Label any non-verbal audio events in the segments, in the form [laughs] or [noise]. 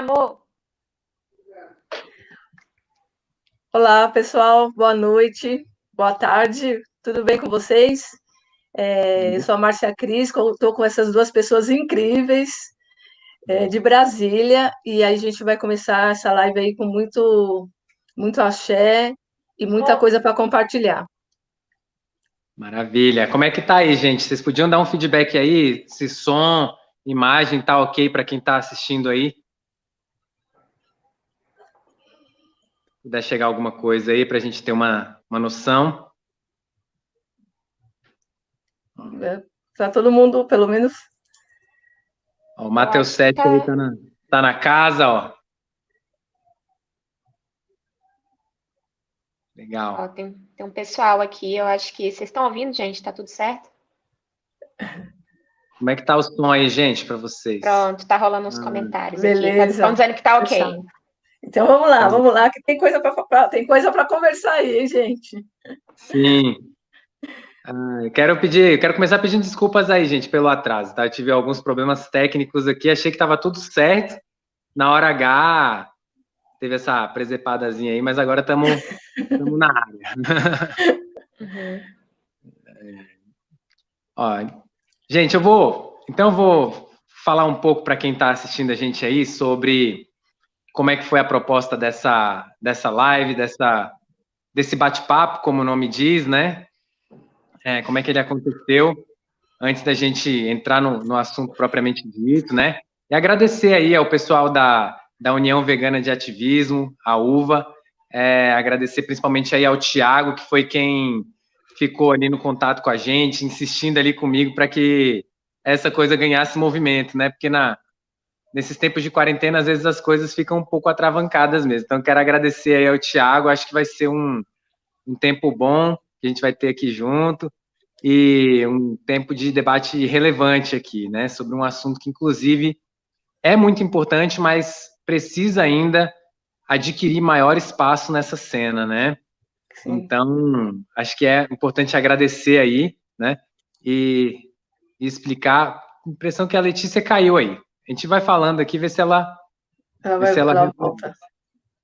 amor. Olá, pessoal. Boa noite. Boa tarde. Tudo bem com vocês? É, eu sou a Márcia Cris, estou com essas duas pessoas incríveis é, de Brasília, e aí a gente vai começar essa live aí com muito, muito axé e muita coisa para compartilhar. Maravilha. Como é que tá aí, gente? Vocês podiam dar um feedback aí? Se som, imagem tá ok para quem está assistindo aí? Puder chegar alguma coisa aí para a gente ter uma, uma noção. É, tá todo mundo, pelo menos. Ó, o Matheus 7 tá... aí tá na, tá na casa, ó. Legal. Ó, tem, tem um pessoal aqui, eu acho que vocês estão ouvindo, gente? Tá tudo certo? Como é que tá o som aí, gente, para vocês? Pronto, tá rolando uns ah, comentários beleza. aqui. Estão dizendo que tá ok. Então vamos lá, vamos lá, que tem coisa para tem coisa para conversar aí, hein, gente. Sim. Ah, quero pedir, quero começar pedindo desculpas aí, gente, pelo atraso, tá? Eu tive alguns problemas técnicos aqui, achei que estava tudo certo. Na hora H teve essa presepadazinha aí, mas agora estamos na área. Uhum. [laughs] Ó, gente, eu vou, então eu vou falar um pouco para quem está assistindo a gente aí sobre como é que foi a proposta dessa, dessa live, dessa, desse bate-papo, como o nome diz, né? É, como é que ele aconteceu, antes da gente entrar no, no assunto propriamente dito, né? E agradecer aí ao pessoal da, da União Vegana de Ativismo, a UVA, é, agradecer principalmente aí ao Tiago, que foi quem ficou ali no contato com a gente, insistindo ali comigo para que essa coisa ganhasse movimento, né? Porque na, nesses tempos de quarentena, às vezes as coisas ficam um pouco atravancadas mesmo. Então, quero agradecer aí ao Tiago, acho que vai ser um, um tempo bom que a gente vai ter aqui junto e um tempo de debate relevante aqui, né, sobre um assunto que, inclusive, é muito importante, mas precisa ainda adquirir maior espaço nessa cena, né? Sim. Então, acho que é importante agradecer aí, né, e, e explicar. A impressão que a Letícia caiu aí. A gente vai falando aqui, ver se ela. Ela vai se ela volta.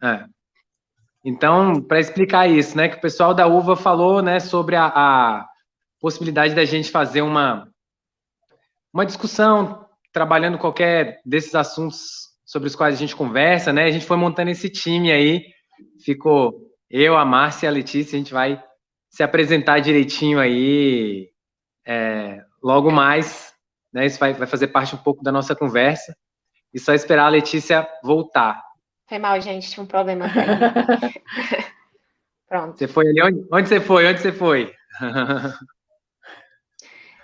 É. Então, para explicar isso, né, que o pessoal da UVA falou, né, sobre a, a possibilidade da gente fazer uma uma discussão trabalhando qualquer desses assuntos sobre os quais a gente conversa, né? A gente foi montando esse time aí, ficou eu, a Márcia e a Letícia, a gente vai se apresentar direitinho aí é, logo mais né? Isso vai, vai fazer parte um pouco da nossa conversa. E só esperar a Letícia voltar. Foi mal, gente, tinha um problema. [laughs] Pronto. Você foi ali? Onde, onde você foi? Onde você foi?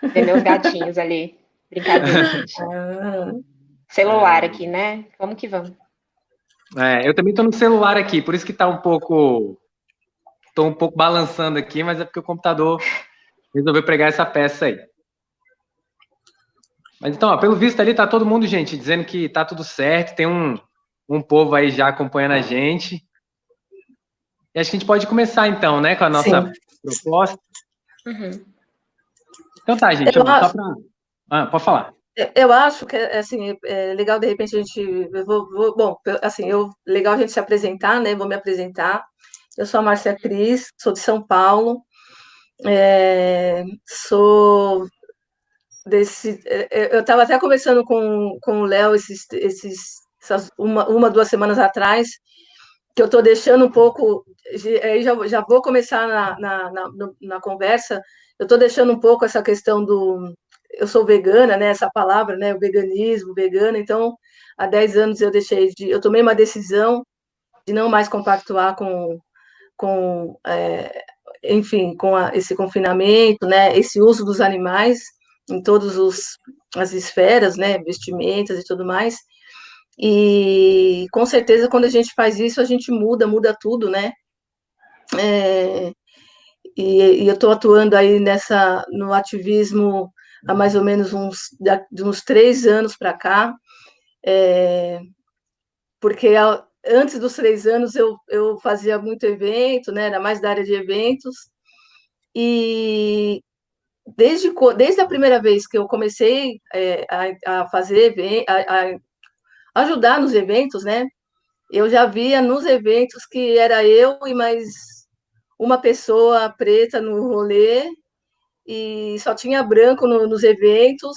Ver meus gatinhos ali. Brincadeira, [laughs] gente. Celular aqui, né? Vamos que vamos. É, eu também estou no celular aqui, por isso que está um pouco. Estou um pouco balançando aqui, mas é porque o computador resolveu pregar essa peça aí. Mas então, ó, pelo visto ali, tá todo mundo, gente, dizendo que tá tudo certo, tem um, um povo aí já acompanhando a gente. E acho que a gente pode começar, então, né, com a nossa Sim. proposta. Uhum. Então tá, gente, eu, acho... só pra... Ah, pode falar. Eu acho que, assim, é legal, de repente, a gente... Vou, vou, bom, assim, eu, legal a gente se apresentar, né, vou me apresentar. Eu sou a Márcia Cris, sou de São Paulo, é, sou desse. É, é, eu estava até conversando com, com o Léo esses, esses, essas, uma, uma, duas semanas atrás, que eu estou deixando um pouco. Aí já, já vou começar na, na, na, na conversa, eu estou deixando um pouco essa questão do. Eu sou vegana, né? Essa palavra, né? O veganismo, vegana. Então, há 10 anos eu deixei de. Eu tomei uma decisão de não mais compactuar com, com é, enfim, com a, esse confinamento, né? Esse uso dos animais em todas as esferas, né, vestimentas e tudo mais. E com certeza quando a gente faz isso, a gente muda, muda tudo, né? É, e, e, eu estou atuando aí nessa no ativismo há mais ou menos uns, de uns três anos para cá, é, porque antes dos três anos eu, eu fazia muito evento, né? Era mais da área de eventos. E, desde, desde a primeira vez que eu comecei é, a, a, fazer, a, ajudar nos eventos, né? Eu já via nos eventos que era eu e mais uma pessoa preta no rolê e só tinha branco no, nos eventos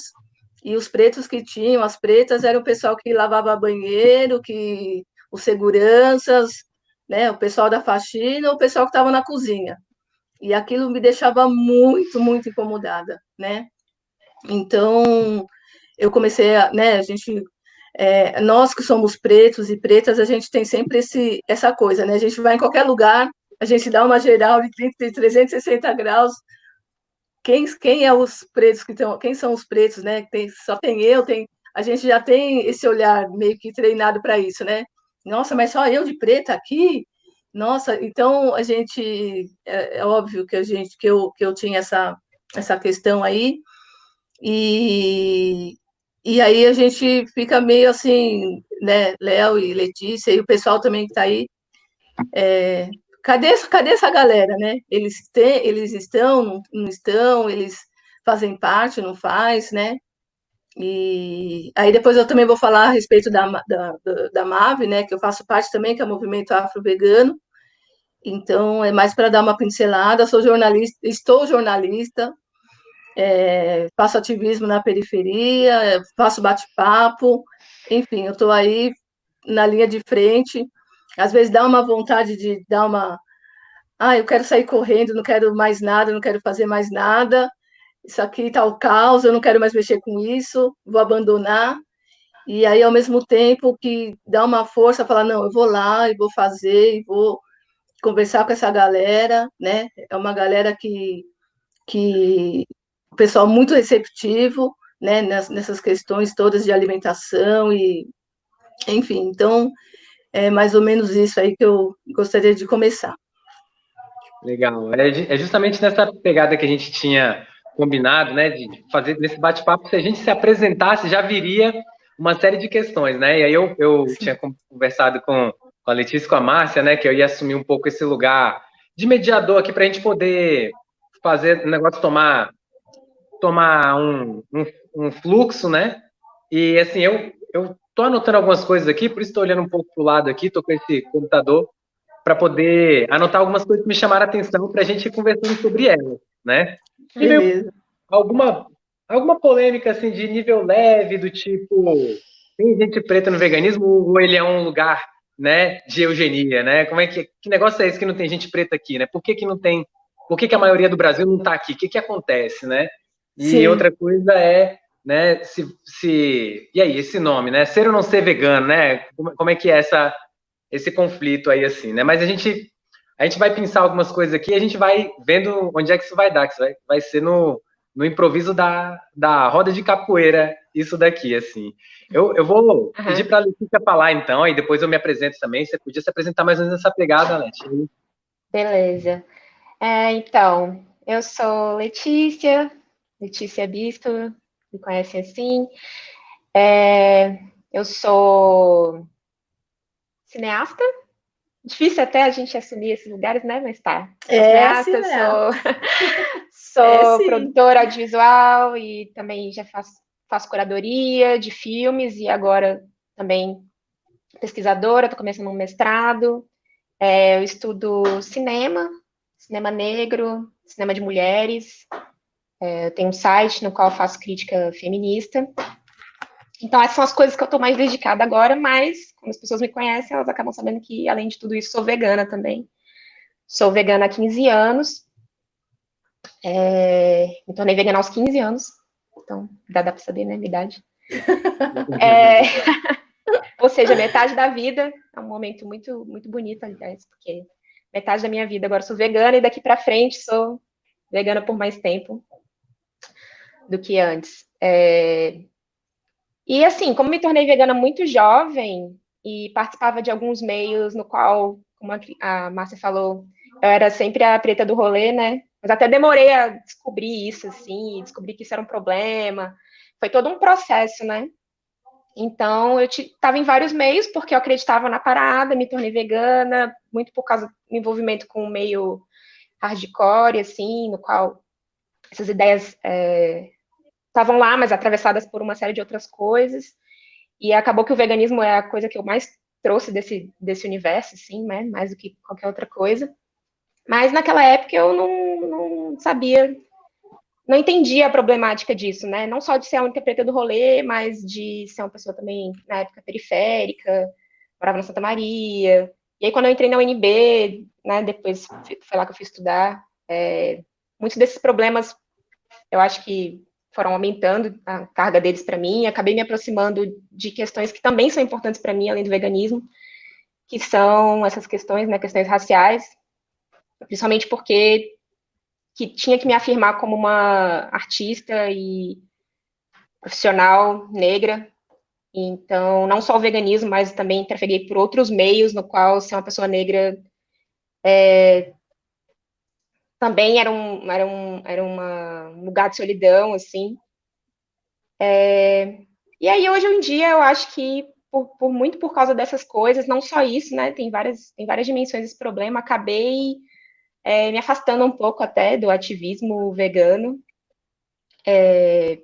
e os pretos que tinham, as pretas, eram o pessoal que lavava banheiro, que os seguranças, né, o pessoal da faxina, o pessoal que estava na cozinha. E aquilo me deixava muito, muito incomodada, né? Então, eu comecei a, né, a gente, é, nós que somos pretos e pretas, a gente tem sempre esse, essa coisa, né? A gente vai em qualquer lugar, a gente dá uma geral de 30, de 360 graus, quem, quem é os pretos que estão, quem são os pretos, né? Tem, só tem eu, tem, a gente já tem esse olhar meio que treinado para isso, né? Nossa, mas só eu de preta aqui? Nossa, então a gente é, é, óbvio que a gente que eu, que eu tinha essa essa questão aí e e aí a gente fica meio assim, né, Léo e Letícia e o pessoal também que está aí, é, cadê, cadê essa galera, né? Eles, têm, eles estão, não estão, eles fazem parte, não faz, né? E aí depois eu também vou falar a respeito da, da, da MAVE, né, que eu faço parte também, que é o Movimento Afro-Vegano. Então, é mais para dar uma pincelada. Sou jornalista, estou jornalista, é, faço ativismo na periferia, faço bate-papo, enfim, eu estou aí na linha de frente às vezes dá uma vontade de dar uma. Ah, eu quero sair correndo, não quero mais nada, não quero fazer mais nada. Isso aqui está o caos, eu não quero mais mexer com isso, vou abandonar. E aí, ao mesmo tempo, que dá uma força, falar: não, eu vou lá e vou fazer, e vou conversar com essa galera, né? É uma galera que, que o pessoal muito receptivo, né? Nessas questões todas de alimentação e, enfim, então é mais ou menos isso aí que eu gostaria de começar. Legal. É, é justamente nessa pegada que a gente tinha combinado, né, de fazer nesse bate-papo, se a gente se apresentasse, já viria uma série de questões, né? E aí eu, eu tinha conversado com, com a Letícia e com a Márcia, né, que eu ia assumir um pouco esse lugar de mediador aqui para a gente poder fazer o negócio tomar tomar um, um, um, fluxo, né? E assim, eu, eu Estou anotando algumas coisas aqui, por isso estou olhando um pouco para o lado aqui, estou com esse computador, para poder anotar algumas coisas que me chamaram a atenção para a gente ir conversando sobre elas, né? Beleza. alguma, alguma polêmica assim de nível leve, do tipo, tem gente preta no veganismo ou ele é um lugar né, de eugenia, né? Como é que, que negócio é esse que não tem gente preta aqui, né? Por que, que não tem, por que, que a maioria do Brasil não está aqui? O que, que acontece, né? E Sim. outra coisa é né? Se, se e aí esse nome, né? Ser ou não ser vegano, né? Como, como é que é essa esse conflito aí assim, né? Mas a gente a gente vai pensar algumas coisas aqui, e a gente vai vendo onde é que isso vai dar, que vai, vai ser no, no improviso da, da roda de capoeira, isso daqui, assim. Eu, eu vou uhum. pedir para a Letícia falar, então, aí depois eu me apresento também. Você podia se apresentar mais ou menos nessa pegada, Letícia. Beleza. É, então, eu sou Letícia, Letícia Bispo, me conhecem assim. É, eu sou cineasta. Difícil até a gente assumir esses lugares, né? Mas tá. É, cineasta, sou, [laughs] sou é, produtora audiovisual e também já faço, faço curadoria de filmes e agora também pesquisadora, estou começando um mestrado. É, eu estudo cinema, cinema negro, cinema de mulheres, é, eu tenho um site no qual faço crítica feminista. Então, essas são as coisas que eu estou mais dedicada agora, mas, como as pessoas me conhecem, elas acabam sabendo que, além de tudo isso, sou vegana também. Sou vegana há 15 anos. É, me tornei vegana aos 15 anos. Então, dá, dá para saber, né, minha idade. [laughs] É, [laughs] ou seja, metade da vida. É um momento muito, muito bonito, aliás, porque metade da minha vida agora sou vegana e daqui para frente sou vegana por mais tempo do que antes. É... E assim, como me tornei vegana muito jovem e participava de alguns meios no qual, como a Márcia falou, eu era sempre a preta do rolê, né? Mas até demorei a descobrir isso, assim, descobrir que isso era um problema. Foi todo um processo, né? Então, eu estava em vários meios porque eu acreditava na parada, me tornei vegana, muito por causa do envolvimento com o meio hardcore, assim, no qual essas ideias é, estavam lá, mas atravessadas por uma série de outras coisas. E acabou que o veganismo é a coisa que eu mais trouxe desse, desse universo, assim, né? Mais do que qualquer outra coisa. Mas naquela época eu não, não sabia, não entendia a problemática disso, né? Não só de ser a única preta do rolê, mas de ser uma pessoa também, na época, periférica, morava na Santa Maria. E aí, quando eu entrei na UNB, né, depois foi lá que eu fui estudar, é, muitos desses problemas, eu acho que foram aumentando a carga deles para mim, acabei me aproximando de questões que também são importantes para mim, além do veganismo, que são essas questões, né, questões raciais, principalmente porque que tinha que me afirmar como uma artista e profissional negra. Então, não só o veganismo, mas também trafeguei por outros meios no qual ser uma pessoa negra é, também era um, era um, era uma, um lugar de solidão, assim. É, e aí, hoje em dia, eu acho que, por, por, muito por causa dessas coisas, não só isso, né, tem várias, tem várias dimensões desse problema, acabei é, me afastando um pouco até do ativismo vegano. É,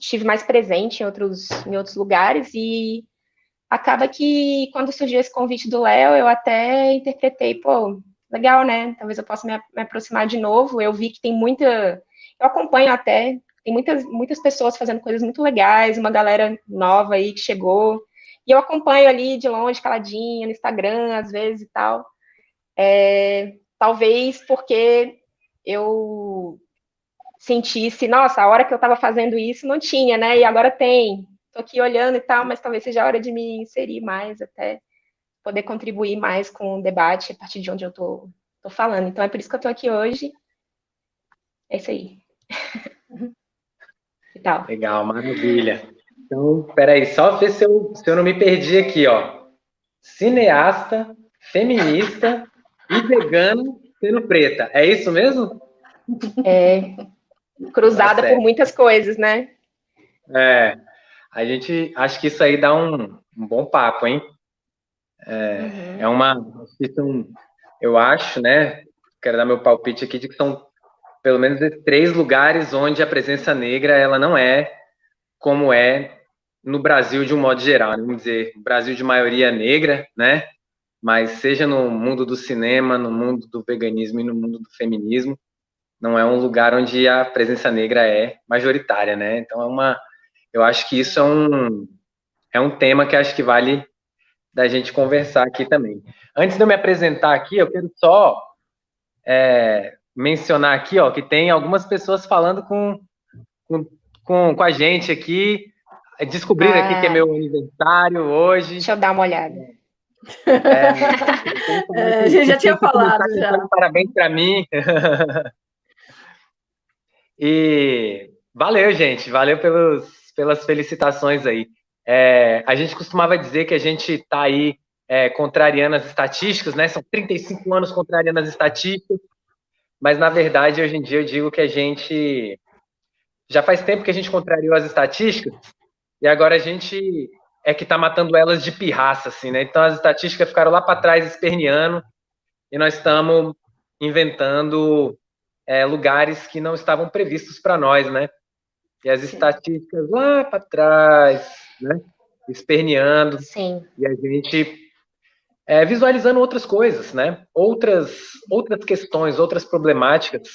estive mais presente em outros, em outros lugares e acaba que, quando surgiu esse convite do Léo, eu até interpretei, pô, legal, né? Talvez eu possa me, me, aproximar de novo. Eu vi que tem muita. Eu acompanho até, tem muitas, muitas pessoas fazendo coisas muito legais, uma galera nova aí que chegou. E eu acompanho ali de longe, caladinha, no Instagram, às vezes e tal. É, talvez porque eu sentisse, nossa, a hora que eu estava fazendo isso não tinha, né? E agora tem. Estou aqui olhando e tal, mas talvez seja a hora de me inserir mais até poder contribuir mais com o debate a partir de onde eu estou falando. Então é por isso que eu estou aqui hoje. É isso aí. [laughs] e tal. Legal, maravilha. Então, peraí, só ver se eu, se eu não me perdi aqui, ó. Cineasta, feminista e vegano sendo preta. É isso mesmo? É. Cruzada tá por muitas coisas, né? É. A gente acho que isso aí dá um, um bom papo, hein? É, uhum. é uma. Eu acho, né? Quero dar meu palpite aqui de que são pelo menos três lugares onde a presença negra ela não é como é no Brasil de um modo geral. Né? Vamos dizer, Brasil de maioria negra, né? Mas seja no mundo do cinema, no mundo do veganismo e no mundo do feminismo, não é um lugar onde a presença negra é majoritária, né? Então é uma, eu acho que isso é um é um tema que acho que vale da gente conversar aqui também. Antes de eu me apresentar aqui, eu quero só é, mencionar aqui, ó, que tem algumas pessoas falando com, com, com, com a gente aqui, descobriram ah, aqui que é meu aniversário hoje. Deixa eu dar uma olhada. É, [laughs] é, a gente já tinha falado. Já. Parabéns para mim. [laughs] e valeu, gente. Valeu pelos, pelas felicitações aí. É, a gente costumava dizer que a gente está aí é, contrariando as estatísticas, né? São 35 anos contrariando as estatísticas, mas na verdade, hoje em dia, eu digo que a gente já faz tempo que a gente contrariou as estatísticas e agora a gente é que está matando elas de pirraça, assim, né? Então as estatísticas ficaram lá para trás esperneando e nós estamos inventando é, lugares que não estavam previstos para nós, né? E as estatísticas lá para trás, né? Esperneando. Sim. E a gente é, visualizando outras coisas, né? Outras, outras questões, outras problemáticas,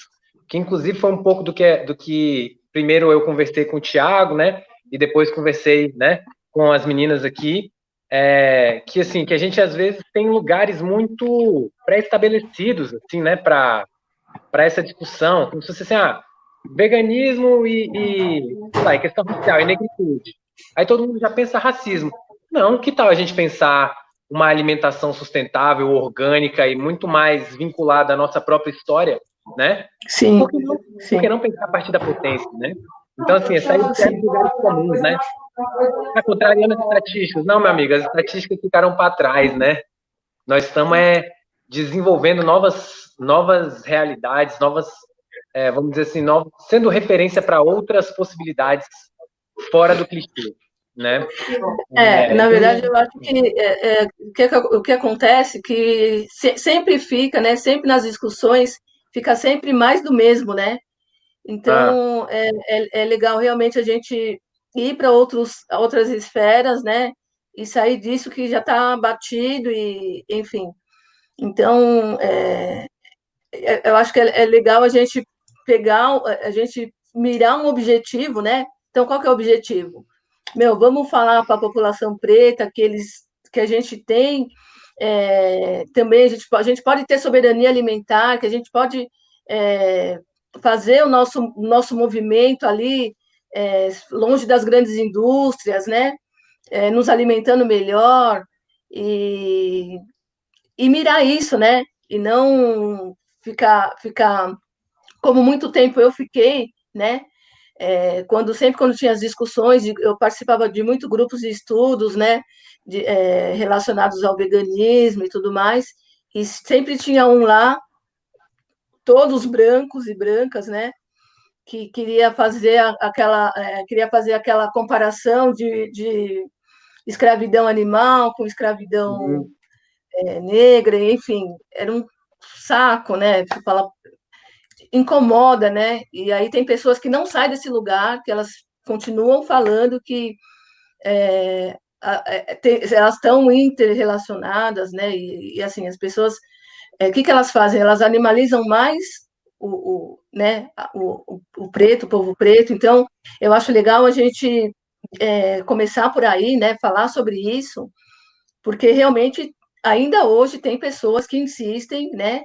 que inclusive foi um pouco do que, do que primeiro eu conversei com o Tiago, né? E depois conversei, né? Com as meninas aqui, é, que assim, que a gente às vezes tem lugares muito pré-estabelecidos, assim, né? Para para essa discussão, como se fosse assim, ah, veganismo e, e lá, questão racial e negritude. Aí todo mundo já pensa racismo. Não, que tal a gente pensar uma alimentação sustentável, orgânica e muito mais vinculada à nossa própria história, né? Sim. Por que não, sim. Por que não pensar a partir da potência, né? Então, assim, essa aí é lugares comuns, né? Tá contrariando as estatísticas. Não, meu amigo, as estatísticas ficaram para trás, né? Nós estamos é, desenvolvendo novas, novas realidades, novas, é, vamos dizer assim, novas, sendo referência para outras possibilidades fora do clichê. Né? É, é, na verdade, eu acho que é, é, o, que o que acontece que se, sempre fica, né? Sempre nas discussões fica sempre mais do mesmo, né? Então ah. é, é, é, legal realmente a gente ir para outros outras esferas, né? E sair disso que já está batido e, enfim. Então, é, é, eu acho que é, é legal a gente pegar, a gente mirar um objetivo, né? Então, qual que é o objetivo? Meu, vamos falar para a população preta que eles que a gente tem é, também a gente, a gente pode ter soberania alimentar, que a gente pode é, fazer o nosso, nosso movimento ali é, longe das grandes indústrias, né? É, nos alimentando melhor e, e mirar isso, né? E não ficar, ficar como muito tempo eu fiquei, né? É, quando sempre quando tinha as discussões, eu participava de muitos grupos de estudos, né? De, é, relacionados ao veganismo e tudo mais, e sempre tinha um lá, todos brancos e brancas, né? Que queria fazer aquela, é, queria fazer aquela comparação de, de escravidão animal com escravidão uhum. É, negra, enfim, era um saco, né? Fala, incomoda, né? E aí tem pessoas que não saem desse lugar, que elas continuam falando que é, é, elas estão interrelacionadas, né? E, e assim, as pessoas, é, o que, que elas fazem? Elas animalizam mais o, o né, o, o, preto, o povo preto. Então, eu acho legal a gente é, começar por aí, né? Falar sobre isso, porque realmente ainda hoje tem pessoas que insistem, né?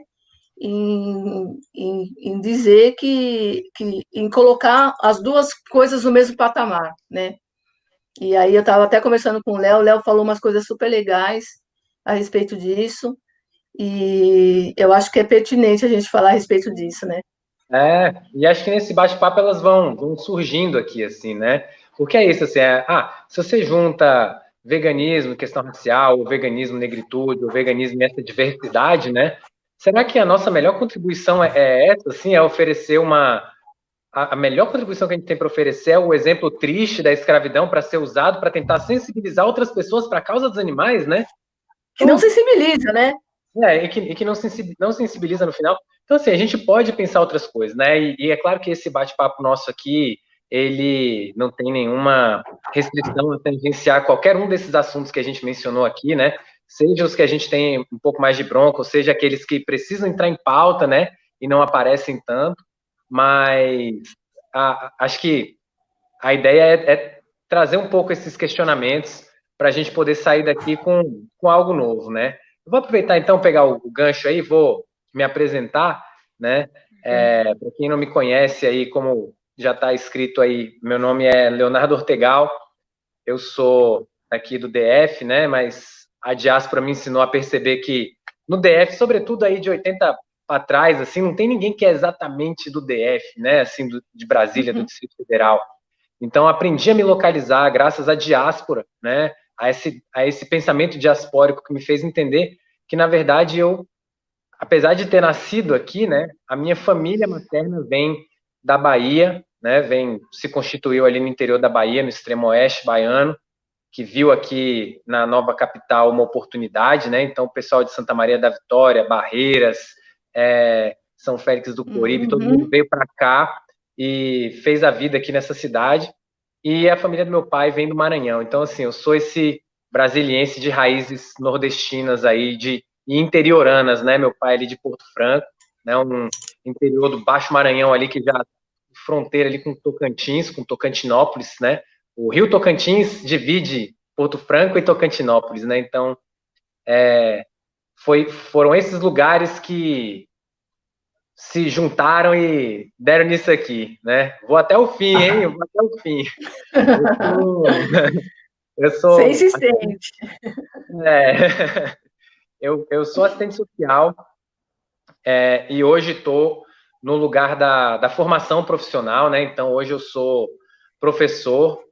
Em, em, em dizer que, que, em colocar as duas coisas no mesmo patamar, né? E aí eu estava até conversando com o Léo, o Léo falou umas coisas super legais a respeito disso, e eu acho que é pertinente a gente falar a respeito disso, né? É, e acho que nesse bate-papo elas vão, vão surgindo aqui, assim, né? Porque é isso, assim, é, ah, se você junta veganismo, questão racial, o veganismo, negritude, o veganismo essa diversidade, né? Será que a nossa melhor contribuição é, é essa, assim, é oferecer uma a, a melhor contribuição que a gente tem para oferecer é o exemplo triste da escravidão para ser usado para tentar sensibilizar outras pessoas para a causa dos animais, né? Que não sensibiliza, né? É, e que, e que não, sensibiliza, não sensibiliza no final. Então, assim, a gente pode pensar outras coisas, né? E, e é claro que esse bate-papo nosso aqui, ele não tem nenhuma restrição a tangenciar qualquer um desses assuntos que a gente mencionou aqui, né? Seja os que a gente tem um pouco mais de bronca, ou seja aqueles que precisam entrar em pauta, né, e não aparecem tanto, mas a, acho que a ideia é, é, trazer um pouco esses questionamentos para a gente poder sair daqui com, com algo novo, né. Eu vou aproveitar então pegar o, o gancho aí, vou me apresentar, né, é, para quem não me conhece aí, como já está escrito aí, meu nome é Leonardo Ortegal, eu sou aqui do DF, né, mas a diáspora me ensinou a perceber que no DF, sobretudo aí de 80 para trás, assim, não tem ninguém que é exatamente do DF, né, assim, do, de Brasília, do uhum. Distrito Federal. Então, aprendi a me localizar graças à diáspora, né, a esse, a esse pensamento diaspórico que me fez entender que, na verdade, eu, apesar de ter nascido aqui, né, a minha família materna vem da Bahia, né, vem, se constituiu ali no interior da Bahia, no extremo oeste baiano, que viu aqui na nova capital uma oportunidade, né? Então, o pessoal de Santa Maria da Vitória, Barreiras, é, São Félix do Coribe, uhum. todo mundo veio para cá e fez a vida aqui nessa cidade. E a família do meu pai vem do Maranhão. Então, assim, eu sou esse brasiliense de raízes nordestinas aí, de interioranas, né? Meu pai é ali de Porto Franco, né? Um interior do Baixo Maranhão ali que já fronteira ali com Tocantins, com Tocantinópolis, né? O Rio Tocantins divide Porto Franco e Tocantinópolis, né? Então, é, foi, foram esses lugares que se juntaram e deram nisso aqui, né? Vou até o fim, hein? Eu vou até o fim. Eu sou... [laughs] Insistente. É, eu, eu sou assistente social é, e hoje estou no lugar da, da formação profissional, né? Então, hoje eu sou professor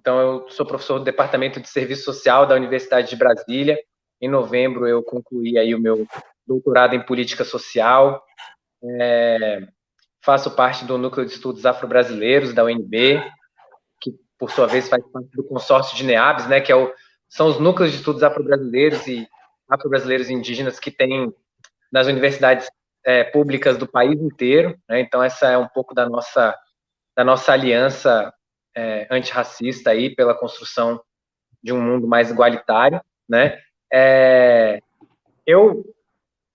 então, eu sou professor do Departamento de Serviço Social da Universidade de Brasília. Em novembro, eu concluí aí o meu doutorado em Política Social. É, faço parte do Núcleo de Estudos Afro-Brasileiros da UNB, que, por sua vez, faz parte do consórcio de NEABs, né, que é o, são os núcleos de estudos afro-brasileiros e afro-brasileiros indígenas que tem nas universidades é, públicas do país inteiro. Né, então, essa é um pouco da nossa, da nossa aliança é, antirracista aí pela construção de um mundo mais igualitário, né? É, eu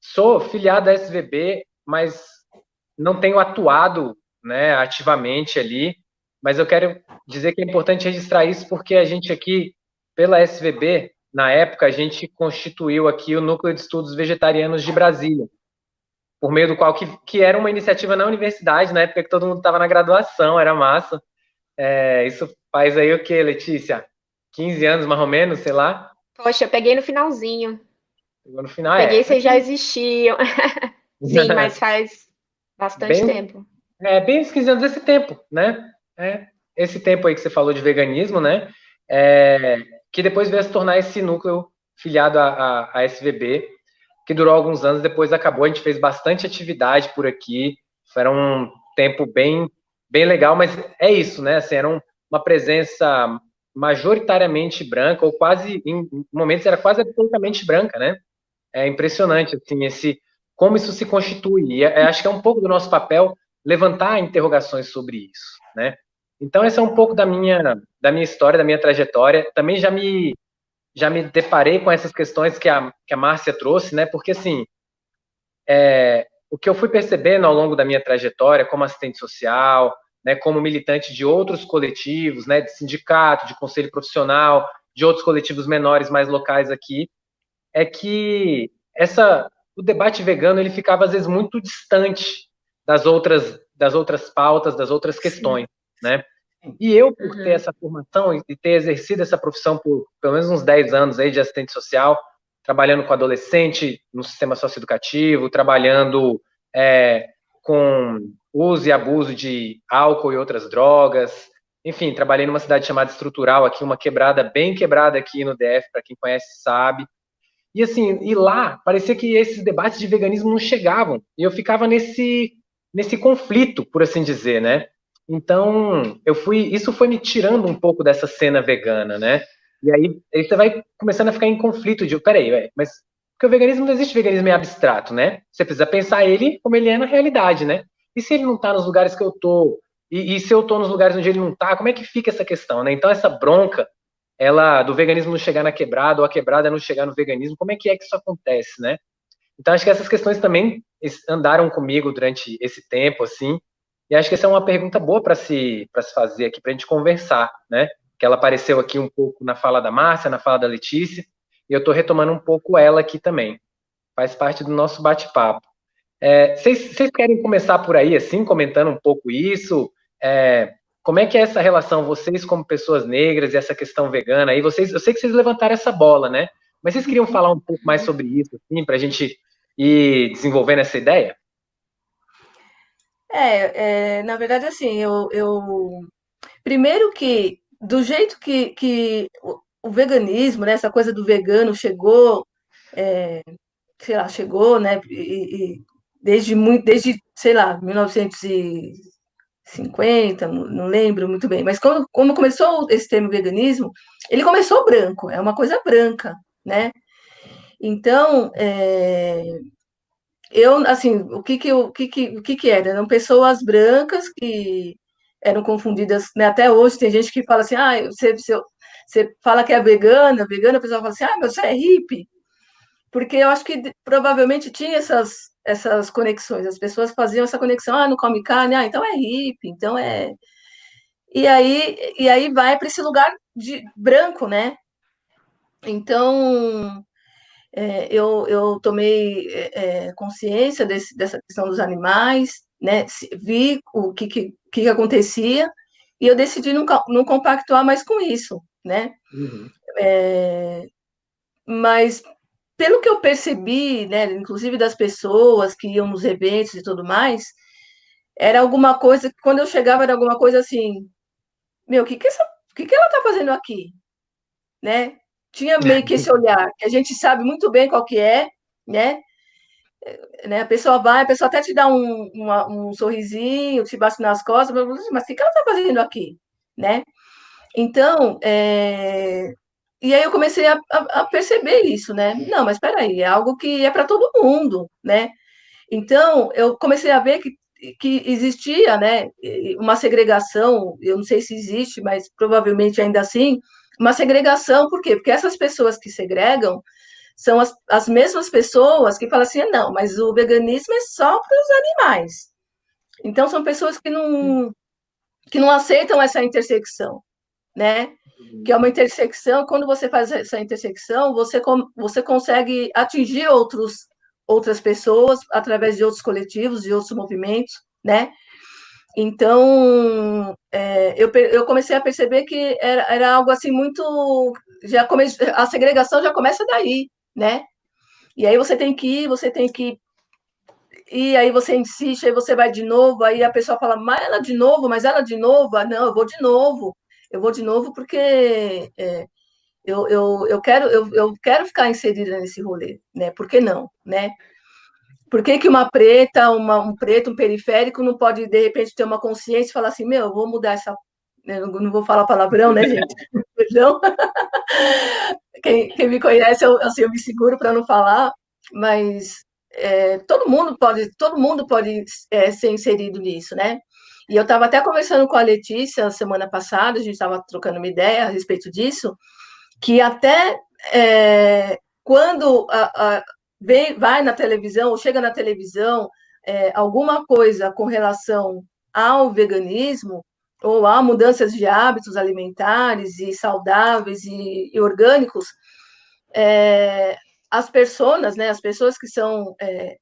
sou filiado à SVB, mas não tenho atuado, né, ativamente ali. Mas eu quero dizer que é importante registrar isso porque a gente aqui, pela SVB, na época, a gente constituiu aqui o Núcleo de Estudos Vegetarianos de Brasília, por meio do qual, que, que era uma iniciativa na universidade, na época que todo mundo estava na graduação, era massa. É, isso faz aí o que, Letícia? 15 anos, mais ou menos, sei lá? Poxa, eu peguei no finalzinho. Pegou no final, Peguei, é. vocês já existiam. [laughs] Sim, mas faz bastante Bem- tempo. É, bem uns 15 anos desse tempo, né? É, esse tempo aí que você falou de veganismo, né? É, que depois veio a se tornar esse núcleo filiado à, à, à SVB, que durou alguns anos, depois acabou, a gente fez bastante atividade por aqui, era um tempo bem, bem legal, mas é isso, né? Assim, era um- uma presença majoritariamente branca, ou quase, em momentos era quase absolutamente branca, né? É impressionante, assim, esse, como isso se constitui, e é- acho que é um pouco do nosso papel levantar interrogações sobre isso, né? Então essa é um pouco da minha da minha história, da minha trajetória. Também já me já me deparei com essas questões que a que a Márcia trouxe, né? Porque assim, é, o que eu fui percebendo ao longo da minha trajetória como assistente social, né, como militante de outros coletivos, né, de sindicato, de conselho profissional, de outros coletivos menores mais locais aqui, é que essa o debate vegano ele ficava às vezes muito distante das outras das outras pautas, das outras questões, né? E eu, por ter Uhum. essa formação e e ter exercido essa profissão por pelo menos uns 10 anos aí de assistente social, trabalhando com adolescente no sistema socioeducativo, trabalhando é, com uso e abuso de álcool e outras drogas, enfim, trabalhei numa cidade chamada Estrutural aqui, uma quebrada bem quebrada aqui no DF, para quem conhece sabe. E assim, e lá parecia que esses debates de veganismo não chegavam, e eu ficava nesse nesse conflito, por assim dizer, né? Então, eu fui, isso foi me tirando um pouco dessa cena vegana, né? E aí, aí você vai começando a ficar em conflito de, peraí, mas porque o veganismo não existe veganismo em abstrato, né? Você precisa pensar ele como ele é na realidade, né? E se ele não tá nos lugares que eu tô, e, e se eu tô nos lugares onde ele não tá, como é que fica essa questão, né? Então, essa bronca, ela, do veganismo não chegar na quebrada, ou a quebrada não chegar no veganismo, como é que é que isso acontece, né? Então, acho que essas questões também andaram comigo durante esse tempo, assim, e acho que essa é uma pergunta boa para se, para se fazer aqui, para a gente conversar, né? Que ela apareceu aqui um pouco na fala da Márcia, na fala da Letícia, e eu estou retomando um pouco ela aqui também. Faz parte do nosso bate-papo. É, vocês, vocês querem começar por aí, assim, comentando um pouco isso? É, como é que é essa relação, vocês como pessoas negras e essa questão vegana aí? Vocês, eu sei que vocês levantaram essa bola, né? Mas vocês queriam falar um pouco mais sobre isso, assim, para a gente ir desenvolvendo essa ideia? É, é, na verdade, assim, eu, eu primeiro que do jeito que, que o, veganismo, né, essa coisa do vegano chegou, é, sei lá, chegou, né, e, e desde muito, desde, sei lá, 1950, não, lembro muito bem, mas quando, quando começou esse termo veganismo, ele começou branco, é uma coisa branca, né? Então, é, eu, assim, o que que, o que, que, o que que era? Eram pessoas brancas que eram confundidas, né? Até hoje tem gente que fala assim, ah, você, você, você fala que é vegana, vegana, a pessoa fala assim, ah, mas você é hippie. Porque eu acho que provavelmente tinha essas, essas conexões, as pessoas faziam essa conexão, ah, não come carne, ah, então é hippie, então é... E aí, e aí vai para esse lugar de branco, né? Então, é, eu, eu tomei é, consciência desse, dessa questão dos animais, né? Vi o que, que, que acontecia e eu decidi não, não compactuar mais com isso, né? Uhum. É, mas pelo que eu percebi, né, inclusive das pessoas que iam nos eventos e tudo mais, era alguma coisa que quando eu chegava era alguma coisa assim, meu, o que que, essa, que, que ela está fazendo aqui, né? Tinha meio que esse olhar que a gente sabe muito bem qual que é, né? né? A pessoa vai, a pessoa até te dá um, uma, um sorrisinho, te bate nas costas, mas o que, que ela está fazendo aqui, né? Então, é... e aí eu comecei a, a, a, perceber isso, né? Não, mas espera aí, é algo que é para todo mundo, né? Então, eu comecei a ver que que existia, né, uma segregação, eu não sei se existe, mas provavelmente ainda assim, uma segregação, por quê? Porque essas pessoas que segregam são as, as mesmas pessoas que falam assim, não, mas o veganismo é só para os animais. Então, são pessoas que não, que não aceitam essa intersecção, né? Que é uma intersecção, quando você faz essa intersecção, você, você consegue atingir outros, outras pessoas através de outros coletivos, de outros movimentos, né? Então, é, eu, eu comecei a perceber que era, era algo assim muito. Já come, a segregação já começa daí, né? E aí você tem que ir, você tem que e aí você insiste, aí você vai de novo, aí a pessoa fala, mas ela de novo, mas ela de novo, ah, não, eu vou de novo, eu vou de novo porque é, eu, eu, eu, quero, eu, eu quero ficar inserida nesse rolê, né? Por que não, né? Por que, que uma preta, uma, um preto, um periférico não pode, de repente, ter uma consciência e falar assim, meu, eu vou mudar essa... Eu não vou falar palavrão, né, gente? [laughs] Perdão. quem, quem me conhece, eu, assim, eu me seguro para não falar, mas é, todo mundo pode, todo mundo pode é, ser inserido nisso, né? E eu estava até conversando com a Letícia semana passada, a gente estava trocando uma ideia a respeito disso, que até é, quando a, a, vem, vai na televisão ou chega na televisão é, alguma coisa com relação ao veganismo ou a mudanças de hábitos alimentares e saudáveis e, e orgânicos, é, as pessoas, né, as pessoas que são é,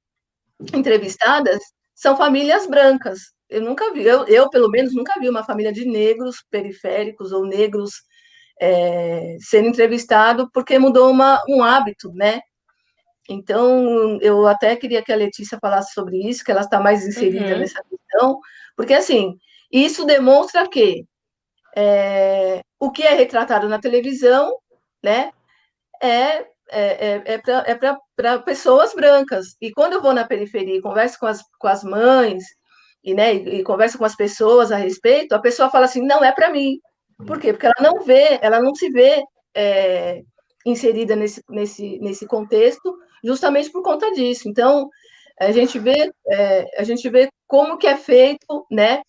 entrevistadas são famílias brancas. Eu nunca vi, eu, eu, pelo menos nunca vi uma família de negros periféricos ou negros é, sendo entrevistado porque mudou uma, um hábito, né? Então, eu até queria que a Letícia falasse sobre isso, que ela está mais inserida uhum. nessa questão, porque assim, isso demonstra que é, o que é retratado na televisão, né, é é, é, é para é pessoas brancas. E quando eu vou na periferia e converso com as, com as mães, e, né, e, e converso com as pessoas a respeito, a pessoa fala assim, não é para mim. Por quê? Porque ela não vê, ela não se vê é, inserida nesse, nesse, nesse contexto, justamente por conta disso. Então, a gente vê, é, a gente vê como que é feito, né?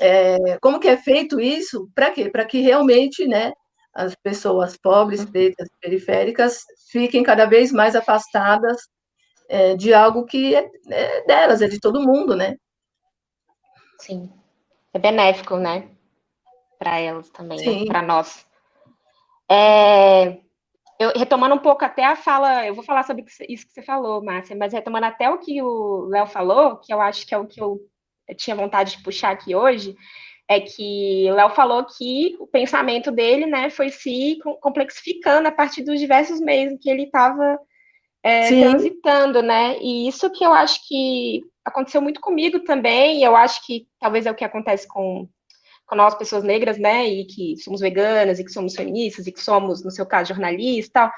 É, como que é feito isso, para quê? Para que realmente, né, as pessoas pobres, pretas, periféricas, fiquem cada vez mais afastadas é, de algo que é, é, delas, é de todo mundo, né? Sim. É benéfico, né? Para elas também, né? para nós. É, eu, retomando um pouco até a fala, eu vou falar sobre isso que você falou, Márcia, mas retomando até o que o Léo falou, que eu acho que é o que eu, tinha vontade de puxar aqui hoje, é que o Léo falou que o pensamento dele, né, foi se complexificando a partir dos diversos meios em que ele estava é, transitando, né, e isso que eu acho que aconteceu muito comigo também, e eu acho que talvez é o que acontece com, com nós, pessoas negras, né, e que somos veganas, e que somos feministas, e que somos, no seu caso, jornalistas tal,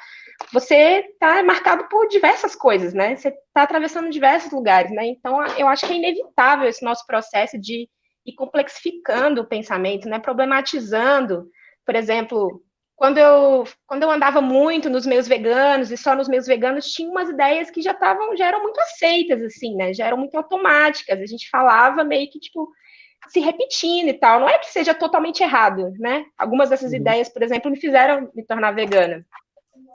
você está marcado por diversas coisas, né, você está atravessando diversos lugares, né, então eu acho que é inevitável esse nosso processo de e complexificando o pensamento, né, problematizando, por exemplo, quando eu, quando eu andava muito nos meus veganos e só nos meus veganos, tinha umas ideias que já estavam, já eram muito aceitas, assim, né, já eram muito automáticas, a gente falava meio que, tipo, se repetindo e tal, não é que seja totalmente errado, né, algumas dessas uhum. ideias, por exemplo, me fizeram me tornar vegana,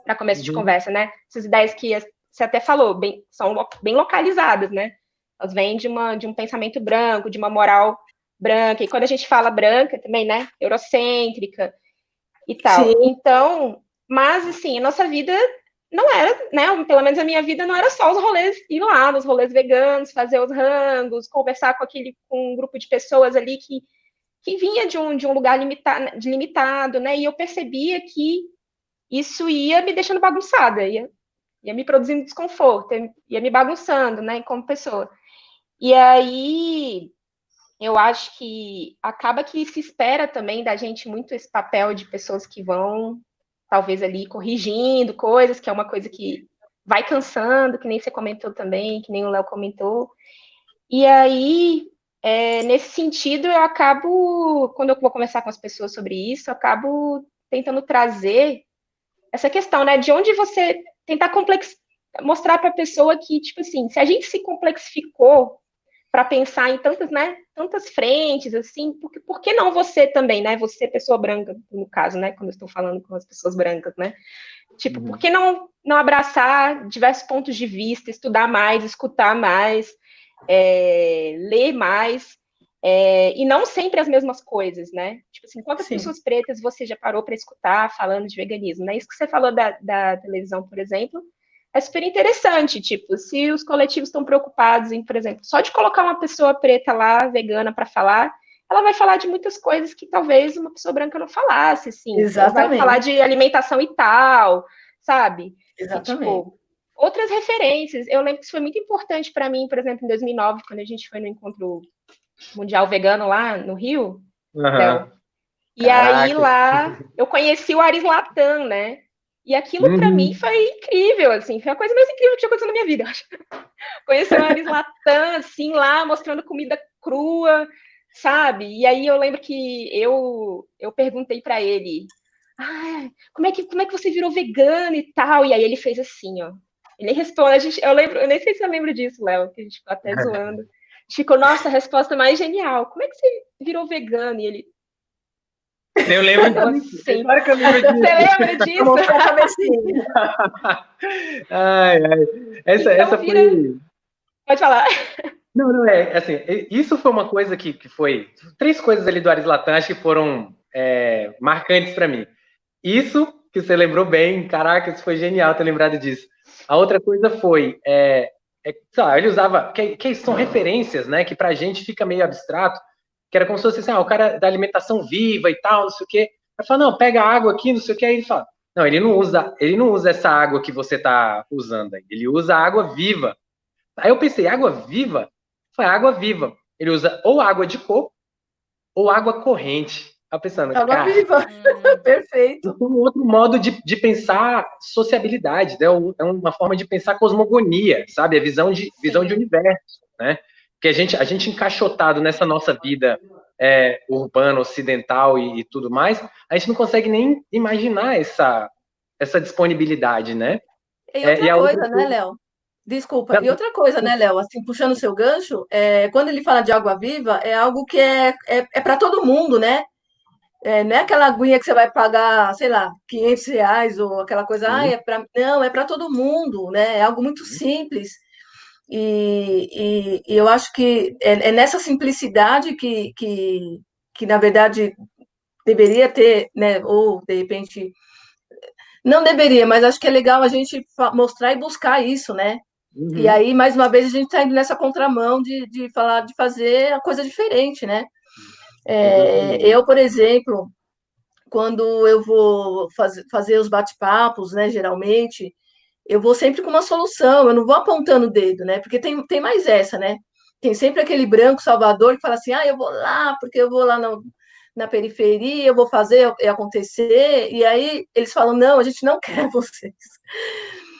para começo uhum. de conversa, né, essas ideias que você até falou, bem, são bem localizadas, né, elas vêm de, uma, de um pensamento branco, de uma moral branca, e quando a gente fala branca também, né, eurocêntrica e tal. Sim. Então, mas assim, a nossa vida não era, né, pelo menos a minha vida não era só os rolês, ir lá nos rolês veganos, fazer os rangos, conversar com aquele, com um grupo de pessoas ali que, que vinha de um, de um lugar limitado, de limitado, né, e eu percebia que isso ia me deixando bagunçada, ia, ia me produzindo desconforto, ia me bagunçando, né, como pessoa. E aí, eu acho que acaba que se espera também da gente muito esse papel de pessoas que vão, talvez ali, corrigindo coisas, que é uma coisa que vai cansando, que nem você comentou também, que nem o Léo comentou. E aí, é, nesse sentido, eu acabo, quando eu vou conversar com as pessoas sobre isso, eu acabo tentando trazer essa questão, né, de onde você tentar complex... mostrar para a pessoa que, tipo assim, se a gente se complexificou para pensar em tantas, né, tantas frentes, assim, porque por que não você também, né, você pessoa branca, no caso, né, quando eu estou falando com as pessoas brancas, né, tipo, uhum. por que não, não abraçar diversos pontos de vista, estudar mais, escutar mais, é, ler mais, é, e não sempre as mesmas coisas, né, tipo assim, quantas Sim. pessoas pretas você já parou para escutar falando de veganismo, né, isso que você falou da, da televisão, por exemplo, é super interessante, tipo, se os coletivos estão preocupados em, por exemplo, só de colocar uma pessoa preta lá, vegana, para falar, ela vai falar de muitas coisas que talvez uma pessoa branca não falasse, assim. Exatamente. Ela vai falar de alimentação e tal, sabe? Exatamente. E, tipo, outras referências. Eu lembro que isso foi muito importante para mim, por exemplo, em 2009, quando a gente foi no encontro mundial vegano lá no Rio. Uhum. E Caraca. aí lá eu conheci o Aris Latam, né? E aquilo uhum. para mim foi incrível, assim, foi a coisa mais incrível que tinha acontecido na minha vida, [laughs] acho. Conhecer o Aris Latam, assim, lá, mostrando comida crua, sabe? E aí eu lembro que eu, eu perguntei para ele, ah, como é, que, como é que você virou vegano e tal? E aí ele fez assim, ó. Ele responde, a gente, eu lembro, eu nem sei se eu lembro disso, Léo, que a gente ficou até [laughs] zoando. A gente ficou, nossa, a resposta mais genial. Como é que você virou vegano? E ele, eu lembro disso. Sim. Claro que eu lembro disso. Você lembra disso? [laughs] ai, ai. Essa, então, essa vira... foi. Pode falar. Não, não é. Assim, isso foi uma coisa que, que foi. Três coisas ali do Aris Latam que foram é, marcantes para mim. Isso que você lembrou bem, caraca, isso foi genial ter lembrado disso. A outra coisa foi. É, é, lá, ele usava. Que, que são referências, né? Que pra gente fica meio abstrato que era como se fosse assim, ah, o cara da alimentação viva e tal, não sei o quê. Aí fala, não, pega água aqui, não sei o quê. Aí ele fala, não, ele não usa, ele não usa essa água que você tá usando aí. Ele usa água viva. Aí eu pensei, água viva? Foi água viva. Ele usa ou água de coco ou água corrente. Tá pensando, água cara, viva, [laughs] perfeito. Um outro modo de, de pensar sociabilidade, né? É uma forma de pensar cosmogonia, sabe? A visão de visão de universo, né? Que a gente, a gente encaixotado nessa nossa vida é, urbana, ocidental e, e, tudo mais, a gente não consegue nem imaginar essa, essa disponibilidade, né? E outra é, e coisa, outra... né, Léo? Desculpa. E outra coisa, né, Léo? Assim, puxando o seu gancho, é, quando ele fala de água viva, é algo que é, é, é para todo mundo, né? É, não é aquela aguinha que você vai pagar, sei lá, 500 reais ou aquela coisa, ah, é para. Não, é para todo mundo, né? É algo muito simples. E, e, e eu acho que é, é, nessa simplicidade que, que, que, na verdade, deveria ter, né, ou de repente, não deveria, mas acho que é legal a gente mostrar e buscar isso, né? Uhum. E aí, mais uma vez, a gente está indo nessa contramão de, de falar, de fazer a coisa diferente, né? É, eu, por exemplo, quando eu vou faz, fazer os bate-papos, né, geralmente, eu vou sempre com uma solução, eu não vou apontando o dedo, né? Porque tem, tem mais essa, né? Tem sempre aquele branco salvador que fala assim, ah, eu vou lá, porque eu vou lá no, na periferia, eu vou fazer acontecer, e aí eles falam, não, a gente não [laughs] quer vocês.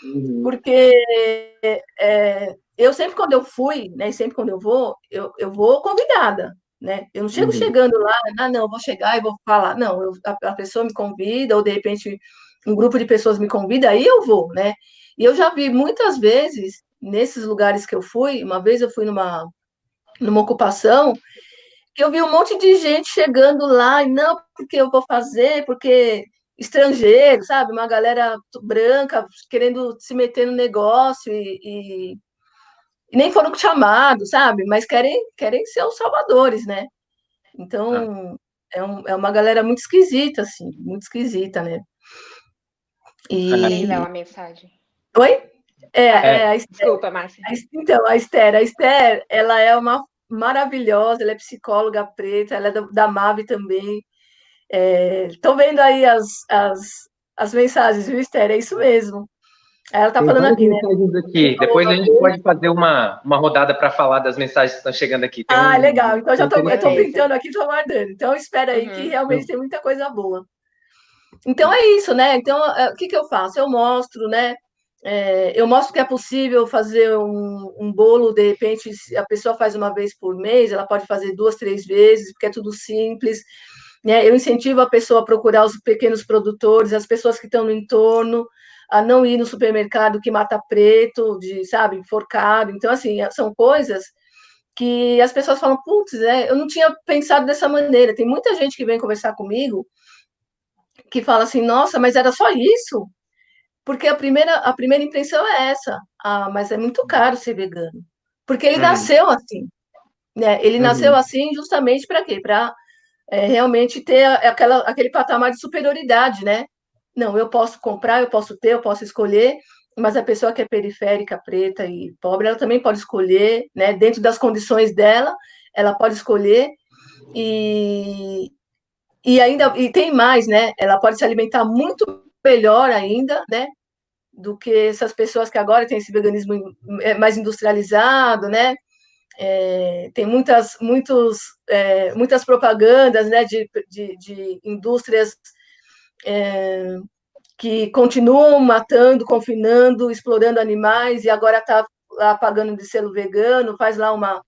Uhum. Porque é, eu sempre quando eu fui, né, sempre quando eu vou, eu, eu vou convidada, né? Eu não chego uhum. chegando lá, ah, não, vou chegar e vou falar. Não, eu, a, a pessoa me convida, ou de repente um grupo de pessoas me convida, aí eu vou, né? E eu já vi muitas vezes, nesses lugares que eu fui, uma vez eu fui numa, numa ocupação, que eu vi um monte de gente chegando lá, e não, porque eu vou fazer, porque estrangeiro, sabe? Uma galera branca querendo se meter no negócio e, e, e nem foram chamados, sabe? Mas querem, querem ser os salvadores, né? Então, ah. é, um, é uma galera muito esquisita, assim, muito esquisita, né? E... Léo, a mensagem. Oi? É, é. é a Esther. Desculpa, Márcia. Então, a Esther, a Esther, ela é uma maravilhosa, ela é psicóloga preta, ela é da, da MAB também. Estão é, vendo aí as, as, as mensagens, viu, Esther? É isso mesmo. Ela está falando aqui, né? Aqui. Depois a gente pode fazer uma, uma rodada para falar das mensagens que estão chegando aqui. Tem ah, um, legal. Então já estou printando aqui, estou aguardando. Então espera aí uhum. que realmente tem muita coisa boa. Então é isso, né? Então, é, o que, que eu faço? Eu mostro, né? É, eu mostro que é possível fazer um, um, bolo, de repente, a pessoa faz uma vez por mês, ela pode fazer duas, três vezes, porque é tudo simples. Né? Eu incentivo a pessoa a procurar os pequenos produtores, as pessoas que estão no entorno, a não ir no supermercado que mata preto, de, sabe, enforcado. Então, assim, são coisas que as pessoas falam, putz, é, eu não tinha pensado dessa maneira. Tem muita gente que vem conversar comigo que fala assim, nossa, mas era só isso? Porque a primeira, a primeira impressão é essa, ah, mas é muito caro ser vegano. Porque ele uhum. nasceu assim, né? Ele uhum. nasceu assim justamente para quê? Para é, realmente ter aquela, aquele patamar de superioridade, né? Não, eu posso comprar, eu posso ter, eu posso escolher, mas a pessoa que é periférica, preta e pobre, ela também pode escolher, né? Dentro das condições dela, ela pode escolher e, e ainda e tem mais, né? Ela pode se alimentar muito melhor ainda, né? Do que essas pessoas que agora têm esse veganismo é, mais industrializado, né? É, tem muitas, muitos, é, muitas propagandas, né? De, de, de indústrias é, que continuam matando, confinando, explorando animais, e agora está lá pagando de selo vegano, faz lá uma,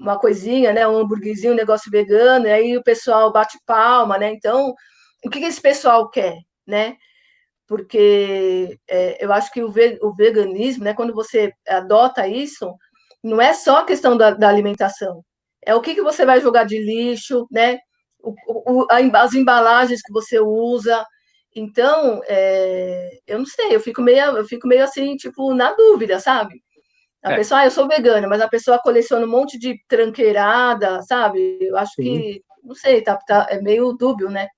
uma coisinha, né, um hambúrguerzinho, um negócio vegano, e aí o pessoal bate palma, né? Então, o que, esse pessoal quer, né? Porque é, eu acho que o, ve, o veganismo, né, quando você adota isso, não é só a questão da, da alimentação, é o que, que você vai jogar de lixo, né? O, o, as embalagens que você usa, então, é, eu não sei, eu fico meio, eu fico meio assim, tipo, na dúvida, sabe? A é. pessoa, ah, eu sou vegana, mas a pessoa coleciona um monte de tranqueirada, sabe? Eu acho Sim. que, não sei, tá, tá, é meio dúbio, né?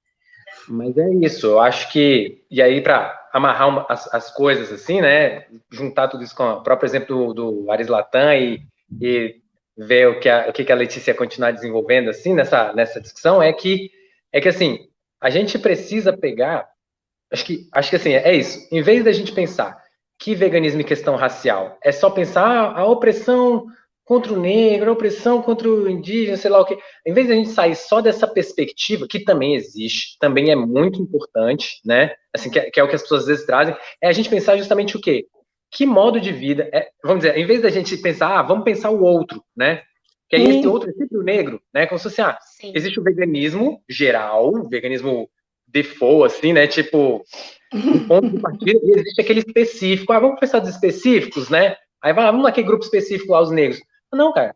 Mas é isso, eu acho que, e aí para amarrar uma, as, as, coisas assim, né, juntar tudo isso com o próprio exemplo do, do Aris Latam e, e ver o que, a, o que a Letícia continuar desenvolvendo assim nessa, nessa discussão, é que, é que assim, a gente precisa pegar Acho que, acho que assim, é isso. Em vez da gente pensar que veganismo e questão racial é só pensar ah, a opressão contra o negro, a opressão contra o indígena, sei lá o quê. Em vez da gente sair só dessa perspectiva, que também existe, também é muito importante, né? Assim, que é, que é o que as pessoas às vezes trazem, é a gente pensar justamente o quê? Que modo de vida, é, vamos dizer, em vez da gente pensar, ah, vamos pensar o outro, né? Que aí esse outro é sempre o negro, né? Como se fosse, ah, Sim. existe o veganismo geral, o veganismo default, assim, né? Tipo, um ponto de partida, e existe aquele específico. Ah, vamos pensar dos específicos, né? Aí vai, vamos naquele grupo específico lá, os negros. Não, cara.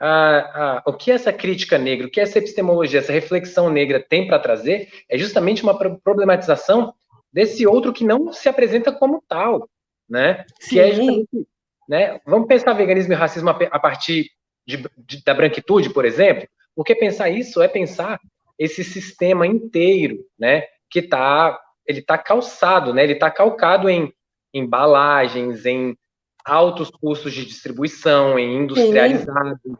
Ah, ah, o que essa crítica negra, o que essa epistemologia, essa reflexão negra tem para trazer é justamente uma problematização desse outro que não se apresenta como tal, né? Sim. Que é né? Vamos pensar veganismo e racismo a partir de, de, da branquitude, por exemplo, porque pensar isso é pensar esse sistema inteiro, né, que tá, ele tá calçado, né, ele tá calcado em embalagens, em altos custos de distribuição, em industrializados, Sim.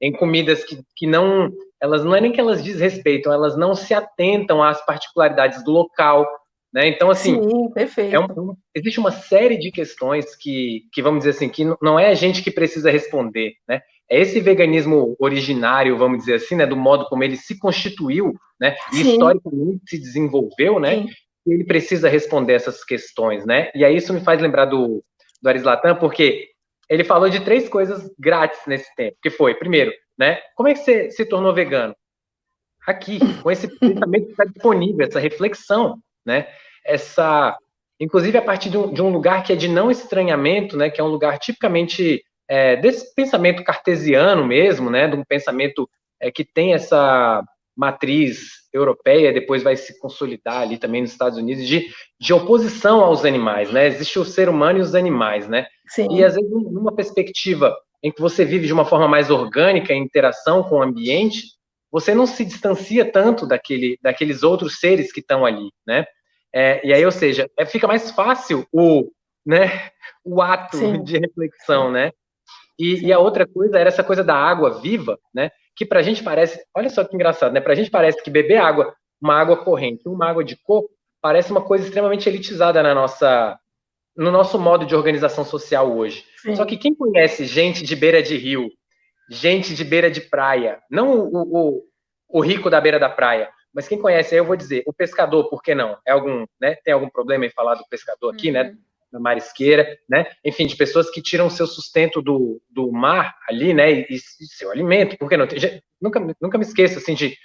em comidas que, que não, elas não é nem que elas desrespeitam, elas não se atentam às particularidades do local, né? Então, assim, Sim, perfeito. É um, existe uma série de questões que, que, vamos dizer assim, que não é a gente que precisa responder, né? É esse veganismo originário, vamos dizer assim, né, do modo como ele se constituiu, né, e historicamente se desenvolveu, né, Sim. ele precisa responder essas questões, né? E aí isso me faz lembrar do, do Arislatan, porque ele falou de três coisas grátis nesse tempo, que foi, primeiro, né, como é que você se tornou vegano? Aqui, com esse pensamento que está disponível, essa reflexão, né, essa, inclusive a partir de um, de um lugar que é de não estranhamento, né, que é um lugar tipicamente é, desse pensamento cartesiano mesmo, né, de um pensamento é, que tem essa matriz europeia, depois vai se consolidar ali também nos Estados Unidos, de, de oposição aos animais, né? Existe o ser humano e os animais, né? Sim. E às vezes numa perspectiva em que você vive de uma forma mais orgânica, em interação com o ambiente, você não se distancia tanto daquele, daqueles outros seres que estão ali, né? É, e aí, ou seja, é, fica mais fácil o, né, o ato Sim. de reflexão, né? E, e, a outra coisa era essa coisa da água viva, né? Que para a gente parece, olha só que engraçado, né? Para a gente parece que beber água, uma água corrente, uma água de coco, parece uma coisa extremamente elitizada na nossa, no nosso modo de organização social hoje. Sim. Só que quem conhece gente de beira de rio, gente de beira de praia, não o, o, o rico da beira da praia, mas quem conhece, aí eu vou dizer, o pescador, por que não? É algum, né? Tem algum problema em falar do pescador aqui, né? uhum. né? Na marisqueira, né? Enfim, de pessoas que tiram seu sustento do, do mar ali, né? E, e seu alimento, por que não? Já, nunca, nunca me esqueço, assim, de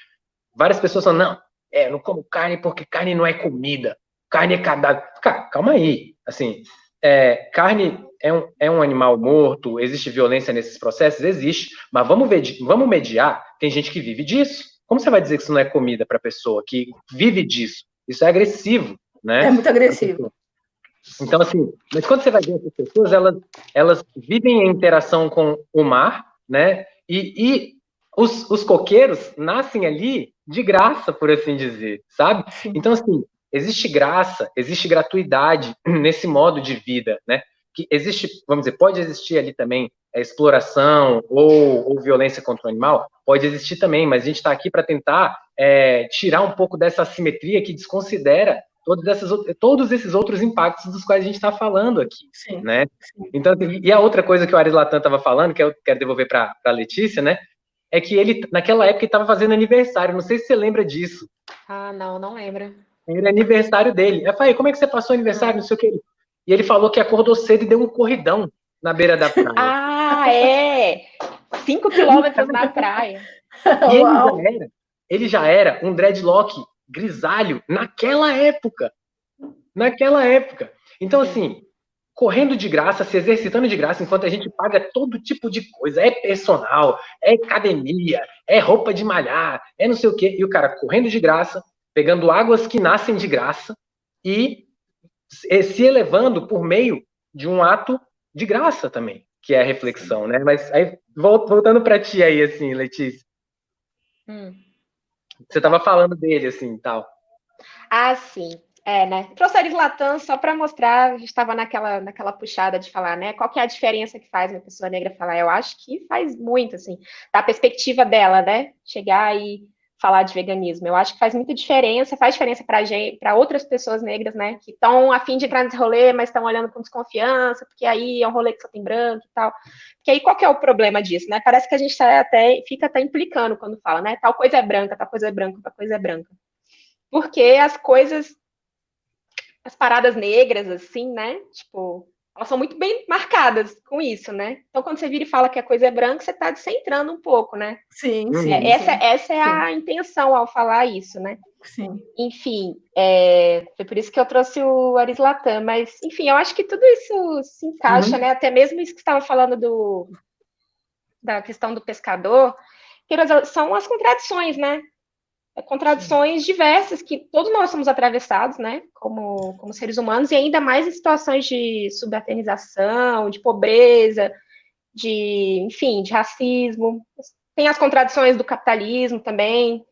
várias pessoas falando, não, é, eu não como carne porque carne não é comida, carne é cadáver. Cara, calma aí, assim, é, carne é um, é um animal morto, existe violência nesses processos? Existe, mas vamos, ver, vamos mediar, tem gente que vive disso. Como você vai dizer que isso não é comida para a pessoa que vive disso? Isso é agressivo, né? É muito agressivo. Então, assim, mas quando você vai ver essas pessoas, elas, elas vivem em interação com o mar, né? E, e os, os coqueiros nascem ali de graça, por assim dizer, sabe? Então, assim, existe graça, existe gratuidade [clears throat] nesse modo de vida, né? Que existe, vamos dizer, pode existir ali também a exploração ou, ou violência contra o animal, pode existir também, mas a gente está aqui para tentar é, tirar um pouco dessa assimetria que desconsidera todos, essas, todos esses outros impactos dos quais a gente está falando aqui, sim, né? Sim. Então, e a outra coisa que o Aris Latam estava falando, que eu quero devolver para a Letícia, né? É que ele, naquela época, estava fazendo aniversário. Não sei se você lembra disso. Ah, não, não lembro. Era aniversário dele. Eu falei, como é que você passou aniversário? Não sei o que. E ele falou que acordou cedo e deu um corridão na beira da praia. [laughs] ah, é! Cinco quilômetros na praia. E ele já, era, ele já era um dreadlock grisalho naquela época. Naquela época. Então, assim, correndo de graça, se exercitando de graça, enquanto a gente paga todo tipo de coisa. É personal, é academia, é roupa de malhar, é não sei o quê. E o cara correndo de graça, pegando águas que nascem de graça e se elevando por meio de um ato de graça também, que é a reflexão, né? Mas aí, voltando para ti aí, assim, Letícia. Hum. Você estava falando dele, assim, tal. Ah, sim. É, né? Trouxe a Latam só para mostrar, a gente estava naquela, naquela puxada de falar, né? Qual que é a diferença que faz uma pessoa negra falar? Eu acho que faz muito, assim, da perspectiva dela, né? Chegar e falar de veganismo. Eu acho que faz muita diferença, faz diferença para outras pessoas negras, né? Que estão a fim de entrar nesse rolê, mas estão olhando com desconfiança, porque aí é um rolê que só tem branco e tal. Porque aí qual que é o problema disso, né? Parece que a gente tá até fica até implicando quando fala, né? Tal coisa é branca, tal coisa é branca, tal coisa é branca. Porque as coisas as paradas negras, assim, né? Tipo, elas são muito bem marcadas com isso, né? Então, quando você vira e fala que a coisa é branca, você está descentrando um pouco, né? Sim, uhum. sim. essa, sim. essa é a sim. intenção ao falar isso, né? Sim. Enfim, é, foi por isso que eu trouxe o Arislatam, mas, enfim, eu acho que tudo isso se encaixa, uhum. né? Até mesmo isso que você estava falando do, da questão do pescador, que são as contradições, né? Contradições diversas que todos nós somos atravessados, né, como, como seres humanos, e ainda mais em situações de subalternização, de pobreza, de, enfim, de racismo. Tem as contradições do capitalismo também.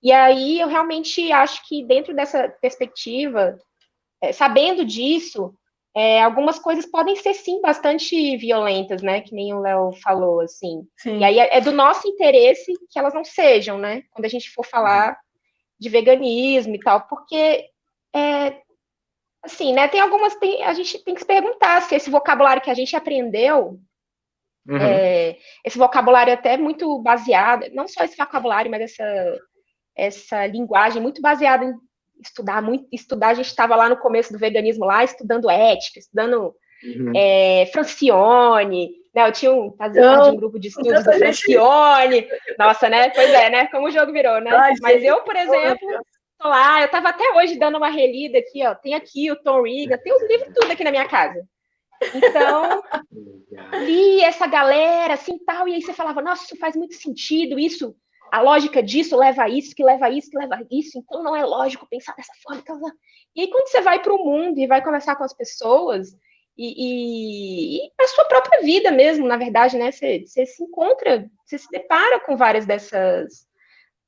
E aí eu realmente acho que dentro dessa perspectiva, é, sabendo disso, é, algumas coisas podem ser sim bastante violentas, né? Que nem o Léo falou, assim. Sim. E aí é, é, do nosso interesse que elas não sejam, né? Quando a gente for falar de veganismo e tal, porque é, assim, né? Tem algumas, tem, a gente tem que se perguntar se esse vocabulário que a gente aprendeu, uhum. é, esse vocabulário até muito baseado, não só esse vocabulário, mas essa essa linguagem muito baseada em estudar muito, estudar, a gente estava lá no começo do veganismo lá, estudando ética, estudando uhum. é, Francione, né? Eu tinha um, fazia um grupo de estudos da Francione, nossa, né? Pois é, né? Como o jogo virou, né? Ai, Mas eu, por exemplo, tô lá, eu estava até hoje dando uma relida aqui, ó, tem aqui o Tom Riga, tem os livros tudo aqui na minha casa. Então, [laughs] li essa galera, assim, tal, e aí você falava, nossa, isso faz muito sentido, isso a lógica disso leva a isso, que leva a isso, que leva a isso, então não é lógico pensar dessa forma. Então... E aí, quando você vai para o mundo e vai conversar com as pessoas, e, e, e, a sua própria vida mesmo, na verdade, né? Você, você, se encontra, você se depara com várias dessas,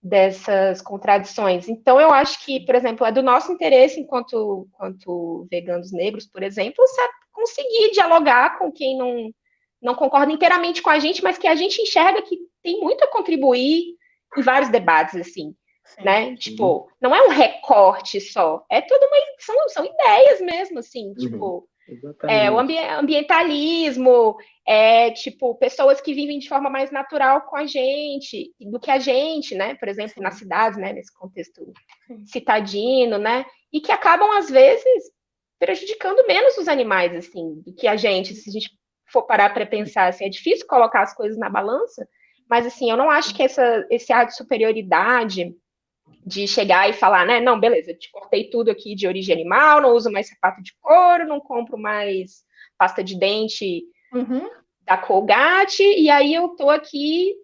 dessas contradições. Então, eu acho que, por exemplo, é do nosso interesse, enquanto, enquanto veganos negros, por exemplo, conseguir dialogar com quem não, não concorda inteiramente com a gente, mas que a gente enxerga que tem muito a contribuir em vários debates, assim, Sim. né? Tipo, não é um recorte só, é toda uma. São, são ideias mesmo, assim, uhum. tipo. É, o ambi ambientalismo, é, tipo, pessoas que vivem de forma mais natural com a gente, do que a gente, né? Por exemplo, Sim. nas cidades, né? Nesse contexto citadino, né? E que acabam, às vezes, prejudicando menos os animais, assim, do que a gente. Se a gente for parar para pensar, assim, é difícil colocar as coisas na balança, mas, assim, eu não acho que essa, esse ar de superioridade de chegar e falar, né, não, beleza, te cortei tudo aqui de origem animal, não uso mais sapato de couro, não compro mais pasta de dente uhum. da Colgate, e aí eu tô aqui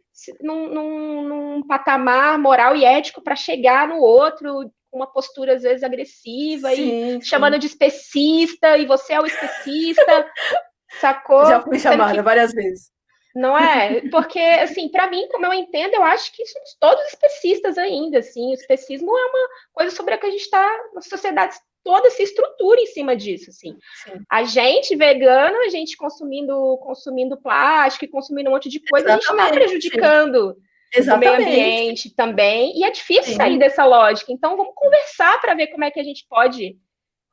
num, num, num patamar moral e ético para chegar no outro com uma postura às vezes agressiva sim, e sim. chamando de especista, e você é o especista, [laughs] sacou? Já fui chamada que... várias vezes. Não é? Porque, assim, para mim, como eu entendo, eu acho que somos todos especistas ainda, assim. O especismo é uma coisa sobre a que a gente está, na sociedade toda se estrutura em cima disso, assim. Sim. A gente, vegano, a gente consumindo, consumindo plástico, consumindo um monte de coisa, Exatamente. a gente está prejudicando o meio ambiente também, e é difícil Sim. sair dessa lógica. Então, vamos conversar para ver como é que a gente pode,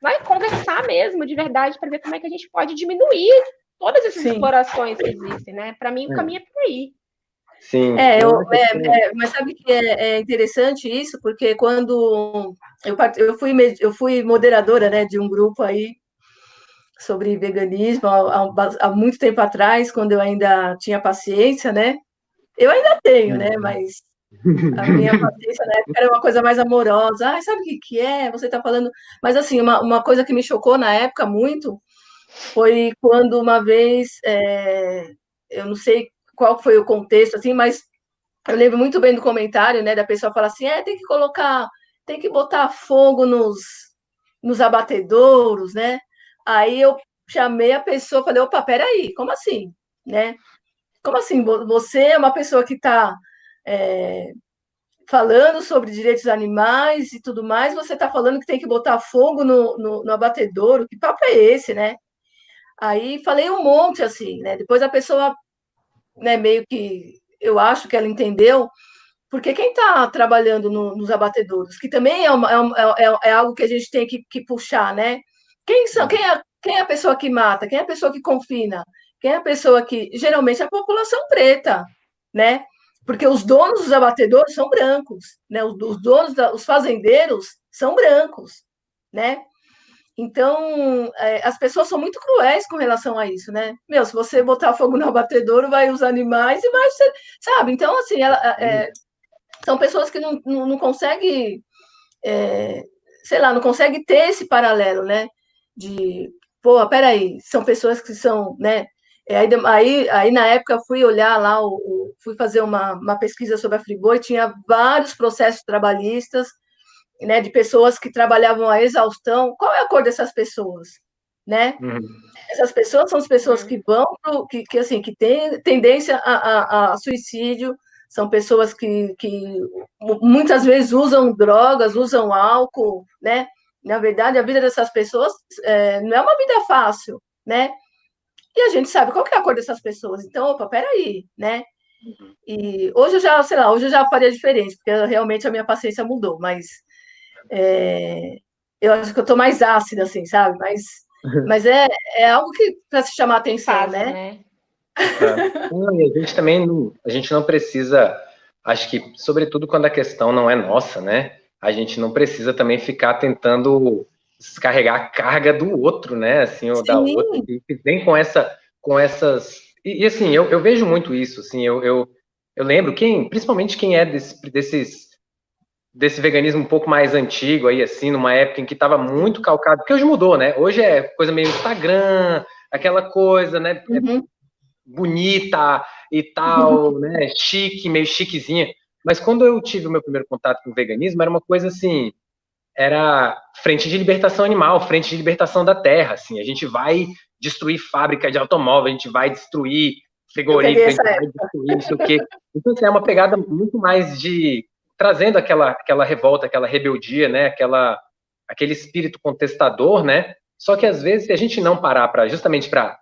vai conversar mesmo, de verdade, para ver como é que a gente pode diminuir todas essas Sim. explorações que existem, né? Para mim, o caminho é por aí. Sim. É, eu, é, é, mas sabe que é, é, interessante isso, porque quando eu, eu, fui, eu fui moderadora né, de um grupo aí sobre veganismo há, há, muito tempo atrás, quando eu ainda tinha paciência, né? Eu ainda tenho, né? Uhum. Mas a minha [laughs] paciência na época era uma coisa mais amorosa. Ah, sabe o que, que é? Você está falando. Mas, assim, uma, uma coisa que me chocou na época muito foi quando uma vez, é, eu não sei qual foi o contexto, assim, mas eu lembro muito bem do comentário, né, da pessoa falar assim, é, tem que colocar, tem que botar fogo nos, nos abatedouros, né? Aí eu chamei a pessoa, falei, opa, peraí, como assim, né? Como assim? Você é uma pessoa que está é, falando sobre direitos animais e tudo mais, você está falando que tem que botar fogo no, no, no abatedouro, que papo é esse, né? Aí falei um monte assim, né? Depois a pessoa, né, meio que eu acho que ela entendeu, porque quem está trabalhando no, nos abatedouros, que também é, uma, é, é, é, algo que a gente tem que, que puxar, né? Quem, são, quem, é, quem é a pessoa que mata? Quem é a pessoa que confina? Quem é a pessoa que. Geralmente é a população preta, né? Porque os donos dos abatedores são brancos, né? Os, os donos, da, os fazendeiros são brancos, né? Então, é, as pessoas são muito cruéis com relação a isso, né? Meu, se você botar fogo no abatedouro, vai os animais e vai, sabe? Então, assim, ela, é, são pessoas que não, não, não conseguem, é, sei lá, não conseguem ter esse paralelo, né? De, pô, peraí, são pessoas que são, né? É, aí, aí, aí, na época, fui olhar lá, o, o, fui fazer uma, uma pesquisa sobre a Friboi, tinha vários processos trabalhistas, né, de pessoas que trabalhavam a exaustão. Qual é a cor dessas pessoas? Né? Uhum. Essas pessoas são as pessoas uhum. que vão, pro, que, que, assim, que têm tendência a, a, a suicídio, são pessoas que, que muitas vezes usam drogas, usam álcool, né? Na verdade, a vida dessas pessoas é, não é uma vida fácil, né? E a gente sabe qual é a cor dessas pessoas. Então, opa, peraí, né? Uhum. E hoje eu já, sei lá, hoje eu já faria diferente, porque realmente a minha paciência mudou, mas é, eu acho que eu tô mais ácida, assim, sabe? Mas, [laughs] mas é, é algo que para se chamar atenção, Faz, né? né? É. Não, e a gente também não, a gente não precisa, acho que, sobretudo quando a questão não é nossa, né? A gente não precisa também ficar tentando descarregar a carga do outro, né? Assim, ou Sim. da outra, que vem com essa, com essas. E, e assim, eu, eu, vejo muito isso, assim, eu, eu, eu lembro quem, principalmente quem é desse, desses desse veganismo um pouco mais antigo aí, assim, numa época em que estava muito calcado, porque hoje mudou, né? Hoje é coisa meio Instagram, aquela coisa, né? É uhum. bonita e tal, [laughs] né? Chique, meio chiquezinha. Mas quando eu tive o meu primeiro contato com o veganismo, era uma coisa assim, era frente de libertação animal, frente de libertação da terra, assim. A gente vai destruir fábrica de automóvel, a gente vai destruir frigorífico, a gente vai destruir isso o quê. Então, assim, é uma pegada muito mais de trazendo aquela, aquela revolta, aquela rebeldia, né? Aquela, aquele espírito contestador, né? Só que às vezes, se a gente não parar para justamente para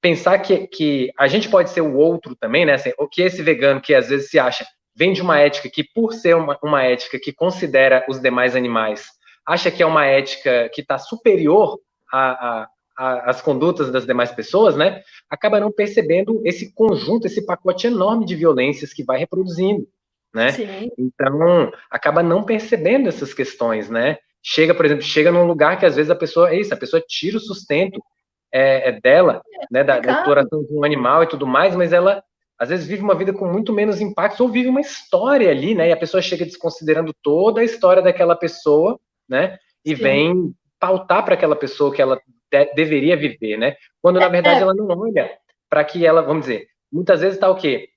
pensar que, que a gente pode ser o outro também, né? Assim, o que esse vegano que às vezes se acha vem de uma ética que, por ser uma, uma ética que considera os demais animais, acha que é uma ética que está superior às condutas das demais pessoas, né? Acaba não percebendo esse conjunto, esse pacote enorme de violências que vai reproduzindo né? Sim. Então, acaba não percebendo essas questões, né? Chega, por exemplo, chega num lugar que às vezes a pessoa, é isso, a pessoa tira o sustento é, é dela, né, da, da, exploração de um animal e tudo mais, mas ela às vezes vive uma vida com muito menos impactos ou vive uma história ali, né? E a pessoa chega desconsiderando toda a história daquela pessoa, né? E Sim. vem pautar para aquela pessoa que ela de, deveria viver, né? Quando na é, verdade é. ela não olha para que ela, vamos dizer, muitas vezes está o quê?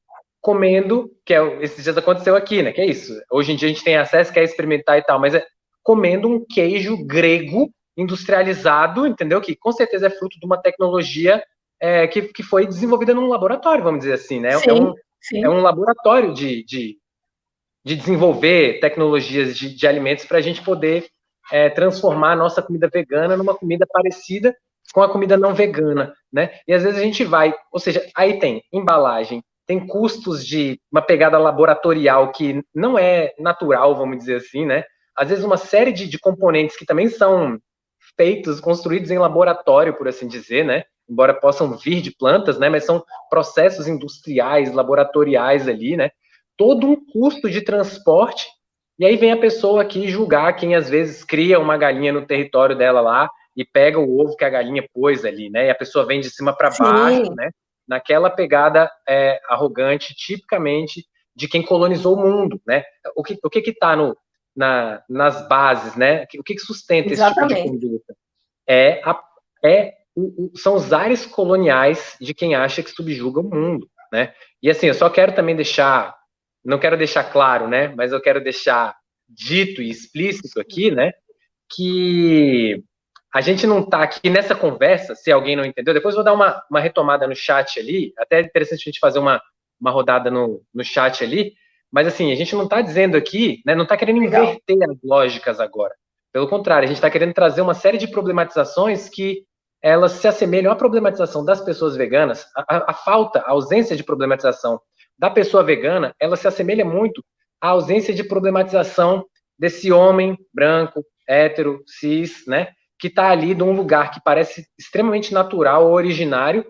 Comendo, que é esses dias aconteceu aqui, né? Que é isso. Hoje em dia a gente tem acesso, quer experimentar e tal, mas é comendo um queijo grego industrializado, entendeu? Que com certeza é fruto de uma tecnologia é, que, que foi desenvolvida num laboratório, vamos dizer assim, né? Sim, é, um, sim. é um laboratório de, de, de desenvolver tecnologias de, de alimentos para a gente poder é, transformar a nossa comida vegana numa comida parecida com a comida não vegana, né? E às vezes a gente vai, ou seja, aí tem embalagem, tem custos de uma pegada laboratorial que não é natural, vamos dizer assim, né? Às vezes uma série de, de componentes que também são feitos, construídos em laboratório, por assim dizer, né? Embora possam vir de plantas, né? Mas são processos industriais, laboratoriais ali, né? Todo um custo de transporte. E aí vem a pessoa aqui julgar quem às vezes cria uma galinha no território dela lá e pega o ovo que a galinha pôs ali, né? E a pessoa vem de cima para baixo, né? Naquela pegada é, arrogante, tipicamente de quem colonizou o mundo, né? O que o que está no na, nas bases, né? O que, que sustenta Exatamente. esse tipo de conduta? É, a, é o, o, são os ares coloniais de quem acha que subjuga o mundo, né? E assim, eu só quero também deixar, não quero deixar claro, né? Mas eu quero deixar dito e explícito aqui, né? Que a gente não está aqui nessa conversa, se alguém não entendeu, depois vou dar uma, uma retomada no chat ali, até é interessante a gente fazer uma, uma rodada no, no chat ali, mas assim, a gente não está dizendo aqui, né, não está querendo inverter as lógicas agora. Pelo contrário, a gente está querendo trazer uma série de problematizações que elas se assemelham à problematização das pessoas veganas, a, a falta, a ausência de problematização da pessoa vegana, ela se assemelha muito à ausência de problematização desse homem branco, hétero, cis, né, que está ali num lugar que parece extremamente natural ou originário,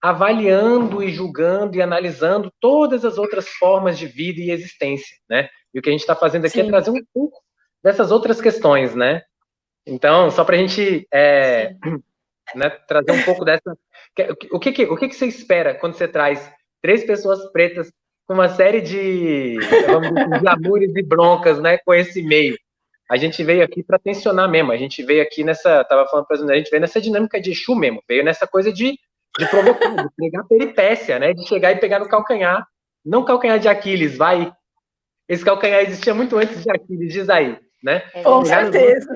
avaliando e julgando e analisando todas as outras formas de vida e existência, né? E o que a gente está fazendo aqui é Sim. é trazer um pouco dessas outras questões, né? Então, só para a gente é, [clears throat] né, trazer um pouco dessa. O que, que, o que, que você espera quando você traz três pessoas pretas com uma série de, vamos dizer, de amores e broncas, né, com esse meio? A gente veio aqui para tensionar mesmo. A gente veio aqui nessa, tava falando para a gente veio nessa dinâmica de Exu mesmo, veio nessa coisa de de provocar, de pegar peripécia, né? De chegar e pegar no calcanhar, não calcanhar de Aquiles, vai. Esse calcanhar existia muito antes de Aquiles, diz aí, né? É, com certeza.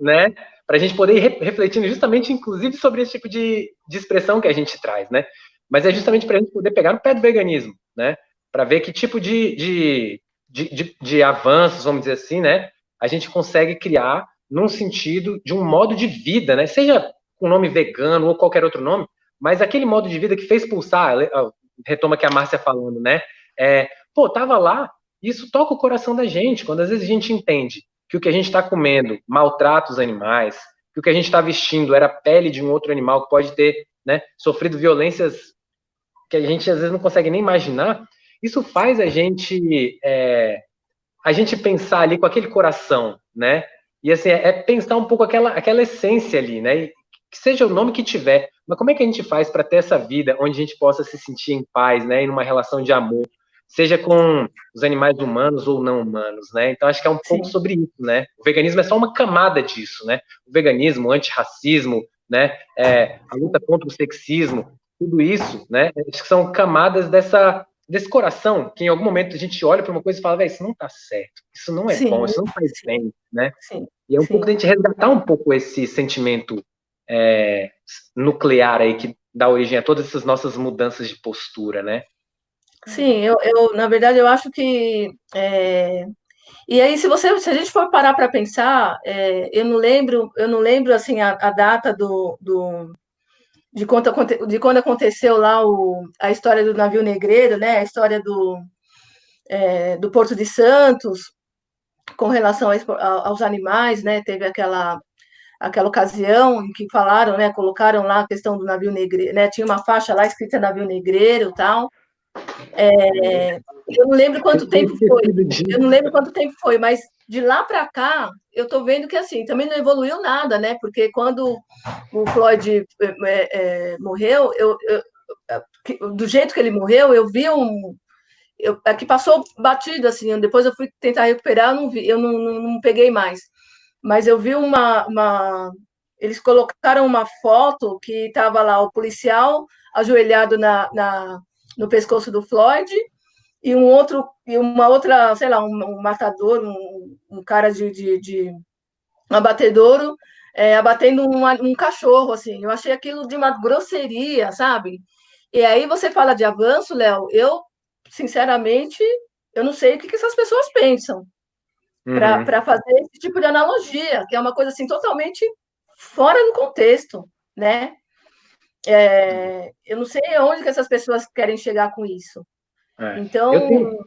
né? Para a gente poder ir refletindo justamente, inclusive, sobre esse tipo de, de expressão que a gente traz, né? Mas é justamente para a gente poder pegar no pé do veganismo, né? Para ver que tipo de, de, de, de, de avanços, vamos dizer assim, né? A gente consegue criar num sentido de um modo de vida, né? Seja com nome vegano ou qualquer outro nome, mas aquele modo de vida que fez pulsar, retoma que a Márcia falando, né? É, pô, tava lá, isso toca o coração da gente, quando às vezes a gente entende que o que a gente está comendo maltrata os animais, que o que a gente está vestindo era pele de um outro animal que pode ter né, sofrido violências que a gente às vezes não consegue nem imaginar, isso faz a gente é, a gente pensar ali com aquele coração, né? E assim, é, é pensar um pouco aquela, aquela essência ali, né? E, que seja o nome que tiver, mas como é que a gente faz para ter essa vida onde a gente possa se sentir em paz, né, em uma relação de amor, seja com os animais humanos ou não humanos, né? Então acho que é um Sim. pouco sobre isso, né? O veganismo é só uma camada disso, né? O veganismo, o antirracismo, né? É, a luta contra o sexismo, tudo isso, né? Acho que são camadas dessa desse coração que em algum momento a gente olha para uma coisa e fala, isso não está certo, isso não é Sim. bom, isso não faz bem, né? Sim. E é um Sim. pouco da gente resgatar um pouco esse sentimento é, nuclear aí que dá origem a todas essas nossas mudanças de postura, né? Sim, eu, eu na verdade eu acho que é... e aí se você se a gente for parar para pensar, é, eu não lembro eu não lembro assim a, a data do, do de, quando, de quando aconteceu lá o, a história do navio negreiro, né? A história do é, do Porto de Santos com relação aos animais, né? Teve aquela aquela ocasião em que falaram, né, colocaram lá a questão do navio negreiro, né, tinha uma faixa lá escrita navio negreiro tal. É, eu não lembro quanto tempo foi, eu não lembro quanto tempo foi, mas de lá para cá eu estou vendo que assim também não evoluiu nada, né? Porque quando o Floyd é, é, morreu, eu, eu, do jeito que ele morreu, eu vi um eu, é que passou batido assim. Depois eu fui tentar recuperar, eu não vi, eu não, não, não peguei mais mas eu vi uma, uma eles colocaram uma foto que estava lá o policial ajoelhado na, na, no pescoço do Floyd e um outro e uma outra, sei lá, um, um matador, um, um, cara de, de, de um abatedouro é, abatendo um, um cachorro, assim. Eu achei aquilo de uma grosseria, sabe? E aí você fala de avanço, Léo, eu, sinceramente, eu não sei o que, que essas pessoas pensam uhum. para fazer esse tipo de analogia, que é uma coisa assim totalmente fora do contexto, né? É, eu não sei onde que essas pessoas querem chegar com isso. É. Então, tenho...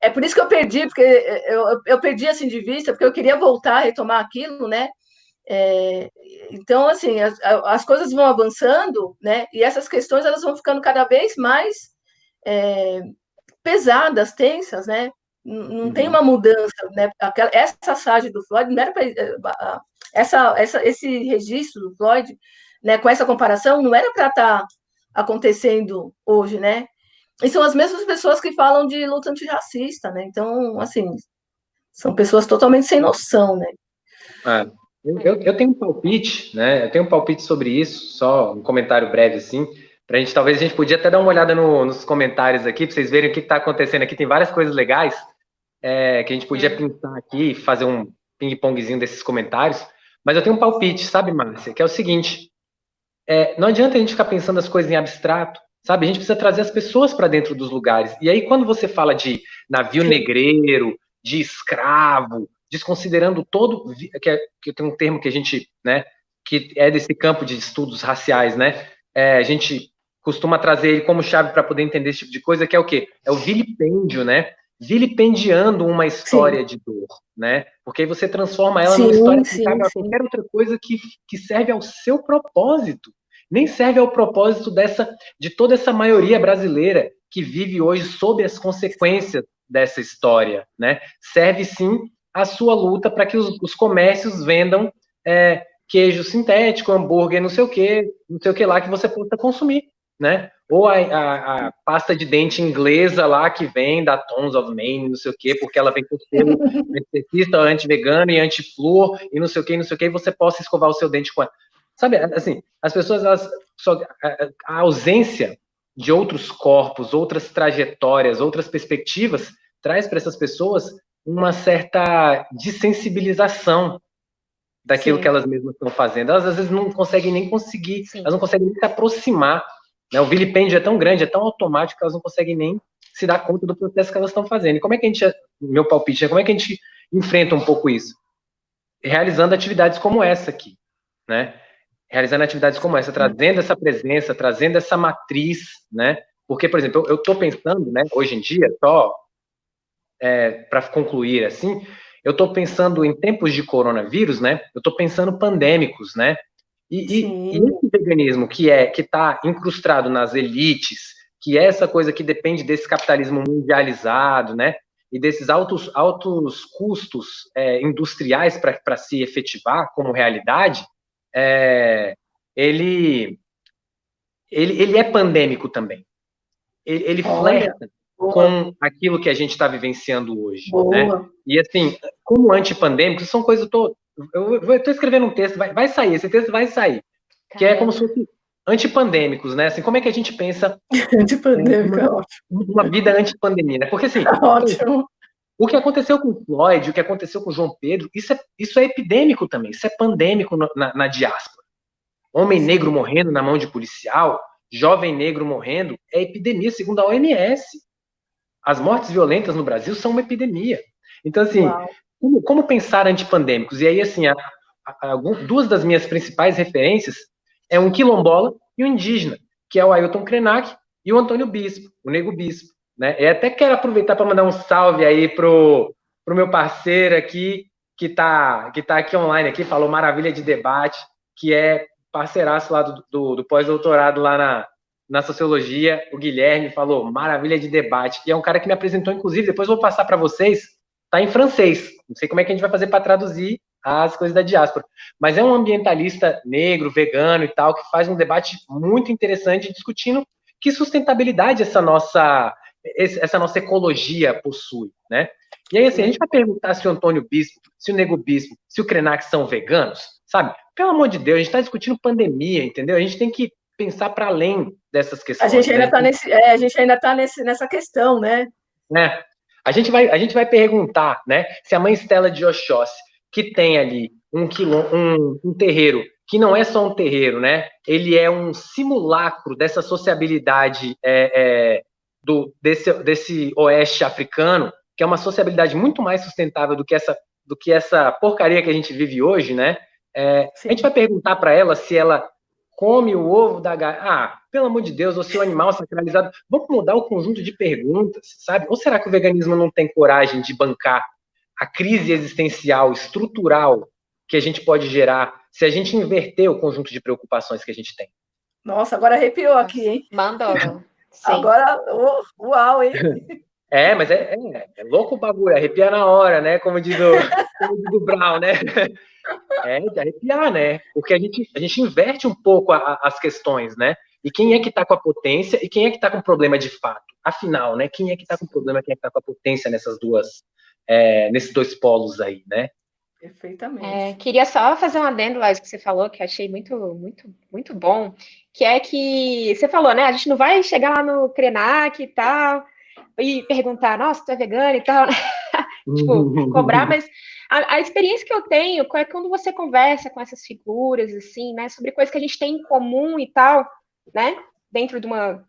é por isso que eu perdi, porque eu, eu perdi assim de vista, porque eu queria voltar a retomar aquilo, né? É, então, assim, as, as, coisas vão avançando, né? E essas questões elas vão ficando cada vez mais é, pesadas, tensas, né? Não, não uhum. tem uma mudança, né? Aquela, essa sarge do Floyd não era para é, essa, essa, esse registro do Floyd, né? Com essa comparação, não era para estar tá acontecendo hoje, né? E são as mesmas pessoas que falam de luta antirracista, né? Então, assim, são pessoas totalmente sem noção, né? É. Eu, eu, eu, tenho um palpite, né? Eu tenho um palpite sobre isso, só um comentário breve assim. Pra gente, talvez a gente podia até dar uma olhada no, nos comentários aqui, para vocês verem o que está acontecendo aqui. Tem várias coisas legais é, que a gente podia pensar aqui, fazer um ping-pongzinho desses comentários. Mas eu tenho um palpite, sabe, Márcia? Que é o seguinte: é, não adianta a gente ficar pensando as coisas em abstrato, sabe? A gente precisa trazer as pessoas para dentro dos lugares. E aí, quando você fala de navio negreiro, de escravo, desconsiderando todo que, é, que tem um termo que a gente, né, que é desse campo de estudos raciais, né? É, a gente costuma trazer ele como chave para poder entender esse tipo de coisa, que é o quê? É o vilipêndio, né? Vilipendiando uma história sim. de dor, né? Porque aí você transforma ela sim, numa história que cabe a qualquer outra coisa que, que serve ao seu propósito. Nem serve ao propósito dessa de toda essa maioria brasileira que vive hoje sob as consequências dessa história, né? Serve sim a sua luta para que os, os, comércios vendam é, queijo sintético, hambúrguer, não sei o que, não sei o que lá que você possa consumir, né? Ou a, a, a, pasta de dente inglesa lá que vem da Tons of Maine, não sei o que, porque ela vem com selo [laughs] anestesista, anti-vegano e anti-flúor e não sei o que, não sei o que, e você possa escovar o seu dente com ela. Sabe, assim, as pessoas, elas, só, a, a ausência de outros corpos, outras trajetórias, outras perspectivas, traz para essas pessoas uma certa desensibilização daquilo Sim. que elas mesmas estão fazendo. Elas às vezes não conseguem nem conseguir, Sim. elas não conseguem nem se aproximar. Né? O vilipêndio é tão grande, é tão automático que elas não conseguem nem se dar conta do processo que elas estão fazendo. E como é que a gente, meu palpite, é como é que a gente enfrenta um pouco isso? Realizando atividades como essa aqui, né? Realizando atividades como essa, trazendo essa presença, trazendo essa matriz, né? Porque, por exemplo, eu estou pensando, né, hoje em dia, só é, para concluir assim, eu estou pensando em tempos de coronavírus, né? Eu estou pensando pandêmicos, né? E, e, e, esse veganismo que é que está incrustado nas elites, que é essa coisa que depende desse capitalismo mundializado, né? E desses altos, altos custos é, industriais para se efetivar como realidade, é, ele, ele, ele é pandêmico também. Ele, ele flerta com aquilo que a gente está vivenciando hoje. Né? E assim, como antipandêmico, são coisas. Tô, eu estou escrevendo um texto, vai, vai sair, esse texto vai sair. Caramba. Que é como se fosse antipandêmicos, né? Assim, como é que a gente pensa [laughs] Antipandêmico, uma, é ótimo. uma vida antipandemia, né? Porque assim, [laughs] ótimo. o que aconteceu com o Floyd, o que aconteceu com o João Pedro, isso é, isso é epidêmico também, isso é pandêmico na, na diáspora. Homem negro morrendo na mão de policial, jovem negro morrendo, é epidemia, segundo a OMS. As mortes violentas no Brasil são uma epidemia. Então, assim, como, como, pensar antipandêmicos? E aí, assim, duas das minhas principais referências é um quilombola e um indígena, que é o Ailton Krenak e o Antônio Bispo, o Nego Bispo. Né? E até quero aproveitar para mandar um salve aí pro, pro meu parceiro aqui, que está que tá aqui online, aqui, falou maravilha de debate, que é parceiraço lá do, do, do pós-doutorado lá na, na sociologia, o Guilherme falou maravilha de debate, e é um cara que me apresentou, inclusive, depois vou passar para vocês, tá em francês. Não sei como é que a gente vai fazer para traduzir as coisas da diáspora, mas é um ambientalista negro, vegano e tal, que faz um debate muito interessante discutindo que sustentabilidade essa nossa essa nossa ecologia possui, né? E aí, assim, a gente vai perguntar se o Antônio Bispo, se o Nego Bispo, se o Krenak são veganos, sabe? Pelo amor de Deus, a gente está discutindo pandemia, entendeu? A gente tem que pensar para além dessas questões. A gente ainda está né? nesse, é, a gente ainda tá nesse, nessa questão, né? É. A gente vai, a gente vai perguntar, né? Se a mãe Estela de Oxóssi, que tem ali um, quilô, um, um terreiro que não é só um terreiro, né? Ele é um simulacro dessa sociabilidade é, é, do, desse, desse oeste africano, que é uma sociabilidade muito mais sustentável do que essa, do que essa porcaria que a gente vive hoje, né? É, a gente vai perguntar para ela se ela come o ovo da galinha. Ah, pelo amor de Deus, ou se o animal é sacralizado. Vamos mudar o conjunto de perguntas, sabe? Ou será que o veganismo não tem coragem de bancar a crise existencial, estrutural que a gente pode gerar se a gente inverter o conjunto de preocupações que a gente tem? Nossa, agora arrepiou aqui, hein? Mandou. Agora, uau, hein? [laughs] É, mas é, é, é, louco o bagulho, arrepia na hora, né? Como diz o, como diz o Brown, né? É de arrepiar, né? Porque a gente, a gente inverte um pouco a, a, as questões, né? E quem é que está com a potência e quem é que está com o problema de fato? Afinal, né? Quem é que está com o problema, quem é que está com a potência nessas duas, é, nesses dois polos aí, né? Perfeitamente. É, queria só fazer um adendo lá que você falou, que achei muito, muito, muito bom, que é que você falou, né? A gente não vai chegar lá no Krenak e tal, e perguntar, nossa, tu é vegano e tal, né? Tipo, cobrar, mas a, a, experiência que eu tenho é quando você conversa com essas figuras, assim, né, sobre coisas que a gente tem em comum e tal, né, dentro de, uma,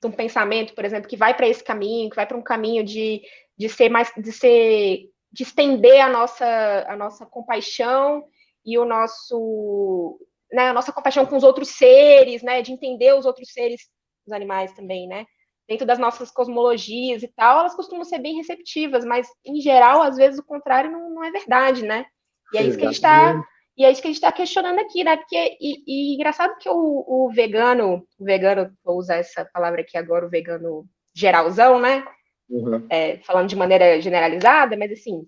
de um pensamento, por exemplo, que vai para esse caminho, que vai para um caminho de, de ser mais, de ser, de estender a nossa, a nossa compaixão e o nosso, né, a nossa compaixão com os outros seres, né, de entender os outros seres, os animais também, né, dentro das nossas cosmologias e tal, elas costumam ser bem receptivas, mas em geral, às vezes o contrário não, não é verdade, né? E é isso que a gente está e é isso que a gente está questionando aqui, né? Porque e, e engraçado que o, o, vegano, o vegano, vou usar essa palavra aqui agora, o vegano geralzão, né? Uhum. É, falando de maneira generalizada, mas assim,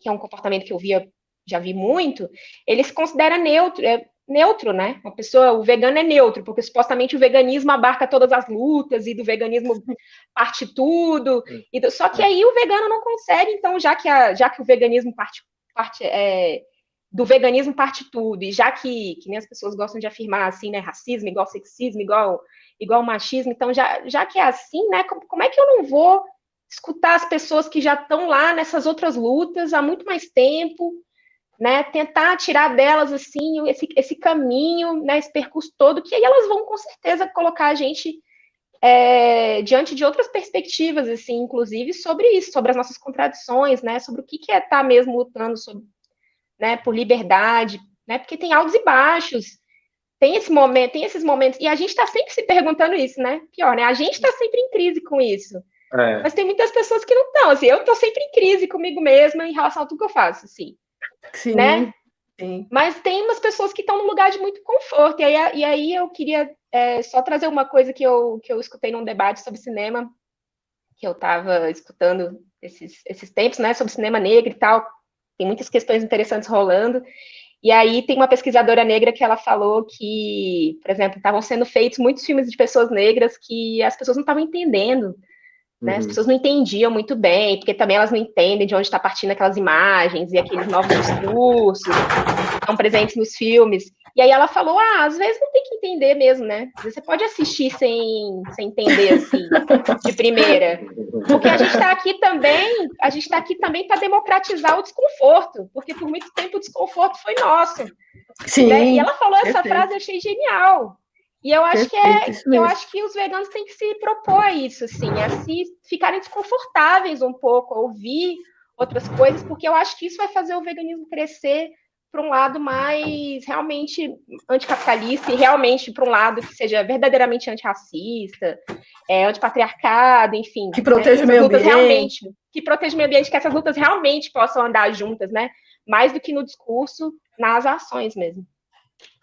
que é um comportamento que eu via, já vi muito, ele se considera neutro, é, neutro, né? Uma pessoa, o vegano é neutro, porque supostamente o veganismo abarca todas as lutas e do veganismo parte tudo. Do, só que aí o vegano não consegue, então, já que, a, já que o veganismo parte, parte é, do veganismo parte tudo, e já que, que nem as pessoas gostam de afirmar assim, né? Racismo igual sexismo, igual, igual machismo, então, já, já que é assim, né? Como, como é que eu não vou escutar as pessoas que já estão lá nessas outras lutas há muito mais tempo? Né, tentar tirar delas assim esse, esse caminho, né, esse percurso todo, que aí elas vão com certeza colocar a gente é, diante de outras perspectivas, assim, inclusive sobre isso, sobre as nossas contradições, né, sobre o que, que é estar tá mesmo lutando sobre, né, por liberdade, né, porque tem altos e baixos, tem esse momento, tem esses momentos, e a gente está sempre se perguntando isso, né, pior, né, a gente está sempre em crise com isso, é. mas tem muitas pessoas que não estão, assim, eu estou sempre em crise comigo mesma em relação a tudo que eu faço, assim, Sim, né? Sim. Mas tem umas pessoas que estão num lugar de muito conforto. E aí, e aí eu queria é, só trazer uma coisa que eu, que eu escutei num debate sobre cinema, que eu estava escutando esses, esses tempos, né, sobre cinema negro e tal. Tem muitas questões interessantes rolando. E aí tem uma pesquisadora negra que ela falou que, por exemplo, estavam sendo feitos muitos filmes de pessoas negras que as pessoas não estavam entendendo né? Uhum. As pessoas não entendiam muito bem, porque também elas não entendem de onde está partindo aquelas imagens e aqueles novos discursos que estão presentes nos filmes. E aí ela falou: ah, às vezes não tem que entender mesmo, né? Você pode assistir sem, sem entender, assim, de primeira. Porque a gente está aqui também, a gente está aqui também para democratizar o desconforto, porque por muito tempo o desconforto foi nosso. Sim. Né? E ela falou essa frase, eu achei genial. E eu acho Perfeito, que é, eu acho que os veganos têm que se propor a isso, assim, a se ficarem desconfortáveis um pouco, a ouvir outras coisas, porque eu acho que isso vai fazer o veganismo crescer para um lado mais realmente anticapitalista e realmente para um lado que seja verdadeiramente antirracista, é, antipatriarcado, enfim. Que proteja né, o meio ambiente. Realmente, que proteja o meio ambiente, que essas lutas realmente possam andar juntas, né? Mais do que no discurso, nas ações mesmo.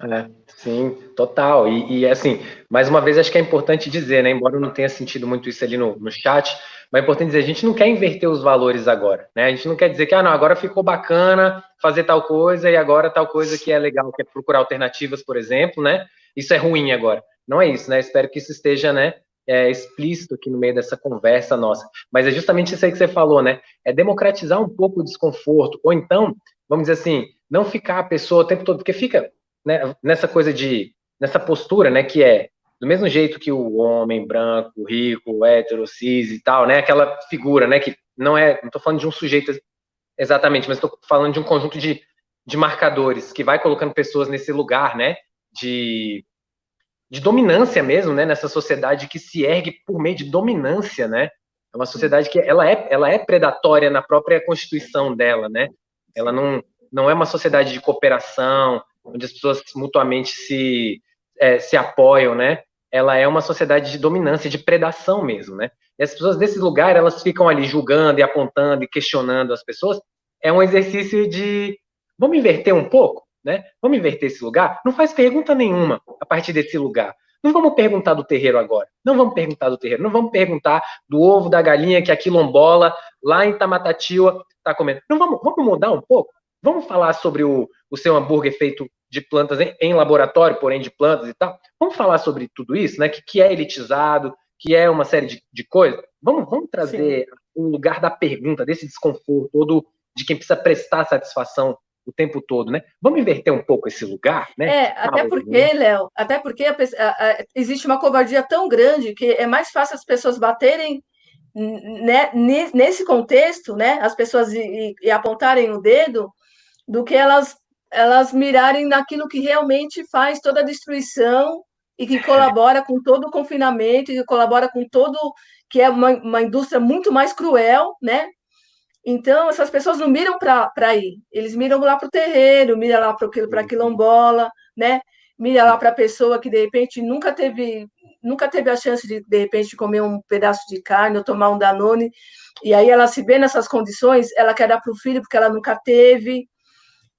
É, sim, total. E, e, assim, mais uma vez, acho que é importante dizer, né? Embora eu não tenha sentido muito isso ali no, no chat, mas é importante dizer, a gente não quer inverter os valores agora, né? A gente não quer dizer que, ah, não, agora ficou bacana fazer tal coisa e agora tal coisa que é legal, que é procurar alternativas, por exemplo, né? Isso é ruim agora. Não é isso, né? Espero que isso esteja, né? É, explícito aqui no meio dessa conversa nossa. Mas é justamente isso aí que você falou, né? É democratizar um pouco o desconforto, ou então, vamos dizer assim, não ficar a pessoa o tempo todo, porque fica né, nessa coisa de, nessa postura, né, que é do mesmo jeito que o homem branco, rico, hétero, cis e tal, né, aquela figura, né, que não é, não tô falando de um sujeito exatamente, mas estou falando de um conjunto de, de marcadores que vai colocando pessoas nesse lugar, né, de, de dominância mesmo, né, nessa sociedade que se ergue por meio de dominância, né, é uma sociedade que ela é, ela é predatória na própria constituição dela, né? Ela não, não é uma sociedade de cooperação, onde as pessoas mutuamente se, é, se apoiam, né? Ela é uma sociedade de dominância, de predação mesmo, né? E as pessoas desse lugar, elas ficam ali julgando e apontando e questionando as pessoas. É um exercício de vamos inverter um pouco, né? Vamos inverter esse lugar. Não faz pergunta nenhuma a partir desse lugar. Não vamos perguntar do terreiro agora. Não vamos perguntar do terreiro. Não vamos perguntar do ovo da galinha que a quilombola lá em Tamatatiwa está comendo. Não vamos, vamos mudar um pouco. Vamos falar sobre o, o seu hambúrguer feito de plantas em, em, laboratório, porém de plantas e tal. Vamos falar sobre tudo isso, né? Que, que é elitizado, que é uma série de, de coisas. Vamos, vamos trazer Sim. o lugar da pergunta, desse desconforto, todo de quem precisa prestar satisfação o tempo todo, né? Vamos inverter um pouco esse lugar, né? É, até porque, Léo, até porque a, a, a, existe uma covardia tão grande que é mais fácil as pessoas baterem né, nesse contexto, né? As pessoas e, e apontarem o dedo do que elas elas mirarem naquilo que realmente faz toda a destruição e que colabora com todo o confinamento e que colabora com todo que é uma, uma indústria muito mais cruel, né? Então, essas pessoas não miram para ir, eles miram lá para o terreiro, miram lá para a uhum. quilombola, né? Mira lá para a pessoa que, de repente, nunca teve nunca teve a chance de, de repente, comer um pedaço de carne ou tomar um Danone, e aí ela se vê nessas condições, ela quer dar para o filho porque ela nunca teve,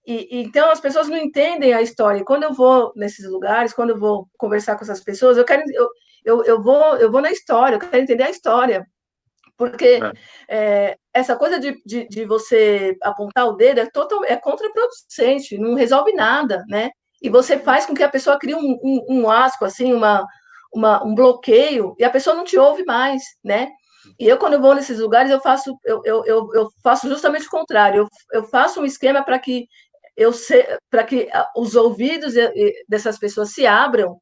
e, então as pessoas não entendem a história. quando eu vou nesses lugares, quando eu vou conversar com essas pessoas, eu quero eu, eu, eu vou eu vou na história, eu quero entender a história. Porque é. É, essa coisa de, de, de, você apontar o dedo é, total, é contraproducente, não resolve nada, né? E você faz com que a pessoa crie um, um, um asco, assim, uma, uma, um bloqueio, e a pessoa não te ouve mais, né? E eu, quando eu vou nesses lugares, eu faço, eu, eu, eu, eu faço justamente o contrário. Eu, eu faço um esquema para que eu para que os ouvidos dessas pessoas se abram,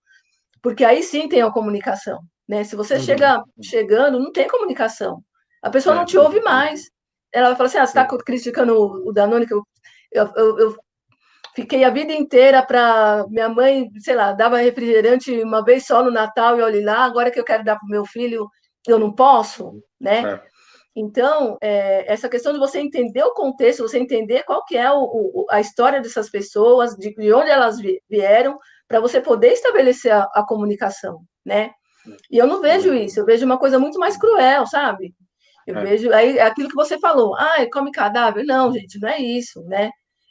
porque aí sim tem a comunicação. Né? Se você uhum. chega chegando, não tem comunicação. A pessoa é, não te ouve mais. Ela vai falar assim: ah, você está criticando o Danone, que eu, eu, eu, eu fiquei a vida inteira para. Minha mãe, sei lá, dava refrigerante uma vez só no Natal e olhe lá, agora que eu quero dar para o meu filho, eu não posso, né? É. Então, é, essa questão de você entender o contexto, você entender qual que é o, o, a história dessas pessoas, de, de onde elas vieram, para você poder estabelecer a, a comunicação, né? E eu não vejo isso, eu vejo uma coisa muito mais cruel, sabe? Eu é. vejo aí aquilo que você falou, ah, come cadáver. Não, gente, não é isso, né?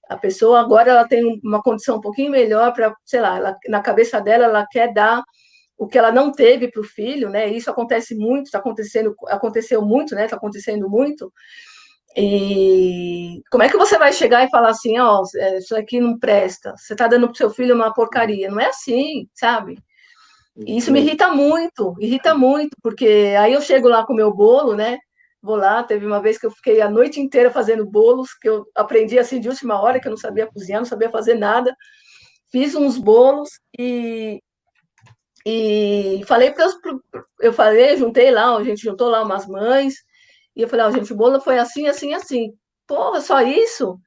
A pessoa agora ela tem uma condição um pouquinho melhor para, sei lá, ela, na cabeça dela ela quer dar o que ela não teve para o filho, né? Isso acontece muito, está acontecendo, aconteceu muito, né? Está acontecendo muito. E como é que você vai chegar e falar assim, ó, oh, isso aqui não presta, você está dando para o seu filho uma porcaria? Não é assim, sabe? E isso me irrita muito, irrita muito, porque aí eu chego lá com o meu bolo, né? Vou lá, teve uma vez que eu fiquei a noite inteira fazendo bolos, que eu aprendi assim de última hora, que eu não sabia cozinhar, não sabia fazer nada. Fiz uns bolos e, e falei para eu falei, juntei lá, a gente juntou lá umas mães, e eu falei, ó, oh, gente, o bolo foi assim, assim, assim. Porra, só isso?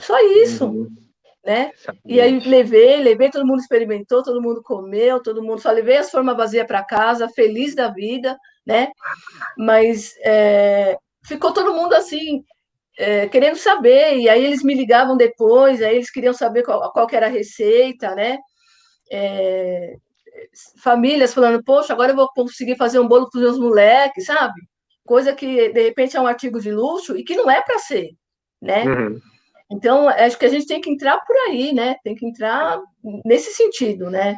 Só isso. Uhum né? E aí levei, levei, todo mundo experimentou, todo mundo comeu, todo mundo só levei as formas vazias para casa, feliz da vida, né? Mas é, ficou todo mundo assim é, querendo saber, e aí eles me ligavam depois, aí eles queriam saber qual, qual era a receita, né? É, famílias falando, poxa, agora eu vou conseguir fazer um bolo para os meus moleques, sabe? Coisa que de repente é um artigo de luxo e que não é para ser, né? Uhum. Então, acho que a gente tem que entrar por aí, né? Tem que entrar nesse sentido, né?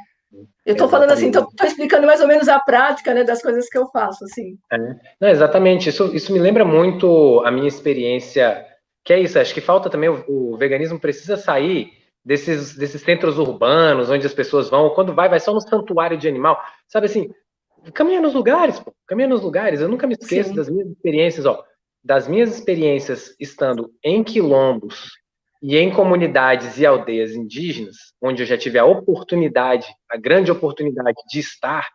Eu estou falando assim, estou explicando mais ou menos a prática né, das coisas que eu faço, assim. É. Não, exatamente, isso, isso me lembra muito a minha experiência, que é isso, acho que falta também, o, o, veganismo precisa sair desses, desses centros urbanos, onde as pessoas vão, quando vai, vai só no santuário de animal, sabe assim, caminha nos lugares, pô, caminha nos lugares, eu nunca me esqueço Sim. das minhas experiências, ó, das minhas experiências estando em quilombos, e em comunidades e aldeias indígenas, onde eu já tive a oportunidade, a grande oportunidade de estar,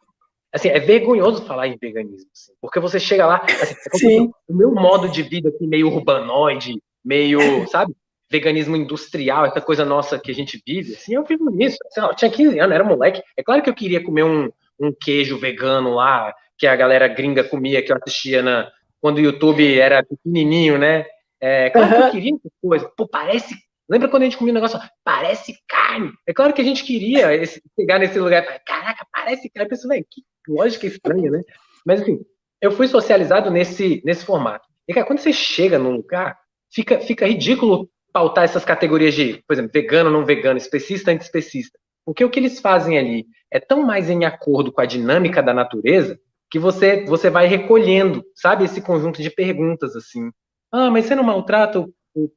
assim, é vergonhoso falar em veganismo, assim, porque você chega lá, assim, é o meu modo de vida aqui meio urbanoide, meio, sabe, veganismo industrial, essa coisa nossa que a gente vive, assim, eu vivo nisso. Assim, eu tinha 15 anos, era moleque. É claro que eu queria comer um, um queijo vegano lá, que a galera gringa comia, que eu assistia na, quando o YouTube era pequenininho, né? É, claro uhum. que eu queria essa coisa. Pô, parece. Lembra quando a gente comia um negócio? Parece carne. É claro que a gente queria esse, chegar nesse lugar. Caraca, parece carne. Eu pensei, velho, que lógica estranha, né? Mas, enfim, eu fui socializado nesse, nesse formato. E, cara, quando você chega num lugar, fica, fica ridículo pautar essas categorias de, por exemplo, vegano, não vegano, especista, antiespecista. Porque o que eles fazem ali é tão mais em acordo com a dinâmica da natureza que você você vai recolhendo, sabe, esse conjunto de perguntas assim. Ah, mas você não maltrata o, o?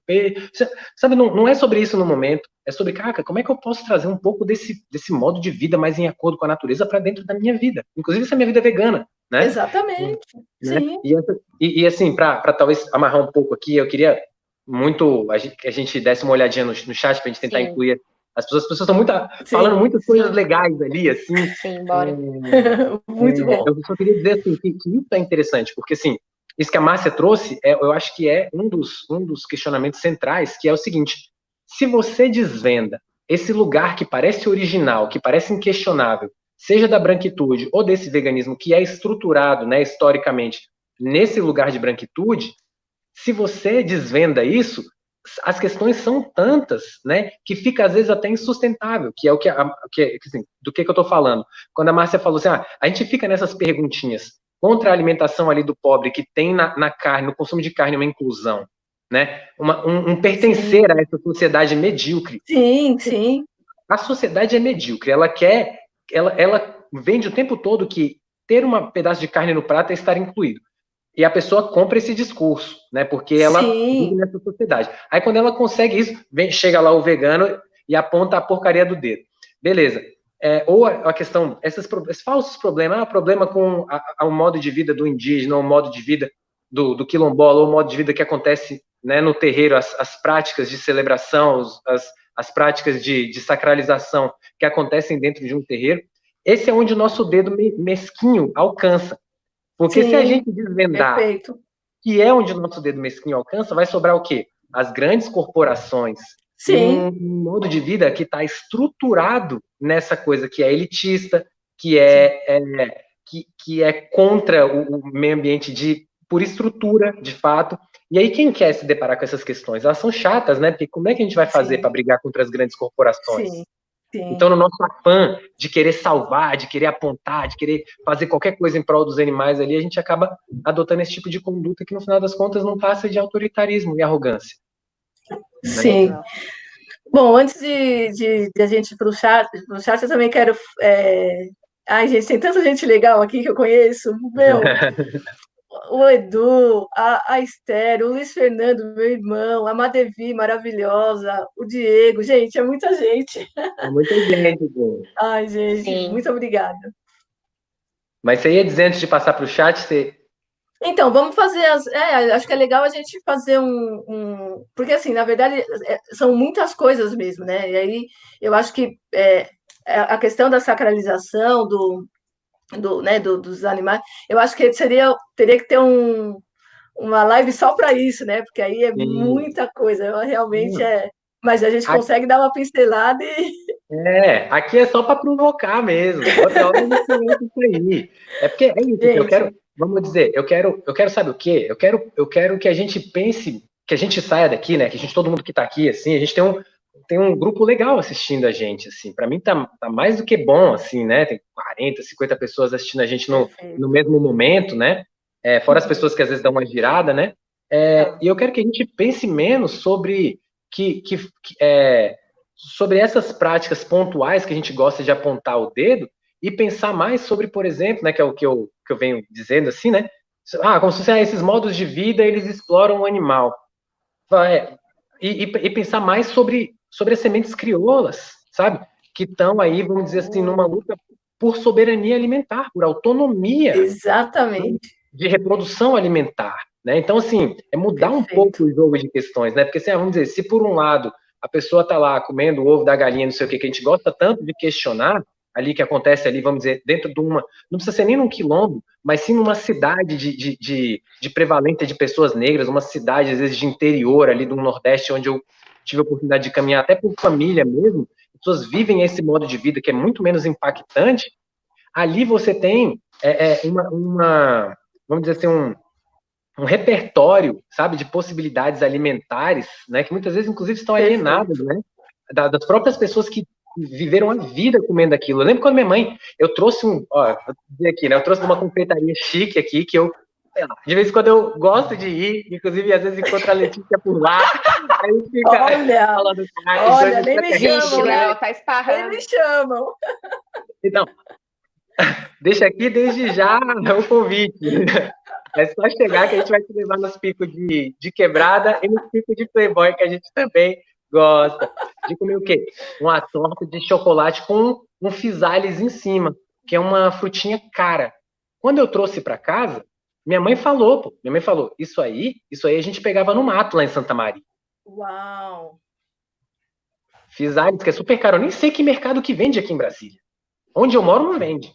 Sabe, não, não é sobre isso no momento. É sobre, cara, como é que eu posso trazer um pouco desse, desse modo de vida mais em acordo com a natureza para dentro da minha vida? Inclusive, essa minha vida é vegana, né? Exatamente. Né? Sim. E, e, e assim, para talvez amarrar um pouco aqui, eu queria muito a gente, a gente desse uma olhadinha no, no chat para a gente tentar Sim. incluir as pessoas. As pessoas estão muito, falando muitas coisas legais ali, assim. Sim, bora. É, [laughs] muito é, bom. Eu só queria dizer assim, que, que, isso é interessante, porque assim, isso que a Márcia trouxe, é, eu acho que é um dos, um dos questionamentos centrais, que é o seguinte: se você desvenda esse lugar que parece original, que parece inquestionável, seja da branquitude ou desse veganismo que é estruturado, né, historicamente, nesse lugar de branquitude, se você desvenda isso, as questões são tantas, né, que fica às vezes até insustentável, que é o que, a, que assim, do que, que eu estou falando. Quando a Márcia falou assim, ah, a gente fica nessas perguntinhas contra a alimentação ali do pobre, que tem na, na carne, no consumo de carne, uma inclusão, né, uma, um, um, pertencer sim. a essa sociedade medíocre. Sim, sim. A sociedade é medíocre, ela quer, ela, ela vende o tempo todo que ter um pedaço de carne no prato é estar incluído e a pessoa compra esse discurso, né? Porque ela Sim. vive nessa sociedade. Aí quando ela consegue isso, vem, chega lá o vegano e aponta a porcaria do dedo. Beleza. É, ou a, questão, esses, esses falsos problemas, ah, problema com o modo de vida do indígena, o modo de vida do, do quilombola, ou o modo de vida que acontece né, no terreiro, as, as práticas de celebração, as, as práticas de, de sacralização que acontecem dentro de um terreiro, esse é onde o nosso dedo mesquinho alcança. Porque Sim, se a gente desvendar perfeito. que é onde o nosso dedo mesquinho alcança, vai sobrar o quê? As grandes corporações. Sim. Um modo de vida que está estruturado nessa coisa que é elitista, que é, é que, que é contra o, o meio ambiente de por estrutura, de fato. E aí, quem quer se deparar com essas questões? Elas são chatas, né? Porque como é que a gente vai fazer para brigar contra as grandes corporações? Sim. Sim. Então, no nosso afã de querer salvar, de querer apontar, de querer fazer qualquer coisa em prol dos animais ali, a gente acaba adotando esse tipo de conduta que, no final das contas, não passa de autoritarismo e arrogância. Sim. Né? Bom, antes de, de, de, a gente ir para o chat, pro chat, eu também quero. É... Ai, gente, tem tanta gente legal aqui que eu conheço. Meu, [laughs] o Edu, a, a Esther, o Luiz Fernando, meu irmão, a Madevi, maravilhosa, o Diego, gente, é muita gente. É muita gente, gente. Ai, gente, Sim. muito obrigada. Mas você ia dizer antes de passar para o chat, você. Então, vamos fazer as. É, acho que é legal a gente fazer um. um... Porque, assim, na verdade, é, são muitas coisas mesmo, né? E aí eu acho que é, é a questão da sacralização, do, do, né, do, dos animais, eu acho que seria, teria que ter um, uma live só para isso, né? Porque aí é Sim. muita coisa, realmente é. Mas a gente aqui... consegue dar uma pincelada e. É, aqui é só para provocar mesmo. É porque é isso, eu quero, vamos dizer, eu quero, eu quero saber o quê? Eu quero, eu quero que a gente pense, que a gente saia daqui, né? Que a gente, todo mundo que está aqui, assim, a gente tem um, tem um grupo legal assistindo a gente, assim. Para mim tá, tá, mais do que bom, assim, né? Tem 40, 50 pessoas assistindo a gente no, no mesmo momento, né? É, fora as uhum. pessoas que às vezes dão uma girada, né? É, tá. e eu quero que a gente pense menos sobre que, que, que é, sobre essas práticas pontuais que a gente gosta de apontar o dedo e pensar mais sobre, por exemplo, né, que é o que eu, que eu venho dizendo assim, né? Ah, como se fosse, ah, esses modos de vida, eles exploram o animal. Vai, e, e, e pensar mais sobre sobre as sementes crioulas, sabe? Que estão aí, vamos dizer assim, numa luta por soberania alimentar, por autonomia. Exatamente. De reprodução alimentar. Né? Então, assim, é mudar Perfeito. um pouco o jogo de questões, né? Porque, assim, vamos dizer, se por um lado a pessoa está lá comendo o ovo da galinha, não sei o que, que a gente gosta tanto de questionar, ali que acontece ali, vamos dizer, dentro de uma. Não precisa ser nem num quilombo, mas sim numa cidade de, de, de, de prevalência de pessoas negras, uma cidade, às vezes, de interior ali do Nordeste, onde eu tive a oportunidade de caminhar até por família mesmo, pessoas vivem esse modo de vida que é muito menos impactante, ali você tem é, é, uma, uma, vamos dizer assim, um, um repertório, sabe, de possibilidades alimentares, né, que muitas vezes, inclusive, estão alienadas, né, das próprias pessoas que viveram a vida comendo aquilo. Eu lembro quando minha mãe, eu trouxe um, ó, vou dizer aqui, né, eu trouxe uma confeitaria chique aqui, que eu, de vez em quando eu gosto de ir, inclusive às vezes encontro a Letícia por lá, [laughs] aí fica olha, falando, olha, nem me chamam, né? tá esparrando. Nem me chamam. Então, [laughs] deixa aqui desde já [laughs] o convite. É só chegar que a gente vai te levar nos picos de, de quebrada e nos picos de playboy, que a gente também gosta. De comer o quê? Uma torta de chocolate com um fisales em cima, que é uma frutinha cara. Quando eu trouxe para casa, minha mãe falou, pô, minha mãe falou, isso aí, isso aí a gente pegava no mato lá em Santa Maria. Uau! Fisales, que é super caro. Eu nem sei que mercado que vende aqui em Brasília. Onde eu moro não vende.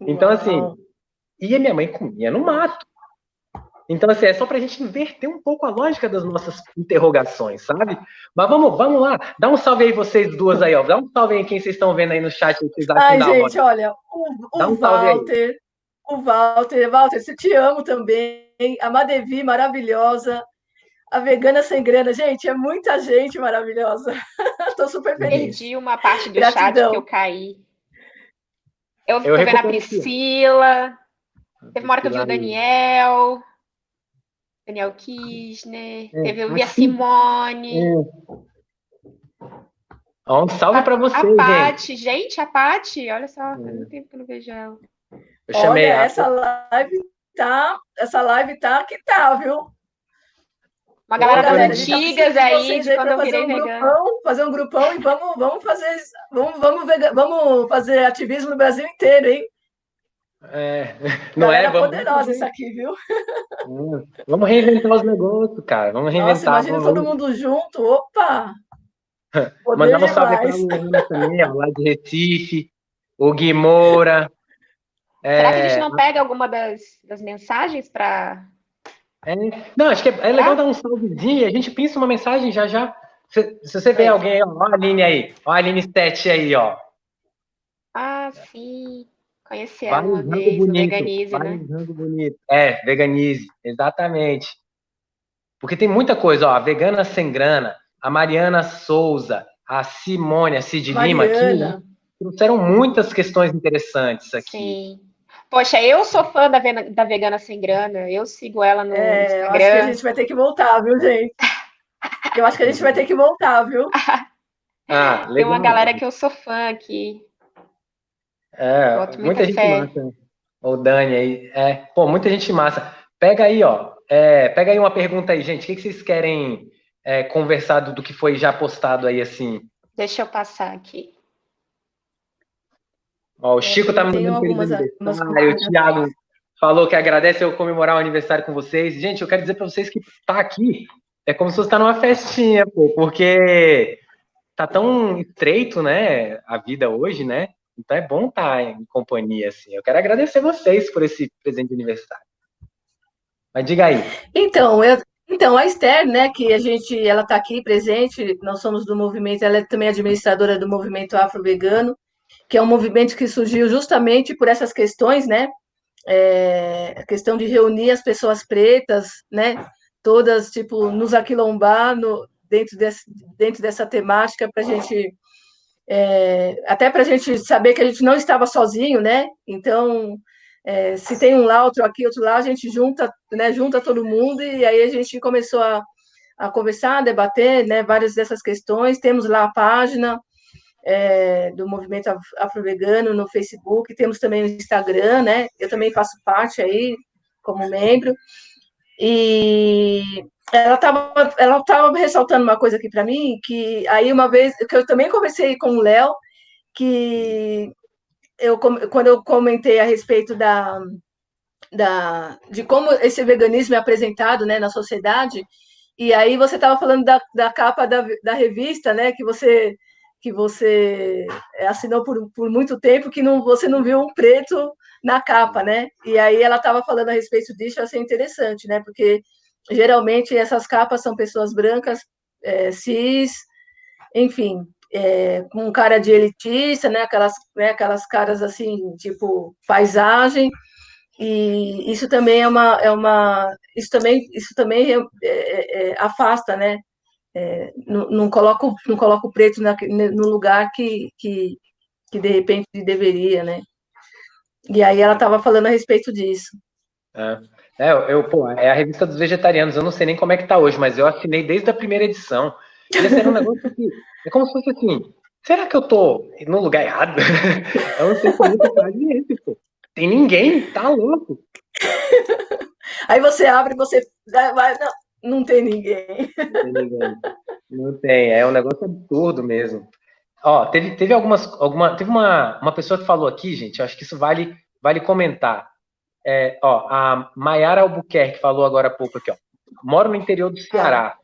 Então, assim, Uau. e a minha mãe comia no mato. Então, assim, é só para a gente inverter um pouco a lógica das nossas interrogações, sabe? Mas vamos, vamos lá. Dá um salve aí, vocês duas aí, ó. Dá um salve aí quem vocês estão vendo aí no chat. Vocês Ai, gente, olha, o, o um Walter, o Walter, Walter, você te amo também. A Madevi, maravilhosa. A vegana sem grana, gente, é muita gente maravilhosa. [laughs] Tô super feliz. Perdi uma parte do Gratidão. chat que eu caí. Eu, eu tô vendo a Priscila. Teve uma hora que eu vi o Daniel. Daniel Kirchner. É, teve eu vi a Simone. É. Um salve para você, a Paty, gente. gente, a Paty, olha só, faz muito tempo que eu não vejo ela. Eu chamei olha, a... essa live tá, essa live tá que tá, viu? Uma galera das antigas aí, de quando eu virei um grupão, fazer um grupão e vamos, vamos fazer vamos, vamos, vamos fazer ativismo no Brasil inteiro, hein? É, não é? Vamos, poderosa isso aqui, viu? Hum, vamos reinventar os negócios, cara. Vamos reinventar. Nossa, imagina todo mundo junto. Opa! [laughs] Mandar um salve para a também, lá de Recife, o Gui Moura. Será que a gente é, não pega alguma das, das mensagens para é, não, acho que é, é legal dar um salvezinho e a gente pinça uma mensagem já já. Se, se você vê é. alguém, ó, a Aline aí, ó, a Aline Sete aí, ó. Ah, sim. Conheci ela uma vez, bonito, Veganize, né? Bonito. É, Veganize, exatamente. Porque tem muita coisa, ó, a Vegana Sem Grana, a Mariana Souza, a Simone, a Cid Lima aqui, né? trouxeram muitas questões interessantes aqui. Sim. Poxa, eu sou fã da, da Vegana Sem Grana, eu sigo ela no é, Instagram. Eu acho que a gente vai ter que voltar, viu, gente? Eu acho que a gente vai ter que voltar, viu? [laughs] Ah, Tem uma galera que eu sou fã aqui. É, muita gente fé. massa. O Dani aí. É, pô, muita gente massa. Pega aí, ó. É, pega aí uma pergunta aí, gente. O que, que vocês querem é, conversar do, do que foi já postado aí, assim? Deixa eu passar aqui. Ó, o é, Chico tá mandando algumas, aniversário, o Thiago falou que agradece eu comemorar o aniversário com vocês. Gente, eu quero dizer para vocês que tá aqui é como se você tá numa festinha, pô, porque tá tão estreito, né, a vida hoje, né? Então é bom estar tá em companhia, assim. Eu quero agradecer vocês por esse presente de aniversário. Mas diga aí. Então, eu, então a Esther, né, que a gente, ela está aqui presente, nós somos do movimento, ela é também administradora do movimento afro-vegano, que é um movimento que surgiu justamente por essas questões, né? É, a questão de reunir as pessoas pretas, né? Todas, tipo, nos aquilombar no, dentro, desse, dentro dessa temática, para a gente. É, até para a gente saber que a gente não estava sozinho, né? Então, é, se tem um lá, outro aqui, outro lá, a gente junta, né? Junta todo mundo e aí a gente começou a, a conversar, a debater, né? Várias dessas questões. Temos lá a página, é, do movimento afro-vegano no Facebook, temos também o Instagram, né? Eu também faço parte aí como membro. E ela estava ela tava ressaltando uma coisa aqui para mim, que aí uma vez, que eu também conversei com o Léo, que eu, quando eu comentei a respeito da, da, de como esse veganismo é apresentado né, na sociedade. E aí você estava falando da, da capa da, da revista, né? Que você que você assinou por, por muito tempo que não, você não viu um preto na capa, né? E aí ela estava falando a respeito disso, eu achei interessante, né? Porque geralmente essas capas são pessoas brancas, é, cis, enfim, é, com cara de elitista, né? Aquelas, né? Aquelas caras assim, tipo paisagem. E isso também é uma, é uma isso também, isso também é afasta, né? É, não, não, coloco, não coloco o preto na, no lugar que, que, que de repente deveria, né? E aí ela estava falando a respeito disso. É, é, eu, pô, é a revista dos vegetarianos, eu não sei nem como é que tá hoje, mas eu assinei desde a primeira edição. E esse era um negócio que, é como se fosse assim, será que eu tô no lugar errado? [laughs] eu não sei como é que esse, pô. Tem ninguém, tá louco. [laughs] Aí você abre e você vai, não, não tem ninguém. Não tem ninguém. Não tem, é um negócio absurdo mesmo. Ó, teve, teve algumas, alguma, teve uma, uma pessoa que falou aqui, gente, acho que isso vale, vale comentar. É, ó, a Maiara Albuquerque falou agora há pouco aqui, ó. Moro no interior do Ceará.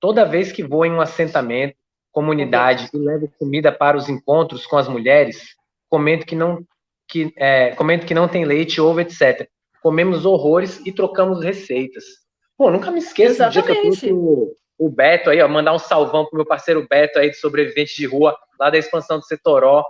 Toda vez que vou em um assentamento, comunidade e levo comida para os encontros com as mulheres, comento que não, que, é, comento que não tem leite, ovo, etc. Comemos horrores e trocamos receitas. Pô, nunca me esqueço Exatamente. do dia que eu o, o Beto aí, ó, mandar um salvão pro meu parceiro Beto aí, de sobrevivente de rua, lá da expansão do Setoró.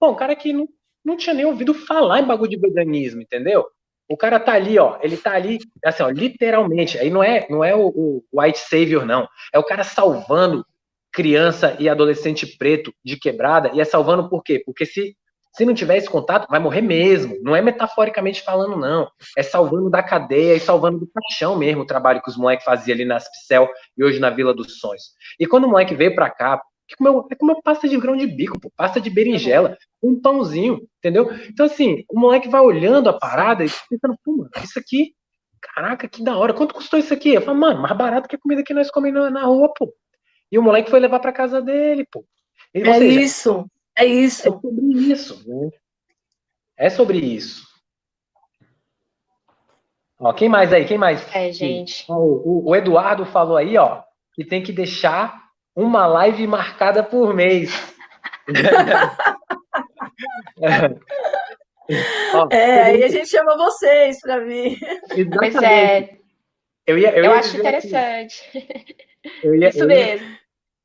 Bom, um cara que não, não tinha nem ouvido falar em bagulho de veganismo, entendeu? O cara tá ali, ó, ele tá ali, assim, ó, literalmente, aí não é, não é o, o white savior, não. É o cara salvando criança e adolescente preto de quebrada, e é salvando por quê? Porque se se não tiver esse contato, vai morrer mesmo. Não é metaforicamente falando, não. É salvando da cadeia e salvando do caixão mesmo o trabalho que os moleques faziam ali na Aspicel e hoje na Vila dos Sonhos. E quando o moleque veio pra cá, que comeu, é comeu pasta de grão de bico, pô, pasta de berinjela, um pãozinho, entendeu? Então, assim, o moleque vai olhando a parada e pensando, pô, mano, isso aqui, caraca, que da hora. Quanto custou isso aqui? Eu falo, mano, mais barato que a comida que nós comemos na, na rua, pô. E o moleque foi levar pra casa dele, pô. E, é seja, isso. É isso. É sobre isso, né? É sobre isso. Ó, quem mais aí? Quem mais? É, gente. Ó, o, o, Eduardo falou aí, ó, que tem que deixar uma live marcada por mês. [laughs] ó, é, aí a gente chama vocês para vir. Exatamente. Pois é. Eu, ia, eu, eu ia acho interessante. Ia, Isso mesmo. Ia,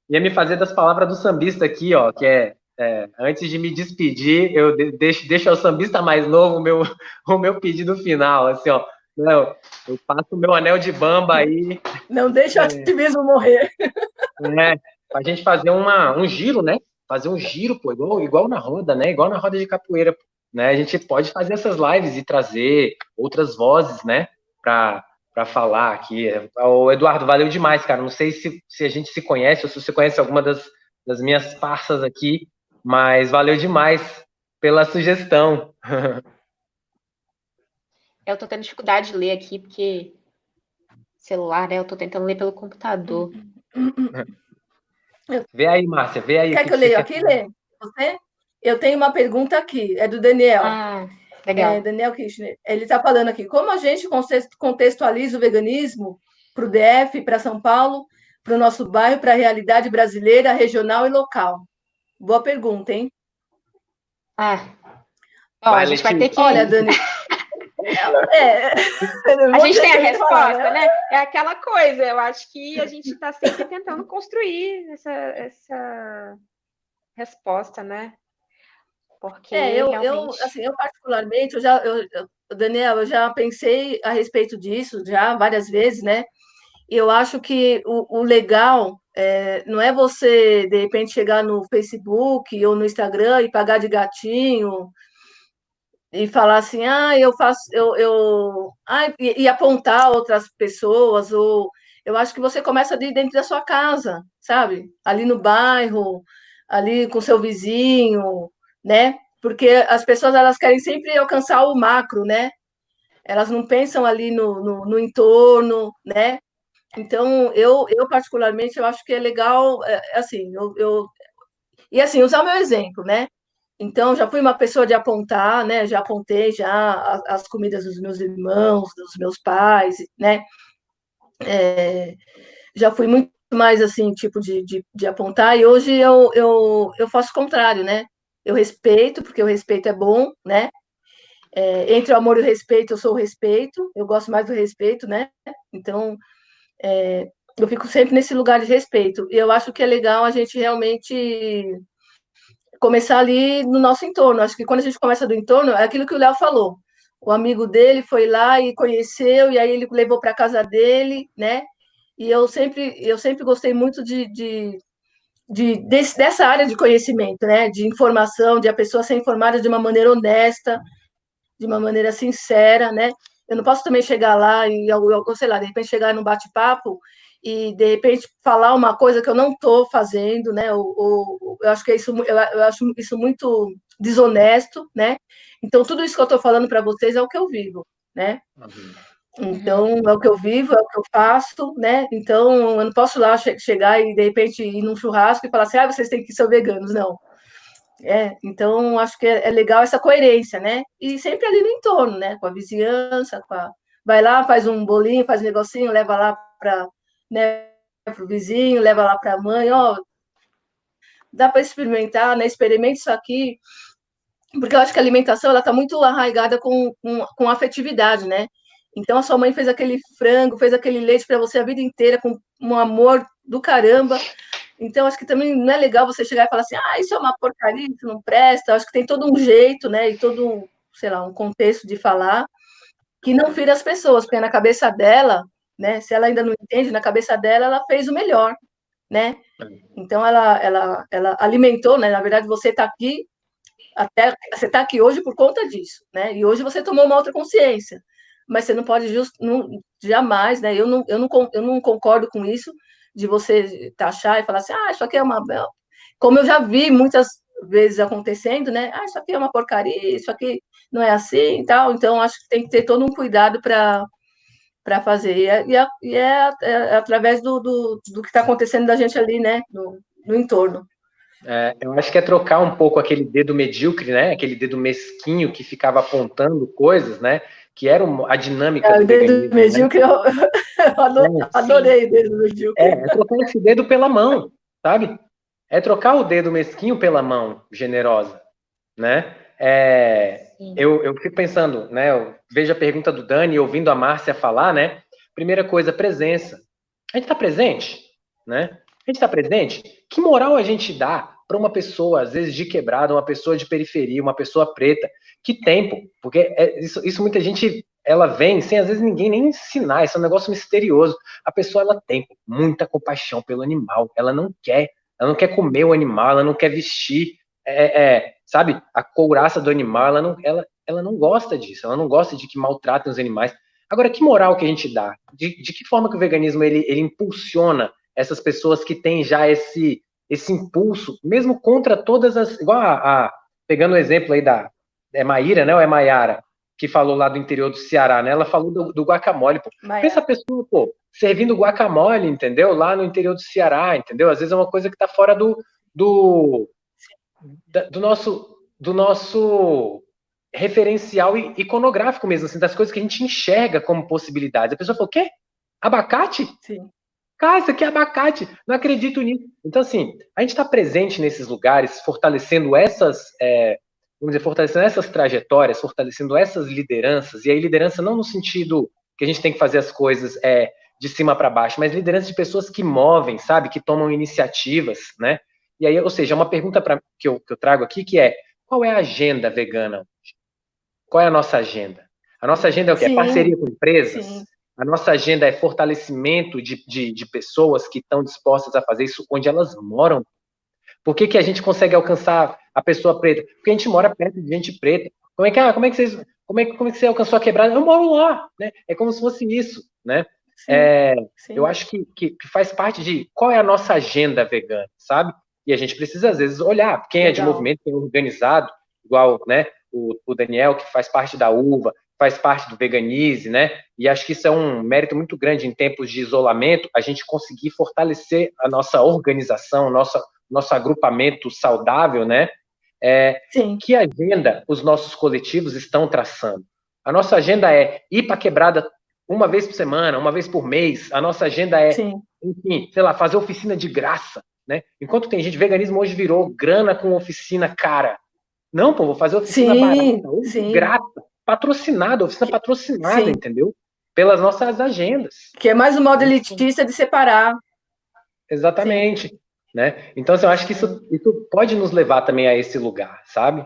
ia me fazer das palavras do sambista aqui, ó, que é é, antes de me despedir, eu deixo, deixo ao sambista mais novo o meu, [laughs] o meu pedido final, assim, ó. Não, eu passo o meu anel de bamba aí. Não deixa o é, ativismo morrer. É, a gente fazer uma, um giro, né? Fazer um giro, pô, igual, igual na roda, né? Igual na roda de capoeira, né? A gente pode fazer essas lives e trazer outras vozes, né? Para para falar aqui. O Eduardo, valeu demais, cara. Não sei se, se a gente se conhece ou se você conhece alguma das, das minhas parças aqui, mas valeu demais pela sugestão. Eu estou tendo dificuldade de ler aqui, porque celular, né? Eu estou tentando ler pelo computador. Vê aí, Márcia, vê aí. Quer que, que eu leia aqui, Lê? Você? Eu tenho uma pergunta aqui, é do Daniel. Ah, legal. É, Daniel Kirchner. Ele está falando aqui, como a gente contextualiza o veganismo para o DF, para São Paulo, para o nosso bairro, para a realidade brasileira, regional e local? Boa pergunta, hein? Ah. Ó, a gente vai ter que. Olha, Dani. [laughs] É, a gente tem a resposta, falar, né? É aquela coisa, eu acho que a gente está sempre tentando construir essa, essa resposta, né? Porque é, eu, realmente... eu, assim, eu particularmente, eu já, eu, Daniel, eu já pensei a respeito disso já várias vezes, né? Eu acho que o, o legal é, não é você, de repente, chegar no Facebook ou no Instagram e pagar de gatinho e falar assim, ah, eu faço, eu, eu ah, e, e, apontar outras pessoas, ou eu acho que você começa de dentro da sua casa, sabe? Ali no bairro, ali com seu vizinho, né? Porque as pessoas elas querem sempre alcançar o macro, né? Elas não pensam ali no, no, no entorno, né? Então, eu, eu particularmente, eu acho que é legal, é, assim, eu, eu, e assim, usar o meu exemplo, né? Então, já fui uma pessoa de apontar, né? Já apontei já as comidas dos meus irmãos, dos meus pais, né? É, já fui muito mais assim, tipo de, de, de, apontar, e hoje eu, eu, eu faço o contrário, né? Eu respeito, porque o respeito é bom, né? É, entre o amor e o respeito, eu sou o respeito, eu gosto mais do respeito, né? Então, é, eu fico sempre nesse lugar de respeito. E eu acho que é legal a gente realmente começar ali no nosso entorno. Acho que quando a gente começa do entorno, é aquilo que o Léo falou. O amigo dele foi lá e conheceu, e aí ele levou para casa dele, né? E eu sempre, eu sempre gostei muito de, de, de desse, dessa área de conhecimento, né? De informação, de a pessoa ser informada de uma maneira honesta, de uma maneira sincera, né? Eu não posso também chegar lá e, eu, sei lá, de repente chegar num bate-papo e de repente falar uma coisa que eu não estou fazendo, né? Ou, ou, eu acho que é isso, eu, eu, acho isso muito desonesto, né? Então tudo isso que eu estou falando para vocês é o que eu vivo, né? Então é o que eu vivo, é o que eu faço, né? Então eu não posso lá che chegar e de repente ir num churrasco e falar assim, ah, vocês têm que ser veganos, não. É, então acho que é, é legal essa coerência, né? E sempre ali no entorno, né? Com a vizinhança, com a... vai lá, faz um bolinho, faz um negocinho, leva lá para né, o vizinho, leva lá para a mãe, ó, dá para experimentar, né? Experimente isso aqui, porque eu acho que a alimentação ela está muito arraigada com, com, com afetividade, né? Então a sua mãe fez aquele frango, fez aquele leite para você a vida inteira com um amor do caramba. Então acho que também não é legal você chegar e falar assim, ah, isso é uma porcaria, isso não presta. Acho que tem todo um jeito, né? E todo, sei lá, um contexto de falar que não fira as pessoas, porque na cabeça dela né? Se ela ainda não entende, na cabeça dela, ela fez o melhor, né? Então ela, ela, ela alimentou, né? Na verdade, você está aqui até você está aqui hoje por conta disso, né? E hoje você tomou uma outra consciência, mas você não pode just, não, jamais, né? Eu não, eu não, eu não concordo com isso de você taxar e falar assim, ah, isso aqui é uma, como eu já vi muitas vezes acontecendo, né? Ah, isso aqui é uma porcaria, isso aqui não é assim, e tal. Então acho que tem que ter todo um cuidado para para fazer. E, é, e, é, e é, é, através do, do, do que está acontecendo da gente ali, né, no, no entorno. É, eu acho que é trocar um pouco aquele dedo medíocre, né? Aquele dedo mesquinho que ficava apontando coisas, né? Que era a dinâmica é, do dedo medíocre, né? [laughs] eu, eu é, adorei o dedo medíocre. É, é trocar esse dedo pela mão, sabe? É trocar o dedo mesquinho pela mão generosa, né? É, eu, eu fico pensando, né? Eu vejo a pergunta do Dani, ouvindo a Márcia falar, né? Primeira coisa, presença. A gente está presente, né? A gente está presente. Que moral a gente dá para uma pessoa, às vezes de quebrada, uma pessoa de periferia, uma pessoa preta? Que tempo? Porque é, isso, isso muita gente ela vem sem às vezes ninguém nem ensinar, isso é um negócio misterioso. A pessoa ela tem muita compaixão pelo animal, ela não quer, ela não quer comer o animal, ela não quer vestir, é, é, sabe, a couraça do animal, ela não, ela, ela não gosta disso, ela não gosta de que maltratem os animais. Agora, que moral que a gente dá? De, de que forma que o veganismo ele, ele impulsiona essas pessoas que têm já esse, esse impulso, mesmo contra todas as. Igual a, a pegando o exemplo aí da é Maíra, né? Ou é Maiara, que falou lá do interior do Ceará, né? Ela falou do, do guacamole, pô. Pensa a pessoa, pô, servindo guacamole, entendeu? Lá no interior do Ceará, entendeu? Às vezes é uma coisa que tá fora do, do, do nosso do nosso referencial iconográfico mesmo, assim, das coisas que a gente enxerga como possibilidades. A pessoa falou, o quê? Abacate? Sim. Cara, isso aqui é abacate, não acredito nisso. Então, assim, a gente está presente nesses lugares, fortalecendo essas, é, vamos dizer, fortalecendo essas trajetórias, fortalecendo essas lideranças, e aí liderança não no sentido que a gente tem que fazer as coisas é, de cima para baixo, mas liderança de pessoas que movem, sabe, que tomam iniciativas, né? E aí, ou seja, uma pergunta pra, que, eu, que eu trago aqui que é: qual é a agenda vegana hoje? Qual é a nossa agenda? A nossa agenda é o quê? É parceria com empresas? Sim. A nossa agenda é fortalecimento de, de, de pessoas que estão dispostas a fazer isso onde elas moram. Por que, que a gente consegue alcançar a pessoa preta? Porque a gente mora perto de gente preta. Como é que, ah, como é que vocês. Como é, como é que você alcançou a quebrada? Eu moro lá, né? É como se fosse isso, né? Sim, é, sim. Eu acho que, que, que, faz parte de qual é a nossa agenda vegana, sabe? E a gente precisa, às vezes, olhar quem Legal. é de movimento, quem é organizado, igual né, o, o, Daniel, que faz parte da UVA, faz parte do Veganize, né? E acho que isso é um mérito muito grande em tempos de isolamento, a gente conseguir fortalecer a nossa organização, nossa, nosso agrupamento saudável, né? É, que agenda os nossos coletivos estão traçando? A nossa agenda é ir para quebrada uma vez por semana, uma vez por mês. A nossa agenda é, Sim. enfim, sei lá, fazer oficina de graça, né? Enquanto tem gente, veganismo hoje virou grana com oficina cara. Não, pô, vou fazer oficina sim, barata, sim. grata, patrocinada, oficina patrocinada, sim. entendeu? Pelas nossas agendas. Que é mais um modo elitista de separar. Exatamente. Sim. Né? Então, assim, eu acho que isso, isso pode nos levar também a esse lugar, sabe?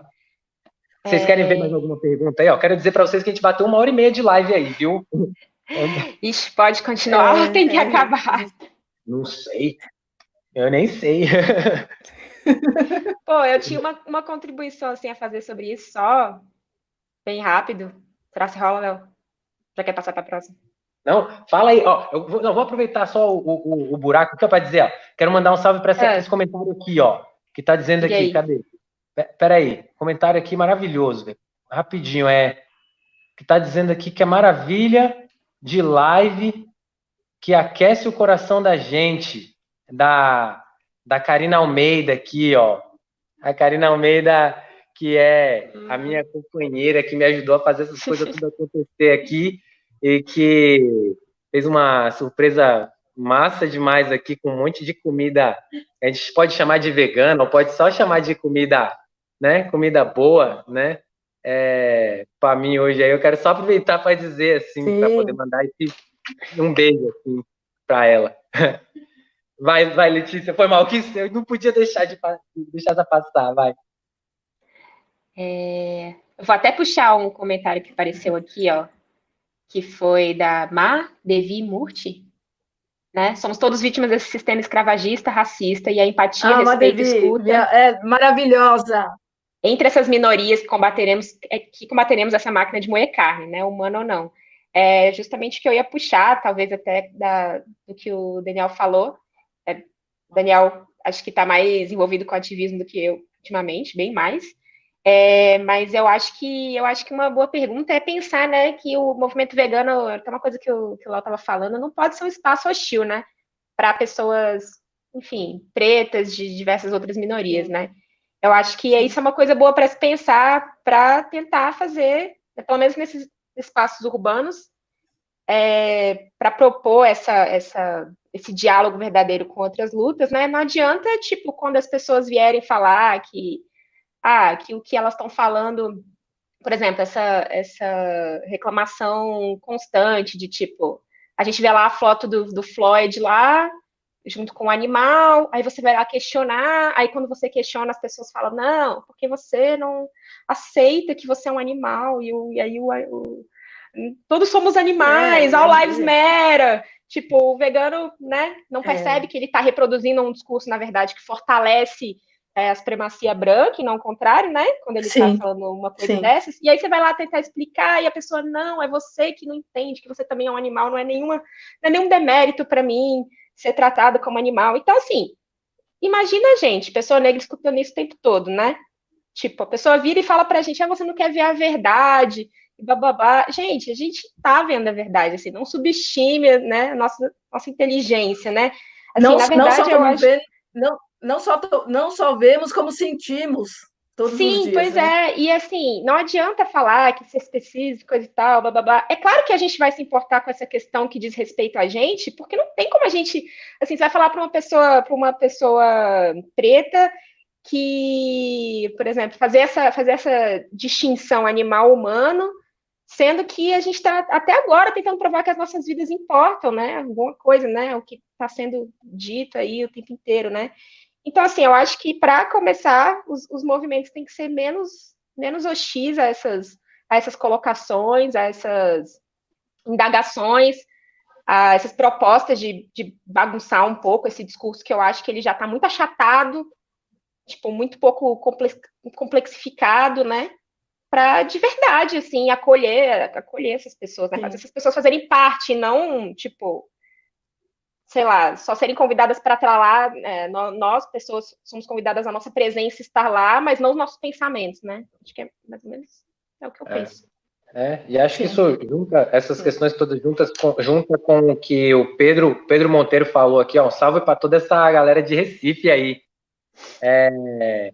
Vocês é... querem ver mais alguma pergunta aí? Ó, quero dizer para vocês que a gente bateu uma hora e meia de live aí, viu? [laughs] Ixi, pode continuar, é, tem que é... acabar. Não sei. Eu nem sei. [laughs] Pô, eu tinha [laughs] uma, uma contribuição assim a fazer sobre isso, só bem rápido. Será que rola, Léo? Já quer passar para a próxima? Não, fala aí, ó. Eu vou, não, vou aproveitar só o, o, o buraco que é para dizer, ó. Quero mandar um salve para é. esse comentário aqui, ó. Que tá dizendo aqui, aí? cadê? Pera aí, comentário aqui maravilhoso, velho. Rapidinho, é. Que tá dizendo aqui que é maravilha de live que aquece o coração da gente. Da, da Karina Almeida aqui, ó. A Karina Almeida, que é a minha companheira, que me ajudou a fazer essas coisas [laughs] tudo acontecer aqui e que fez uma surpresa massa demais aqui com um monte de comida. A gente pode chamar de vegana, ou pode só chamar de comida, né? Comida boa, né? É, para mim hoje aí eu quero só aproveitar para dizer assim, para poder mandar esse um beijo assim para ela. [laughs] Vai, vai, Letícia, foi mal que eu não podia deixar de deixar essa passar, vai. É, vou até puxar um comentário que apareceu aqui, ó, que foi da Mar Devi Murti, né? Somos todos vítimas desse sistema escravagista, racista, e a empatia, ah, respeito e escuta... É maravilhosa! Entre essas minorias que combateremos, é, que combateremos essa máquina de moer carne, né? Humana ou não. É justamente que eu ia puxar, talvez até da, do que o Daniel falou. É, Daniel, acho que está mais envolvido com ativismo do que eu ultimamente, bem mais. É, mas eu acho que eu acho que uma boa pergunta é pensar, né, que o movimento vegano, que é uma coisa que o, que o Léo estava falando, não pode ser um espaço hostil, né, para pessoas, enfim, pretas, de diversas outras minorias, né. Eu acho que isso é uma coisa boa para se pensar, para tentar fazer, né, pelo menos nesses espaços urbanos, é, para propor essa, essa, esse diálogo verdadeiro com outras lutas, né. Não adianta, tipo, quando as pessoas vierem falar que ah, que o que elas estão falando, por exemplo, essa, essa reclamação constante de tipo, a gente vê lá a foto do, do Floyd lá, junto com o animal, aí você vai lá questionar, aí quando você questiona, as pessoas falam, não, porque você não aceita que você é um animal, e, o, e aí o, o todos somos animais, é, all lives é. matter, tipo, o vegano, né, não é. percebe é. que ele está reproduzindo um discurso, na verdade, que fortalece é, a supremacia branca e não o contrário, né? Quando ele está falando uma coisa Sim. dessas. E aí você vai lá tentar explicar e a pessoa, não, é você que não entende que você também é um animal, não é, nenhuma, não é nenhum demérito para mim ser tratado como animal. Então, assim, imagina a gente, pessoa negra escutando isso o tempo todo, né? Tipo, a pessoa vira e fala pra gente, ah, você não quer ver a verdade, bababá. Gente, a gente tá vendo a verdade, assim, não subestime, né, nossa, nossa inteligência, né? Assim, não, na verdade, não só eu acho... Não, não só, não só vemos, como sentimos todos Sim, os dias. pois né? é. E assim, não adianta falar que ser específico e tal, blá, blá, blá. É claro que a gente vai se importar com essa questão que diz respeito a gente, porque não tem como a gente, assim, você vai falar para uma pessoa, para uma pessoa preta que, por exemplo, fazer essa, fazer essa distinção animal humano, sendo que a gente está até agora tentando provar que as nossas vidas importam, né? Alguma coisa, né? O que está sendo dito aí o tempo inteiro, né? Então, assim, eu acho que para começar, os, os, movimentos têm que ser menos, menos hostis a essas, a essas colocações, a essas indagações, a essas propostas de, de bagunçar um pouco esse discurso que eu acho que ele já está muito achatado, tipo, muito pouco complexificado, né? Para de verdade, assim, acolher, acolher essas pessoas, né? Fazer essas pessoas fazerem parte, não, tipo, sei lá, só serem convidadas para estar lá, é, nós, pessoas, somos convidadas a nossa presença estar lá, mas não os nossos pensamentos, né? Acho que é mais ou menos é o que eu é. penso. É, e acho Sim. que isso junta, essas Sim. questões todas juntas, com, junta com o que o Pedro, Pedro Monteiro falou aqui, ó, um salve para toda essa galera de Recife aí. É,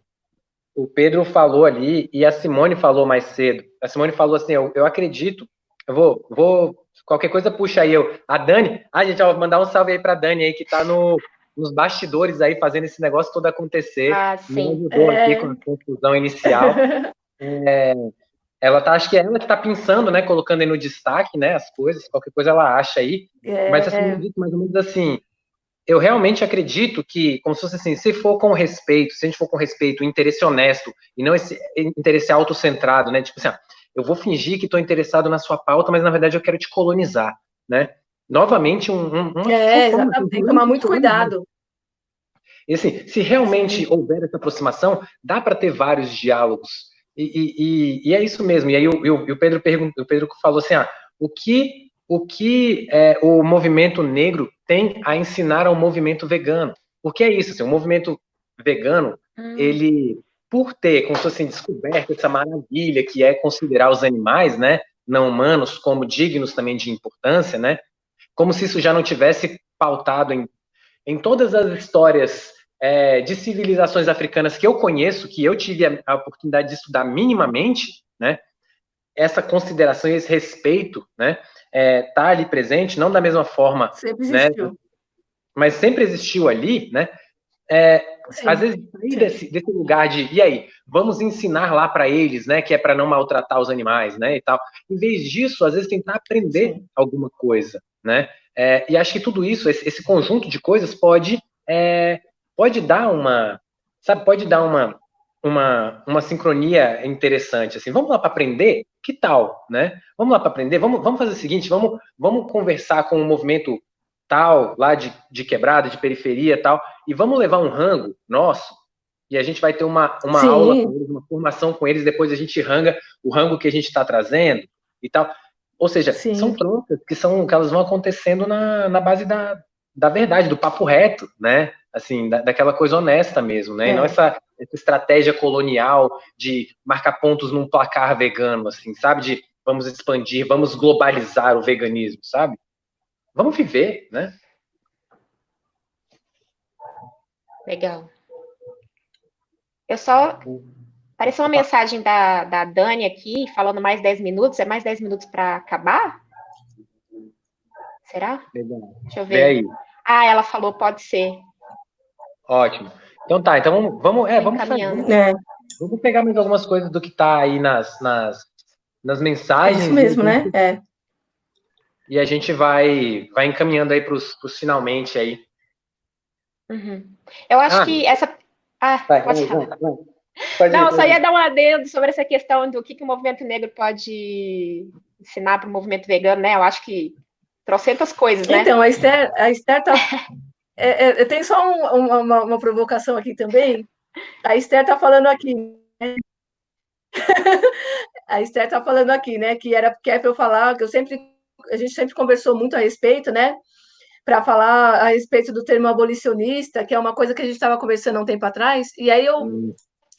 o Pedro falou ali e a Simone falou mais cedo. A Simone falou assim: eu, eu acredito, eu vou, vou, qualquer coisa puxa aí eu. A Dani, a ah, gente, vai mandar um salve aí para Dani aí que está no, nos bastidores aí fazendo esse negócio todo acontecer. Ah, sim. Me ajudou é... aqui com a confusão inicial. [laughs] é, ela tá, acho que é ela que está pensando, né, colocando aí no destaque, né, as coisas, qualquer coisa ela acha aí. É, Mas assim, é. mais ou menos assim, eu realmente acredito que, como se fosse assim, se for com respeito, se a gente for com respeito, interesse honesto, e não esse interesse autocentrado, né? Tipo assim, ah, eu vou fingir que estou interessado na sua pauta, mas na verdade eu quero te colonizar, né? Novamente, um. um é, exatamente, tem que tomar muito cuidado. E assim, se realmente Sim. houver essa aproximação, dá para ter vários diálogos. E, e, e, é isso mesmo. E aí o Pedro perguntou, o Pedro falou assim: ah, o que o que é, o movimento negro tem a ensinar ao movimento vegano. Porque é isso, assim, o movimento vegano, hum. ele, por ter, como se fosse assim, descoberto essa maravilha que é considerar os animais, né, não humanos, como dignos também de importância, né, como se isso já não tivesse pautado em, em todas as histórias é, de civilizações africanas que eu conheço, que eu tive a, a oportunidade de estudar minimamente, né, essa consideração e esse respeito, né, é, tá ali presente, não da mesma forma, sempre né, mas sempre existiu ali, né? É, às vezes sair desse, desse, lugar de e aí, vamos ensinar lá para eles, né? Que é para não maltratar os animais, né? E tal. Em vez disso, às vezes tentar aprender Sim. alguma coisa, né? É, e acho que tudo isso, esse, esse conjunto de coisas pode é, pode dar uma, sabe? Pode dar uma uma, uma sincronia interessante, assim, vamos lá para aprender? Que tal, né? Vamos lá para aprender? Vamos, vamos fazer o seguinte, vamos, vamos conversar com o movimento tal, lá de, de quebrada, de periferia tal, e vamos levar um rango nosso, e a gente vai ter uma, uma aula com eles, uma formação com eles, depois a gente ranga o rango que a gente está trazendo e tal. Ou seja, Sim. são trocas que são que elas vão acontecendo na, na base da, da verdade, do papo reto, né? Assim, da, daquela coisa honesta mesmo, né? É. E não essa, essa estratégia colonial de marcar pontos num placar vegano, assim, sabe? De vamos expandir, vamos globalizar o veganismo, sabe? Vamos viver, né? Legal. Eu só. Apareceu uma mensagem da, da Dani aqui, falando mais 10 minutos. É mais 10 minutos para acabar? Será? Legal. Deixa eu ver. Ah, ela falou, pode ser. Ótimo. Então tá, então vamos, vamos, é, vamos, vamos, é. vamos pegar mais algumas coisas do que tá aí nas, nas, nas mensagens. É isso mesmo, né? É. E a gente vai, vai encaminhando aí para os finalmente aí. Uhum. Eu acho ah. que essa. Ah, vai, pode vai, vai, vai. Não, ir, só ia dar um adendo sobre essa questão do que, que o movimento negro pode ensinar para o movimento vegano, né? Eu acho que trocentas coisas, né? Então, a Esther, a Esther tá, [laughs] é, é, eu tenho só um, uma, uma, provocação aqui também. A Esther está falando aqui. Né? [laughs] a Esther está falando aqui, né? Que era porque é para eu falar, que eu sempre, a gente sempre conversou muito a respeito, né? Para falar a respeito do termo abolicionista, que é uma coisa que a gente estava conversando há um tempo atrás. E aí eu, hum.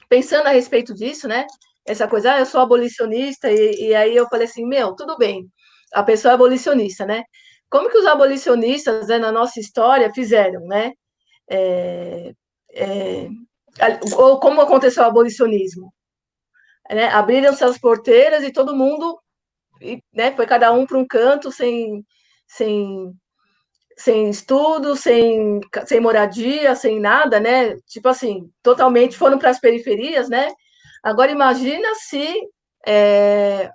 pensando a respeito disso, né? Essa coisa, ah, eu sou abolicionista, e, e aí eu falei assim, meu, tudo bem, a pessoa é abolicionista, né? Como que os abolicionistas, né, na nossa história, fizeram, né? É, é, ou como aconteceu o abolicionismo? Né? Abriram-se as porteiras e todo mundo, né, foi cada um para um canto, sem, sem, sem estudo, sem, sem moradia, sem nada, né? Tipo assim, totalmente foram para as periferias, né? Agora imagina se é,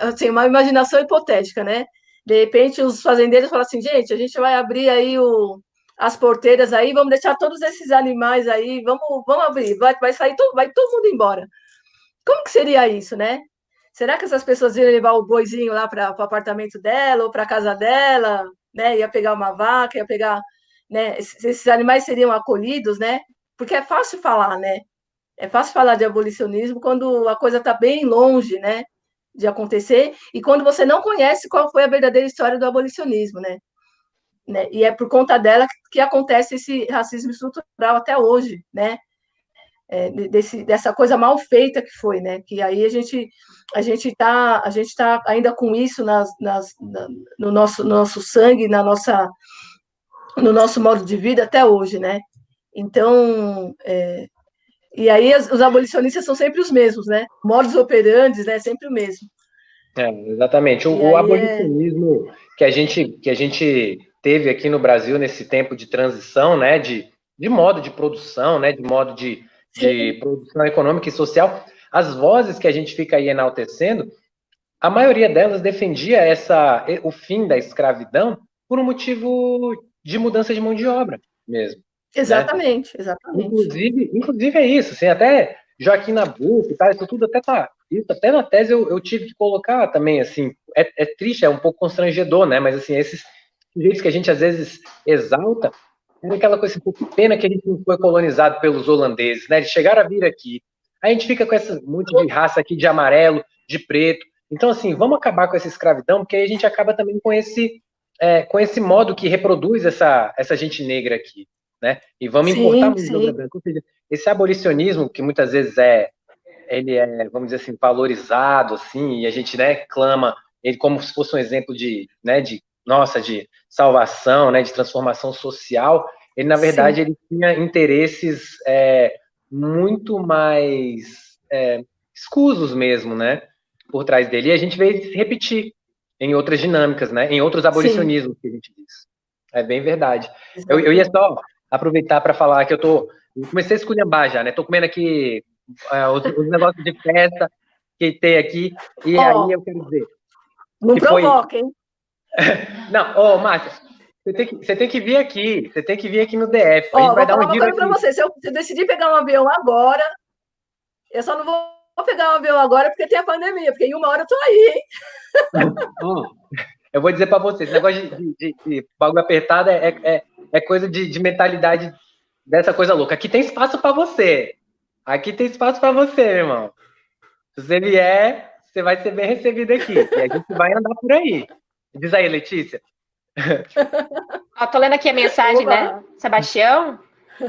assim, uma imaginação hipotética, né? De repente, os fazendeiros falam assim, gente, a gente vai abrir aí o, as porteiras aí, vamos deixar todos esses animais aí, vamos, vamos abrir, vai, vai sair todo, vai todo mundo embora. Como que seria isso, né? Será que essas pessoas iam levar o boizinho lá para o apartamento dela ou para a casa dela, né? Ia pegar uma vaca, ia pegar, né? Esses animais seriam acolhidos, né? Porque é fácil falar, né? É fácil falar de abolicionismo quando a coisa está bem longe, né? de acontecer, e quando você não conhece qual foi a verdadeira história do abolicionismo, né? né? E é por conta dela que acontece esse racismo estrutural até hoje, né? É, desse, dessa coisa mal feita que foi, né? Que aí a gente a gente está a gente tá ainda com isso nas, nas, na, no nosso nosso sangue, na nossa no nosso modo de vida até hoje, né? Então é, E aí os abolicionistas são sempre os mesmos, né? Modus operandi, né? Sempre o mesmo. É, exatamente. O, o é abolicionismo que, a gente, que a gente teve aqui no Brasil nesse tempo de transição, né? De, de modo de produção, né? De modo de, de produção econômica e social. As vozes que a gente fica aí enaltecendo, a maioria delas defendia essa, o fim da escravidão por um motivo de mudança de mão de obra mesmo. Né? Exatamente, né? exatamente. Inclusive, inclusive é isso, assim, até Joaquim Nabuco, tá, isso tudo até tá, isso até na tese eu, eu tive que colocar também, assim, é, é, triste, é um pouco constrangedor, né, mas assim, esses jeitos que a gente às vezes exalta, é aquela coisa, assim, pena que a gente não foi colonizado pelos holandeses, né, eles chegaram a vir aqui, a gente fica com esse monte de raça aqui de amarelo, de preto, então assim, vamos acabar com essa escravidão, porque aí a gente acaba também com esse, é, com esse modo que reproduz essa, essa gente negra aqui, né? E vamos sim, importar muito esse abolicionismo que muitas vezes é ele é, vamos dizer assim, valorizado assim, e a gente, né, clama ele como se fosse um exemplo de, né, de nossa, de salvação, né, de transformação social. Ele na verdade sim. ele tinha interesses é, muito mais é, escusos mesmo, né, por trás dele. E a gente vê se repetir em outras dinâmicas, né, em outros abolicionismos sim. que a gente diz. É bem verdade. Eu, eu ia só aproveitar para falar que eu tô. Comecei a esculhambar já, né? Tô comendo aqui é, os, os, negócios de festa que tem aqui, e oh, aí eu quero dizer. Não provoca, foi... hein? [laughs] não, ô, oh, Márcia, você tem, que, você tem que vir aqui, você tem que vir aqui no DF. Ó, oh, vai dar um giro para você. Se eu, se eu decidir pegar um avião agora, eu só não vou pegar um avião agora porque tem a pandemia, porque em uma hora eu tô aí, hein? oh, [laughs] eu vou dizer para você, esse negócio de, de, de bagulho apertado é, é, é coisa de, de, mentalidade dessa coisa louca. Aqui tem espaço para você. Aqui tem espaço para você, meu irmão. Se você vier, você vai ser bem recebido aqui. E a gente vai andar por aí. Diz aí, Letícia. [laughs] Ó, tô lendo aqui a mensagem, Oba. né? Sebastião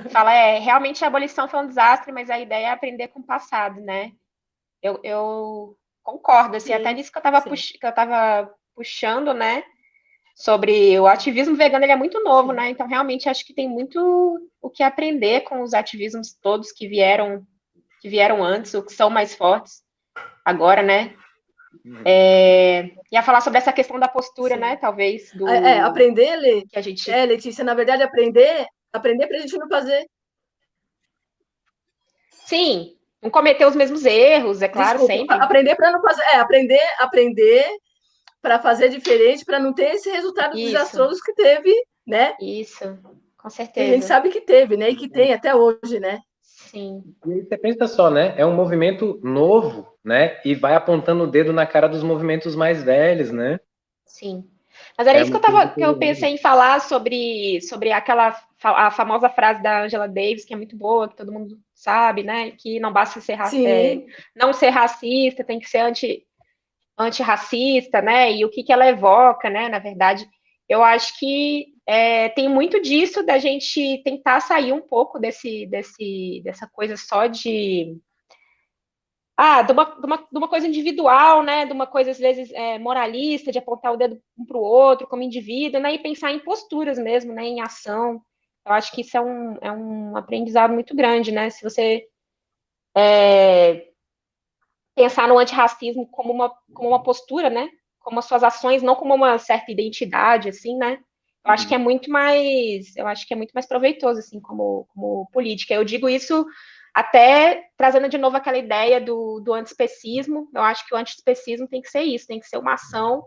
fala, é, realmente a abolição foi um desastre, mas a ideia é aprender com o passado, né? Eu, eu concordo, assim, sim, até nisso que eu estava pux, que eu tava puxando, né? Sobre o ativismo vegano, ele é muito novo, né? Então, realmente, acho que tem muito o que aprender com os ativismos todos que vieram, que vieram antes, ou que são mais fortes agora, né? Uhum. É, ia falar sobre essa questão da postura, Sim. né? Talvez do é, é, aprender, Lê, que a gente é Letícia, na verdade aprender, aprender para a gente não fazer. Sim, não cometer os mesmos erros, é claro, Desculpa, sempre. Aprender para não fazer, é aprender, aprender para fazer diferente, para não ter esse resultado Isso. desastroso que teve, né? Isso, com certeza. a gente sabe que teve, né? E que tem até hoje, né? Sim. E aí você pensa só, né? É um movimento novo, né? E vai apontando o dedo na cara dos movimentos mais velhos, né? Sim. Mas era é isso que eu, tava, que eu pensei em falar sobre, sobre aquela a famosa frase da Angela Davis, que é muito boa, que todo mundo sabe, né? Que não basta ser é, não ser racista, tem que ser anti, antirracista, né? E o que, que ela evoca, né? Na verdade, eu acho que é, tem muito disso da gente tentar sair um pouco desse, desse, dessa coisa só de ah, de uma, de, uma, de uma coisa individual, né? De uma coisa, às vezes, é, moralista, de apontar o dedo um para o outro como indivíduo, né? E pensar em posturas mesmo, né? Em ação. Eu acho que isso é um, é um aprendizado muito grande, né? Se você é, pensar no antirracismo como uma, como uma postura, né? Como as suas ações, não como uma certa identidade, assim, né? Eu acho que é muito mais, eu acho que é muito mais proveitoso, assim, como, como política. Eu digo isso até trazendo de novo aquela ideia do, do antiespecismo. Eu acho que o antiespecismo tem que ser isso, tem que ser uma ação,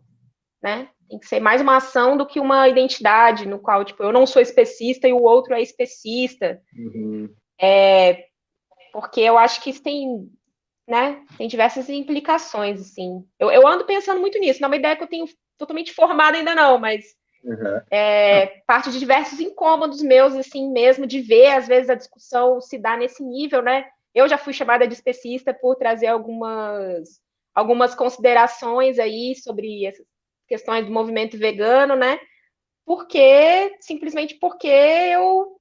né? Tem que ser mais uma ação do que uma identidade, no qual, tipo, eu não sou especista e o outro é especista. Uhum. É, porque eu acho que isso tem né? Tem diversas implicações, assim. Eu, eu ando pensando muito nisso, não é uma ideia que eu tenho totalmente formada ainda não, mas uhum. é, parte de diversos incômodos meus, assim, mesmo, de ver, às vezes, a discussão se dar nesse nível, né? Eu já fui chamada de especista por trazer algumas, algumas considerações aí sobre essas questões do movimento vegano, né? Porque, simplesmente porque eu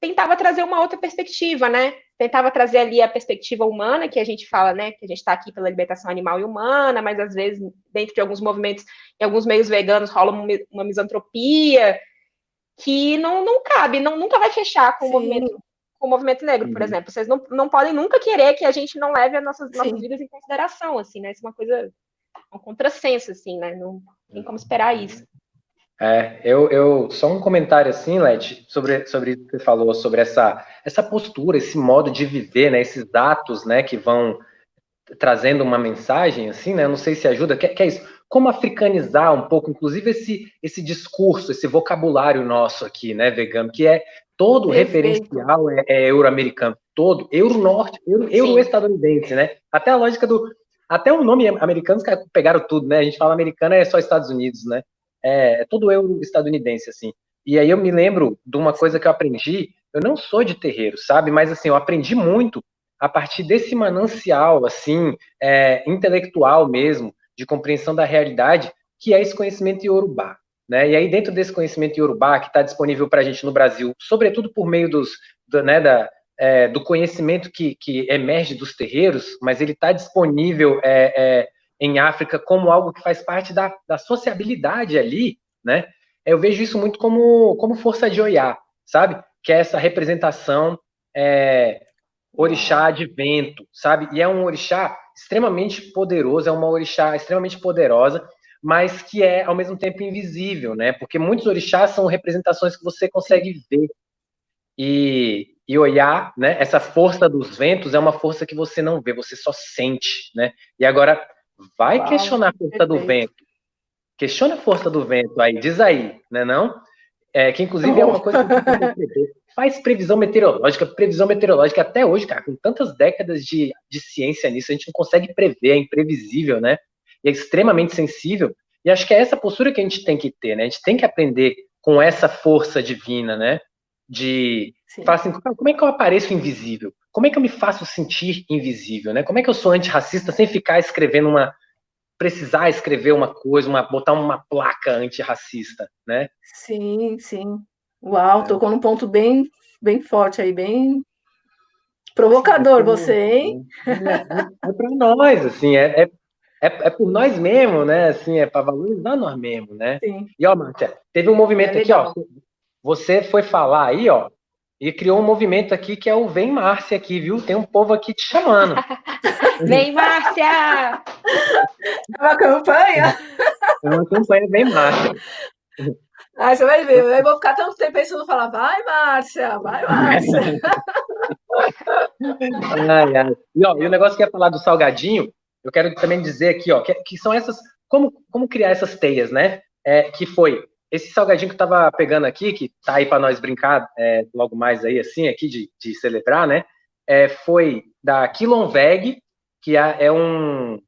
tentava trazer uma outra perspectiva, né? tentava trazer ali a perspectiva humana, que a gente fala, né, que a gente está aqui pela libertação animal e humana, mas às vezes, dentro de alguns movimentos, em alguns meios veganos, rola uma misantropia que não, não cabe, não, nunca vai fechar com o movimento com o movimento negro, por uhum. exemplo. Vocês não, não podem nunca querer que a gente não leve as nossas, nossas vidas em consideração, assim, né? Isso é uma coisa, um contrassenso, assim, né? Não tem como esperar isso. É, eu, eu só um comentário assim, Leti, sobre sobre o que você falou, sobre essa essa postura, esse modo de viver, né? Esses dados, né? Que vão trazendo uma mensagem, assim, né? Eu não sei se ajuda. Que, que é isso? Como africanizar um pouco, inclusive esse esse discurso, esse vocabulário nosso aqui, né? Vegano, que é todo Perfeito. referencial é, é euro-americano, todo euro-norte, euro-estadunidense, euro né? Até a lógica do até o nome americano pegaram tudo, né? A gente fala americano é só Estados Unidos, né? É, é todo euro estadunidense, assim. E aí eu me lembro de uma coisa que eu aprendi, eu não sou de terreiro, sabe? Mas, assim, eu aprendi muito a partir desse manancial, assim, é, intelectual mesmo, de compreensão da realidade, que é esse conhecimento iorubá. Né? E aí, dentro desse conhecimento iorubá, que está disponível para a gente no Brasil, sobretudo por meio dos, do, né, da, é, do conhecimento que, que emerge dos terreiros, mas ele está disponível é, é, em África como algo que faz parte da, da sociabilidade ali, né? Eu vejo isso muito como, como força de olhar, sabe? Que é essa representação é, orixá de vento, sabe? E é um orixá extremamente poderoso, é uma orixá extremamente poderosa, mas que é ao mesmo tempo invisível, né? Porque muitos orixás são representações que você consegue ver e, e olhar, né? Essa força dos ventos é uma força que você não vê, você só sente, né? E agora Vai questionar a força do vento. Questiona a força do vento aí, diz aí, né não? É, que inclusive é uma coisa que faz previsão meteorológica, previsão meteorológica até hoje, cara, com tantas décadas de, de ciência nisso, a gente não consegue prever, é imprevisível, né? E é extremamente sensível. E acho que é essa postura que a gente tem que ter, né? A gente tem que aprender com essa força divina, né? De falar assim, como é que eu apareço invisível? Como é que eu me faço sentir invisível, né? Como é que eu sou antirracista sem ficar escrevendo uma precisar escrever uma coisa, uma botar uma placa antirracista, né? Sim, sim. Uau, é. tocou num ponto bem bem forte aí, bem provocador é, você, hein? É, é, é para nós, assim, é, é, é, por nós mesmo, né? Assim, é para valorizar nós mesmos, né? Sim. E ó, Márcia, teve um movimento aqui, ó. Você foi falar aí, ó, e criou um movimento aqui que é o Vem Márcia aqui, viu? Tem um povo aqui te chamando. [laughs] Vem Márcia! É uma campanha? É uma campanha Vem Márcia. Ah, você vai ver, eu vou ficar tanto tempo pensando falar, vai Márcia, vai Márcia. [laughs] ai, ai. E, ó, e o negócio que ia falar do salgadinho, eu quero também dizer aqui, ó, que, que são essas, como, como criar essas teias, né? É, que foi esse salgadinho que eu tava pegando aqui, que tá aí para nós brincar é, logo mais aí, assim, aqui de, de celebrar, né? É, foi da Kilonveg, que é, é um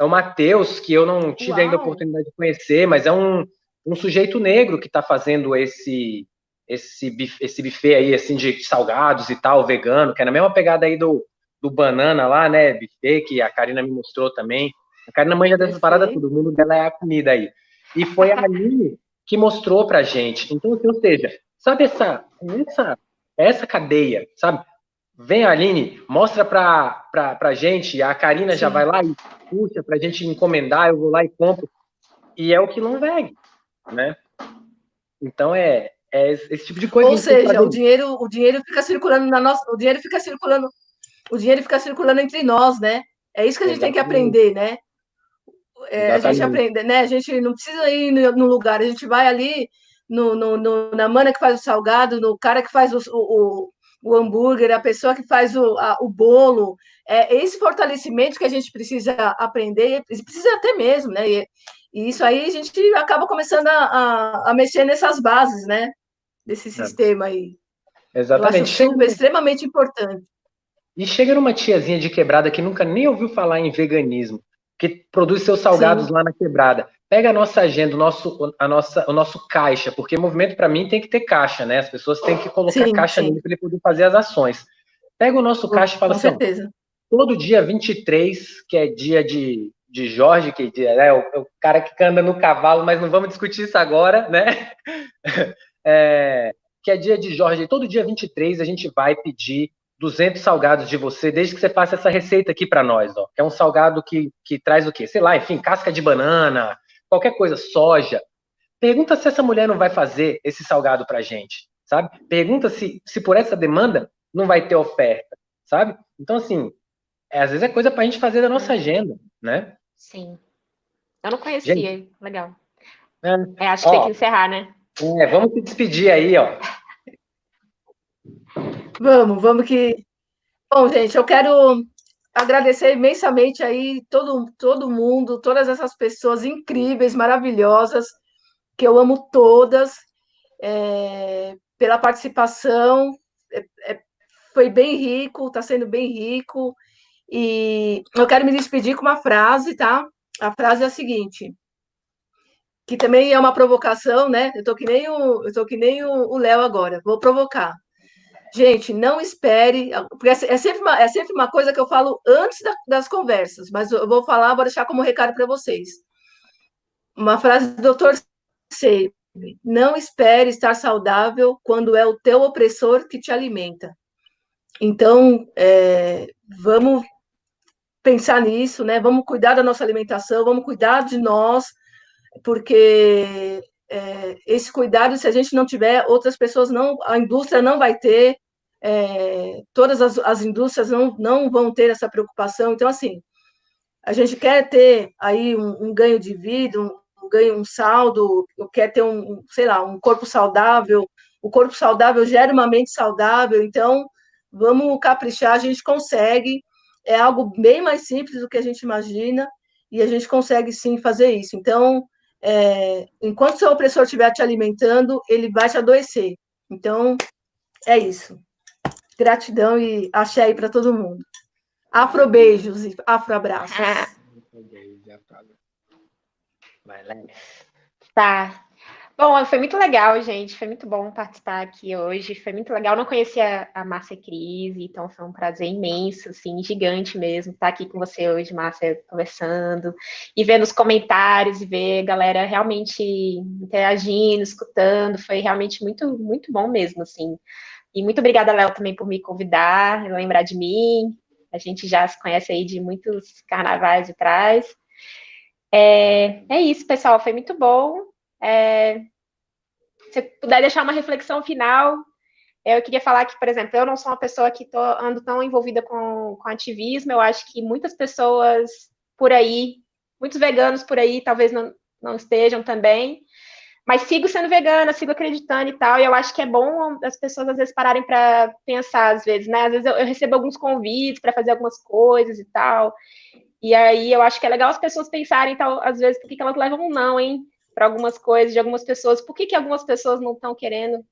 é o Matheus, que eu não tive Uau. ainda a oportunidade de conhecer, mas é um, um sujeito negro que está fazendo esse esse buffet, esse buffet aí, assim, de salgados e tal, vegano, que é na mesma pegada aí do, do banana lá, né, buffet, que a Karina me mostrou também. A Karina manja dessas paradas tudo, o mundo dela é a comida aí. E foi ali que mostrou para gente. Então, assim, ou seja, sabe essa, essa, essa cadeia, sabe? Vem a Aline, mostra para a gente, a Karina Sim. já vai lá e puxa para a gente encomendar, eu vou lá e compro. E é o que não veg, né? Então é, é esse tipo de coisa. Ou seja, o dinheiro, o dinheiro fica circulando na nossa, o dinheiro fica circulando, o dinheiro fica circulando entre nós, né? É isso que a gente Exatamente. tem que aprender, né? É, a gente aprende, né? A gente não precisa ir no, lugar, a gente vai ali no, no, no, na mana que faz o salgado, no cara que faz o, o, o hambúrguer, a pessoa que faz o, a, o bolo. É esse fortalecimento que a gente precisa aprender, precisa até mesmo, né? E, e isso aí a gente acaba começando a, a, a mexer nessas bases, né? Desse é. sistema aí. Exatamente. Eu acho extremamente importante. E chega numa tiazinha de quebrada que nunca nem ouviu falar em veganismo que produz seus salgados Sim. lá na quebrada. Pega a nossa agenda, o nosso, a nossa, o nosso caixa, porque movimento para mim tem que ter caixa, né? As pessoas têm que colocar sim, caixa sim. nele para ele poder fazer as ações. Pega o nosso caixa e fala Com assim: certeza. Todo dia 23, que é dia de, de Jorge, que é o, é o, cara que anda no cavalo, mas não vamos discutir isso agora, né? [laughs] É, que é dia de Jorge. Todo dia 23 a gente vai pedir 200 salgados de você, desde que você faça essa receita aqui para nós, ó. Que é um salgado que, que traz o quê? Sei lá, enfim, casca de banana, qualquer coisa, soja. Pergunta se essa mulher não vai fazer esse salgado pra gente, sabe? Pergunta se, se por essa demanda não vai ter oferta, sabe? Então, assim, é, às vezes é coisa para a gente fazer da nossa agenda, né? Sim. Eu não conhecia, gente, legal. É, é, acho que ó, tem que encerrar, né? É, vamos se despedir aí, ó. [laughs] Vamos, vamos que. Bom, gente, eu quero agradecer imensamente aí todo, todo mundo, todas essas pessoas incríveis, maravilhosas, que eu amo todas, é, pela participação. É, é, foi bem rico, está sendo bem rico. E eu quero me despedir com uma frase, tá? A frase é a seguinte: que também é uma provocação, né? Eu tô que nem o, eu tô que nem o Léo agora, vou provocar. Gente, não espere, porque é, é sempre uma, é sempre uma coisa que eu falo antes da, das conversas, mas eu vou falar, vou deixar como recado para vocês. Uma frase do Dr. Seib, não espere estar saudável quando é o teu opressor que te alimenta. Então, é, vamos pensar nisso, né? Vamos cuidar da nossa alimentação, vamos cuidar de nós, porque é, esse cuidado, se a gente não tiver, outras pessoas não, a indústria não vai ter, é, todas as, as indústrias não, não vão ter essa preocupação. Então, assim, a gente quer ter aí um, um ganho de vida, um, um, ganho, um saldo, quer ter um, sei lá, um corpo saudável. O corpo saudável gera uma mente saudável, então vamos caprichar, a gente consegue. É algo bem mais simples do que a gente imagina e a gente consegue sim fazer isso. Então, é, enquanto seu opressor estiver te alimentando, ele vai te adoecer. Então, é isso. Gratidão e axé aí para todo mundo. Afro beijos e afro abraços. [laughs] Vai, Tá. Bom, foi muito legal, gente. Foi muito bom participar aqui hoje. Foi muito legal. não conhecia a Márcia Cris, então foi um prazer imenso, assim, gigante mesmo, estar aqui com você hoje, Márcia, conversando e ver nos comentários e ver a galera realmente interagindo, escutando. Foi realmente muito, muito bom mesmo, assim. E muito obrigada, Léo, também por me convidar, lembrar de mim. A gente já se conhece aí de muitos carnavais atrás. É, é isso, pessoal. Foi muito bom. É, se puder deixar uma reflexão final, eu queria falar que, por exemplo, eu não sou uma pessoa que tô, ando tão envolvida com, com ativismo, eu acho que muitas pessoas por aí, muitos veganos por aí, talvez não, não estejam também, mas sigo sendo vegana, sigo acreditando e tal, e eu acho que é bom as pessoas às vezes pararem para pensar, às vezes, né? Às vezes eu, eu recebo alguns convites para fazer algumas coisas e tal, e aí eu acho que é legal as pessoas pensarem, tal, às vezes, por que, que elas levam um não, hein? para algumas coisas de algumas pessoas. Por que, que algumas pessoas não estão querendo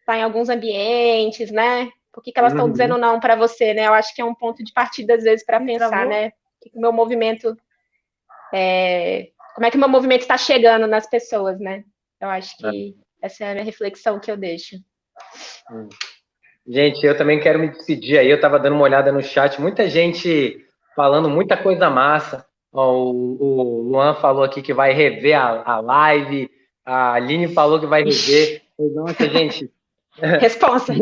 estar em alguns ambientes, né? Por que, que elas estão uhum. dizendo não para você, né? Eu acho que é um ponto de partida, às vezes, para pensar, né? Que o meu movimento. É... Como é que o meu movimento está chegando nas pessoas, né? Eu acho que é. essa é a minha reflexão que eu deixo. Hum. Gente, eu também quero me despedir aí. Eu estava dando uma olhada no chat, muita gente falando muita coisa massa. O, o Luan falou aqui que vai rever a, a live, a Aline falou que vai rever. Nossa, gente. [laughs] Resposta.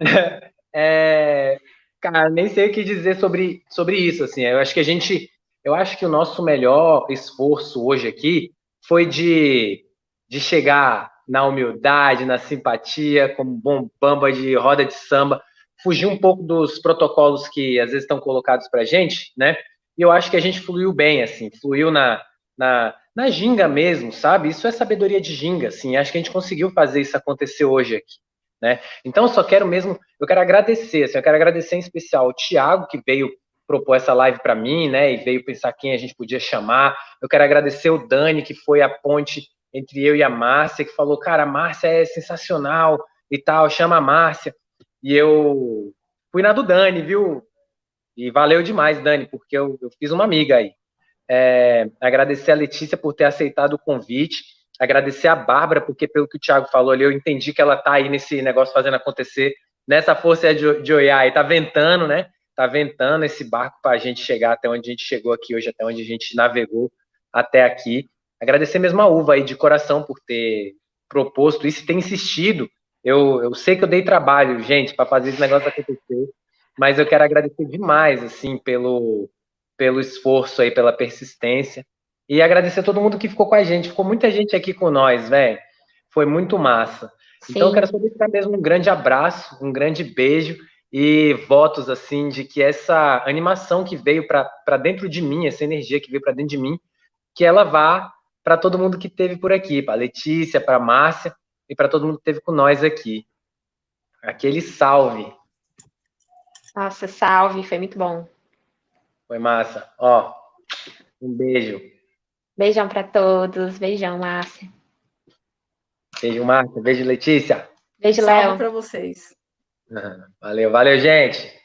[laughs] é, cara, nem sei o que dizer sobre, sobre isso. Assim, eu acho que a gente, eu acho que o nosso melhor esforço hoje aqui foi de, de chegar na humildade, na simpatia, como bom bamba de roda de samba, fugir um pouco dos protocolos que às vezes estão colocados para gente, né? E eu acho que a gente fluiu bem, assim, fluiu na, na, na ginga mesmo, sabe? Isso é sabedoria de ginga, assim. Acho que a gente conseguiu fazer isso acontecer hoje aqui, né? Então, eu só quero mesmo, eu quero agradecer, assim, eu quero agradecer em especial o Thiago, que veio propor essa live para mim, né? E veio pensar quem a gente podia chamar. Eu quero agradecer o Dani, que foi a ponte entre eu e a Márcia, que falou, cara, a Márcia é sensacional e tal, chama a Márcia. E eu fui na do Dani, viu? E valeu demais, Dani, porque eu, eu fiz uma amiga aí. É, agradecer a Letícia por ter aceitado o convite, agradecer a Bárbara, porque pelo que o Thiago falou ali, eu entendi que ela tá aí nesse negócio fazendo acontecer, nessa força de, de aí, tá ventando, né? Tá ventando esse barco para a gente chegar até onde a gente chegou aqui hoje, até onde a gente navegou até aqui. Agradecer mesmo a Uva aí de coração por ter proposto isso e ter insistido. Eu, eu sei que eu dei trabalho, gente, para fazer esse negócio acontecer mas eu quero agradecer demais, assim, pelo, pelo esforço aí, pela persistência, e agradecer a todo mundo que ficou com a gente, ficou muita gente aqui com nós, velho, foi muito massa. Sim. Então, eu quero só deixar mesmo um grande abraço, um grande beijo e votos, assim, de que essa animação que veio para dentro de mim, essa energia que veio para dentro de mim, que ela vá para todo mundo que teve por aqui, para Letícia, para Márcia e para todo mundo que teve com nós aqui. Aquele salve. Nossa, salve, foi muito bom. Foi massa. Ó, um beijo. Beijão para todos. Beijão, Márcia. Beijo, Márcia. Beijo, Letícia. Beijo, Léo. para vocês. Valeu, valeu, gente.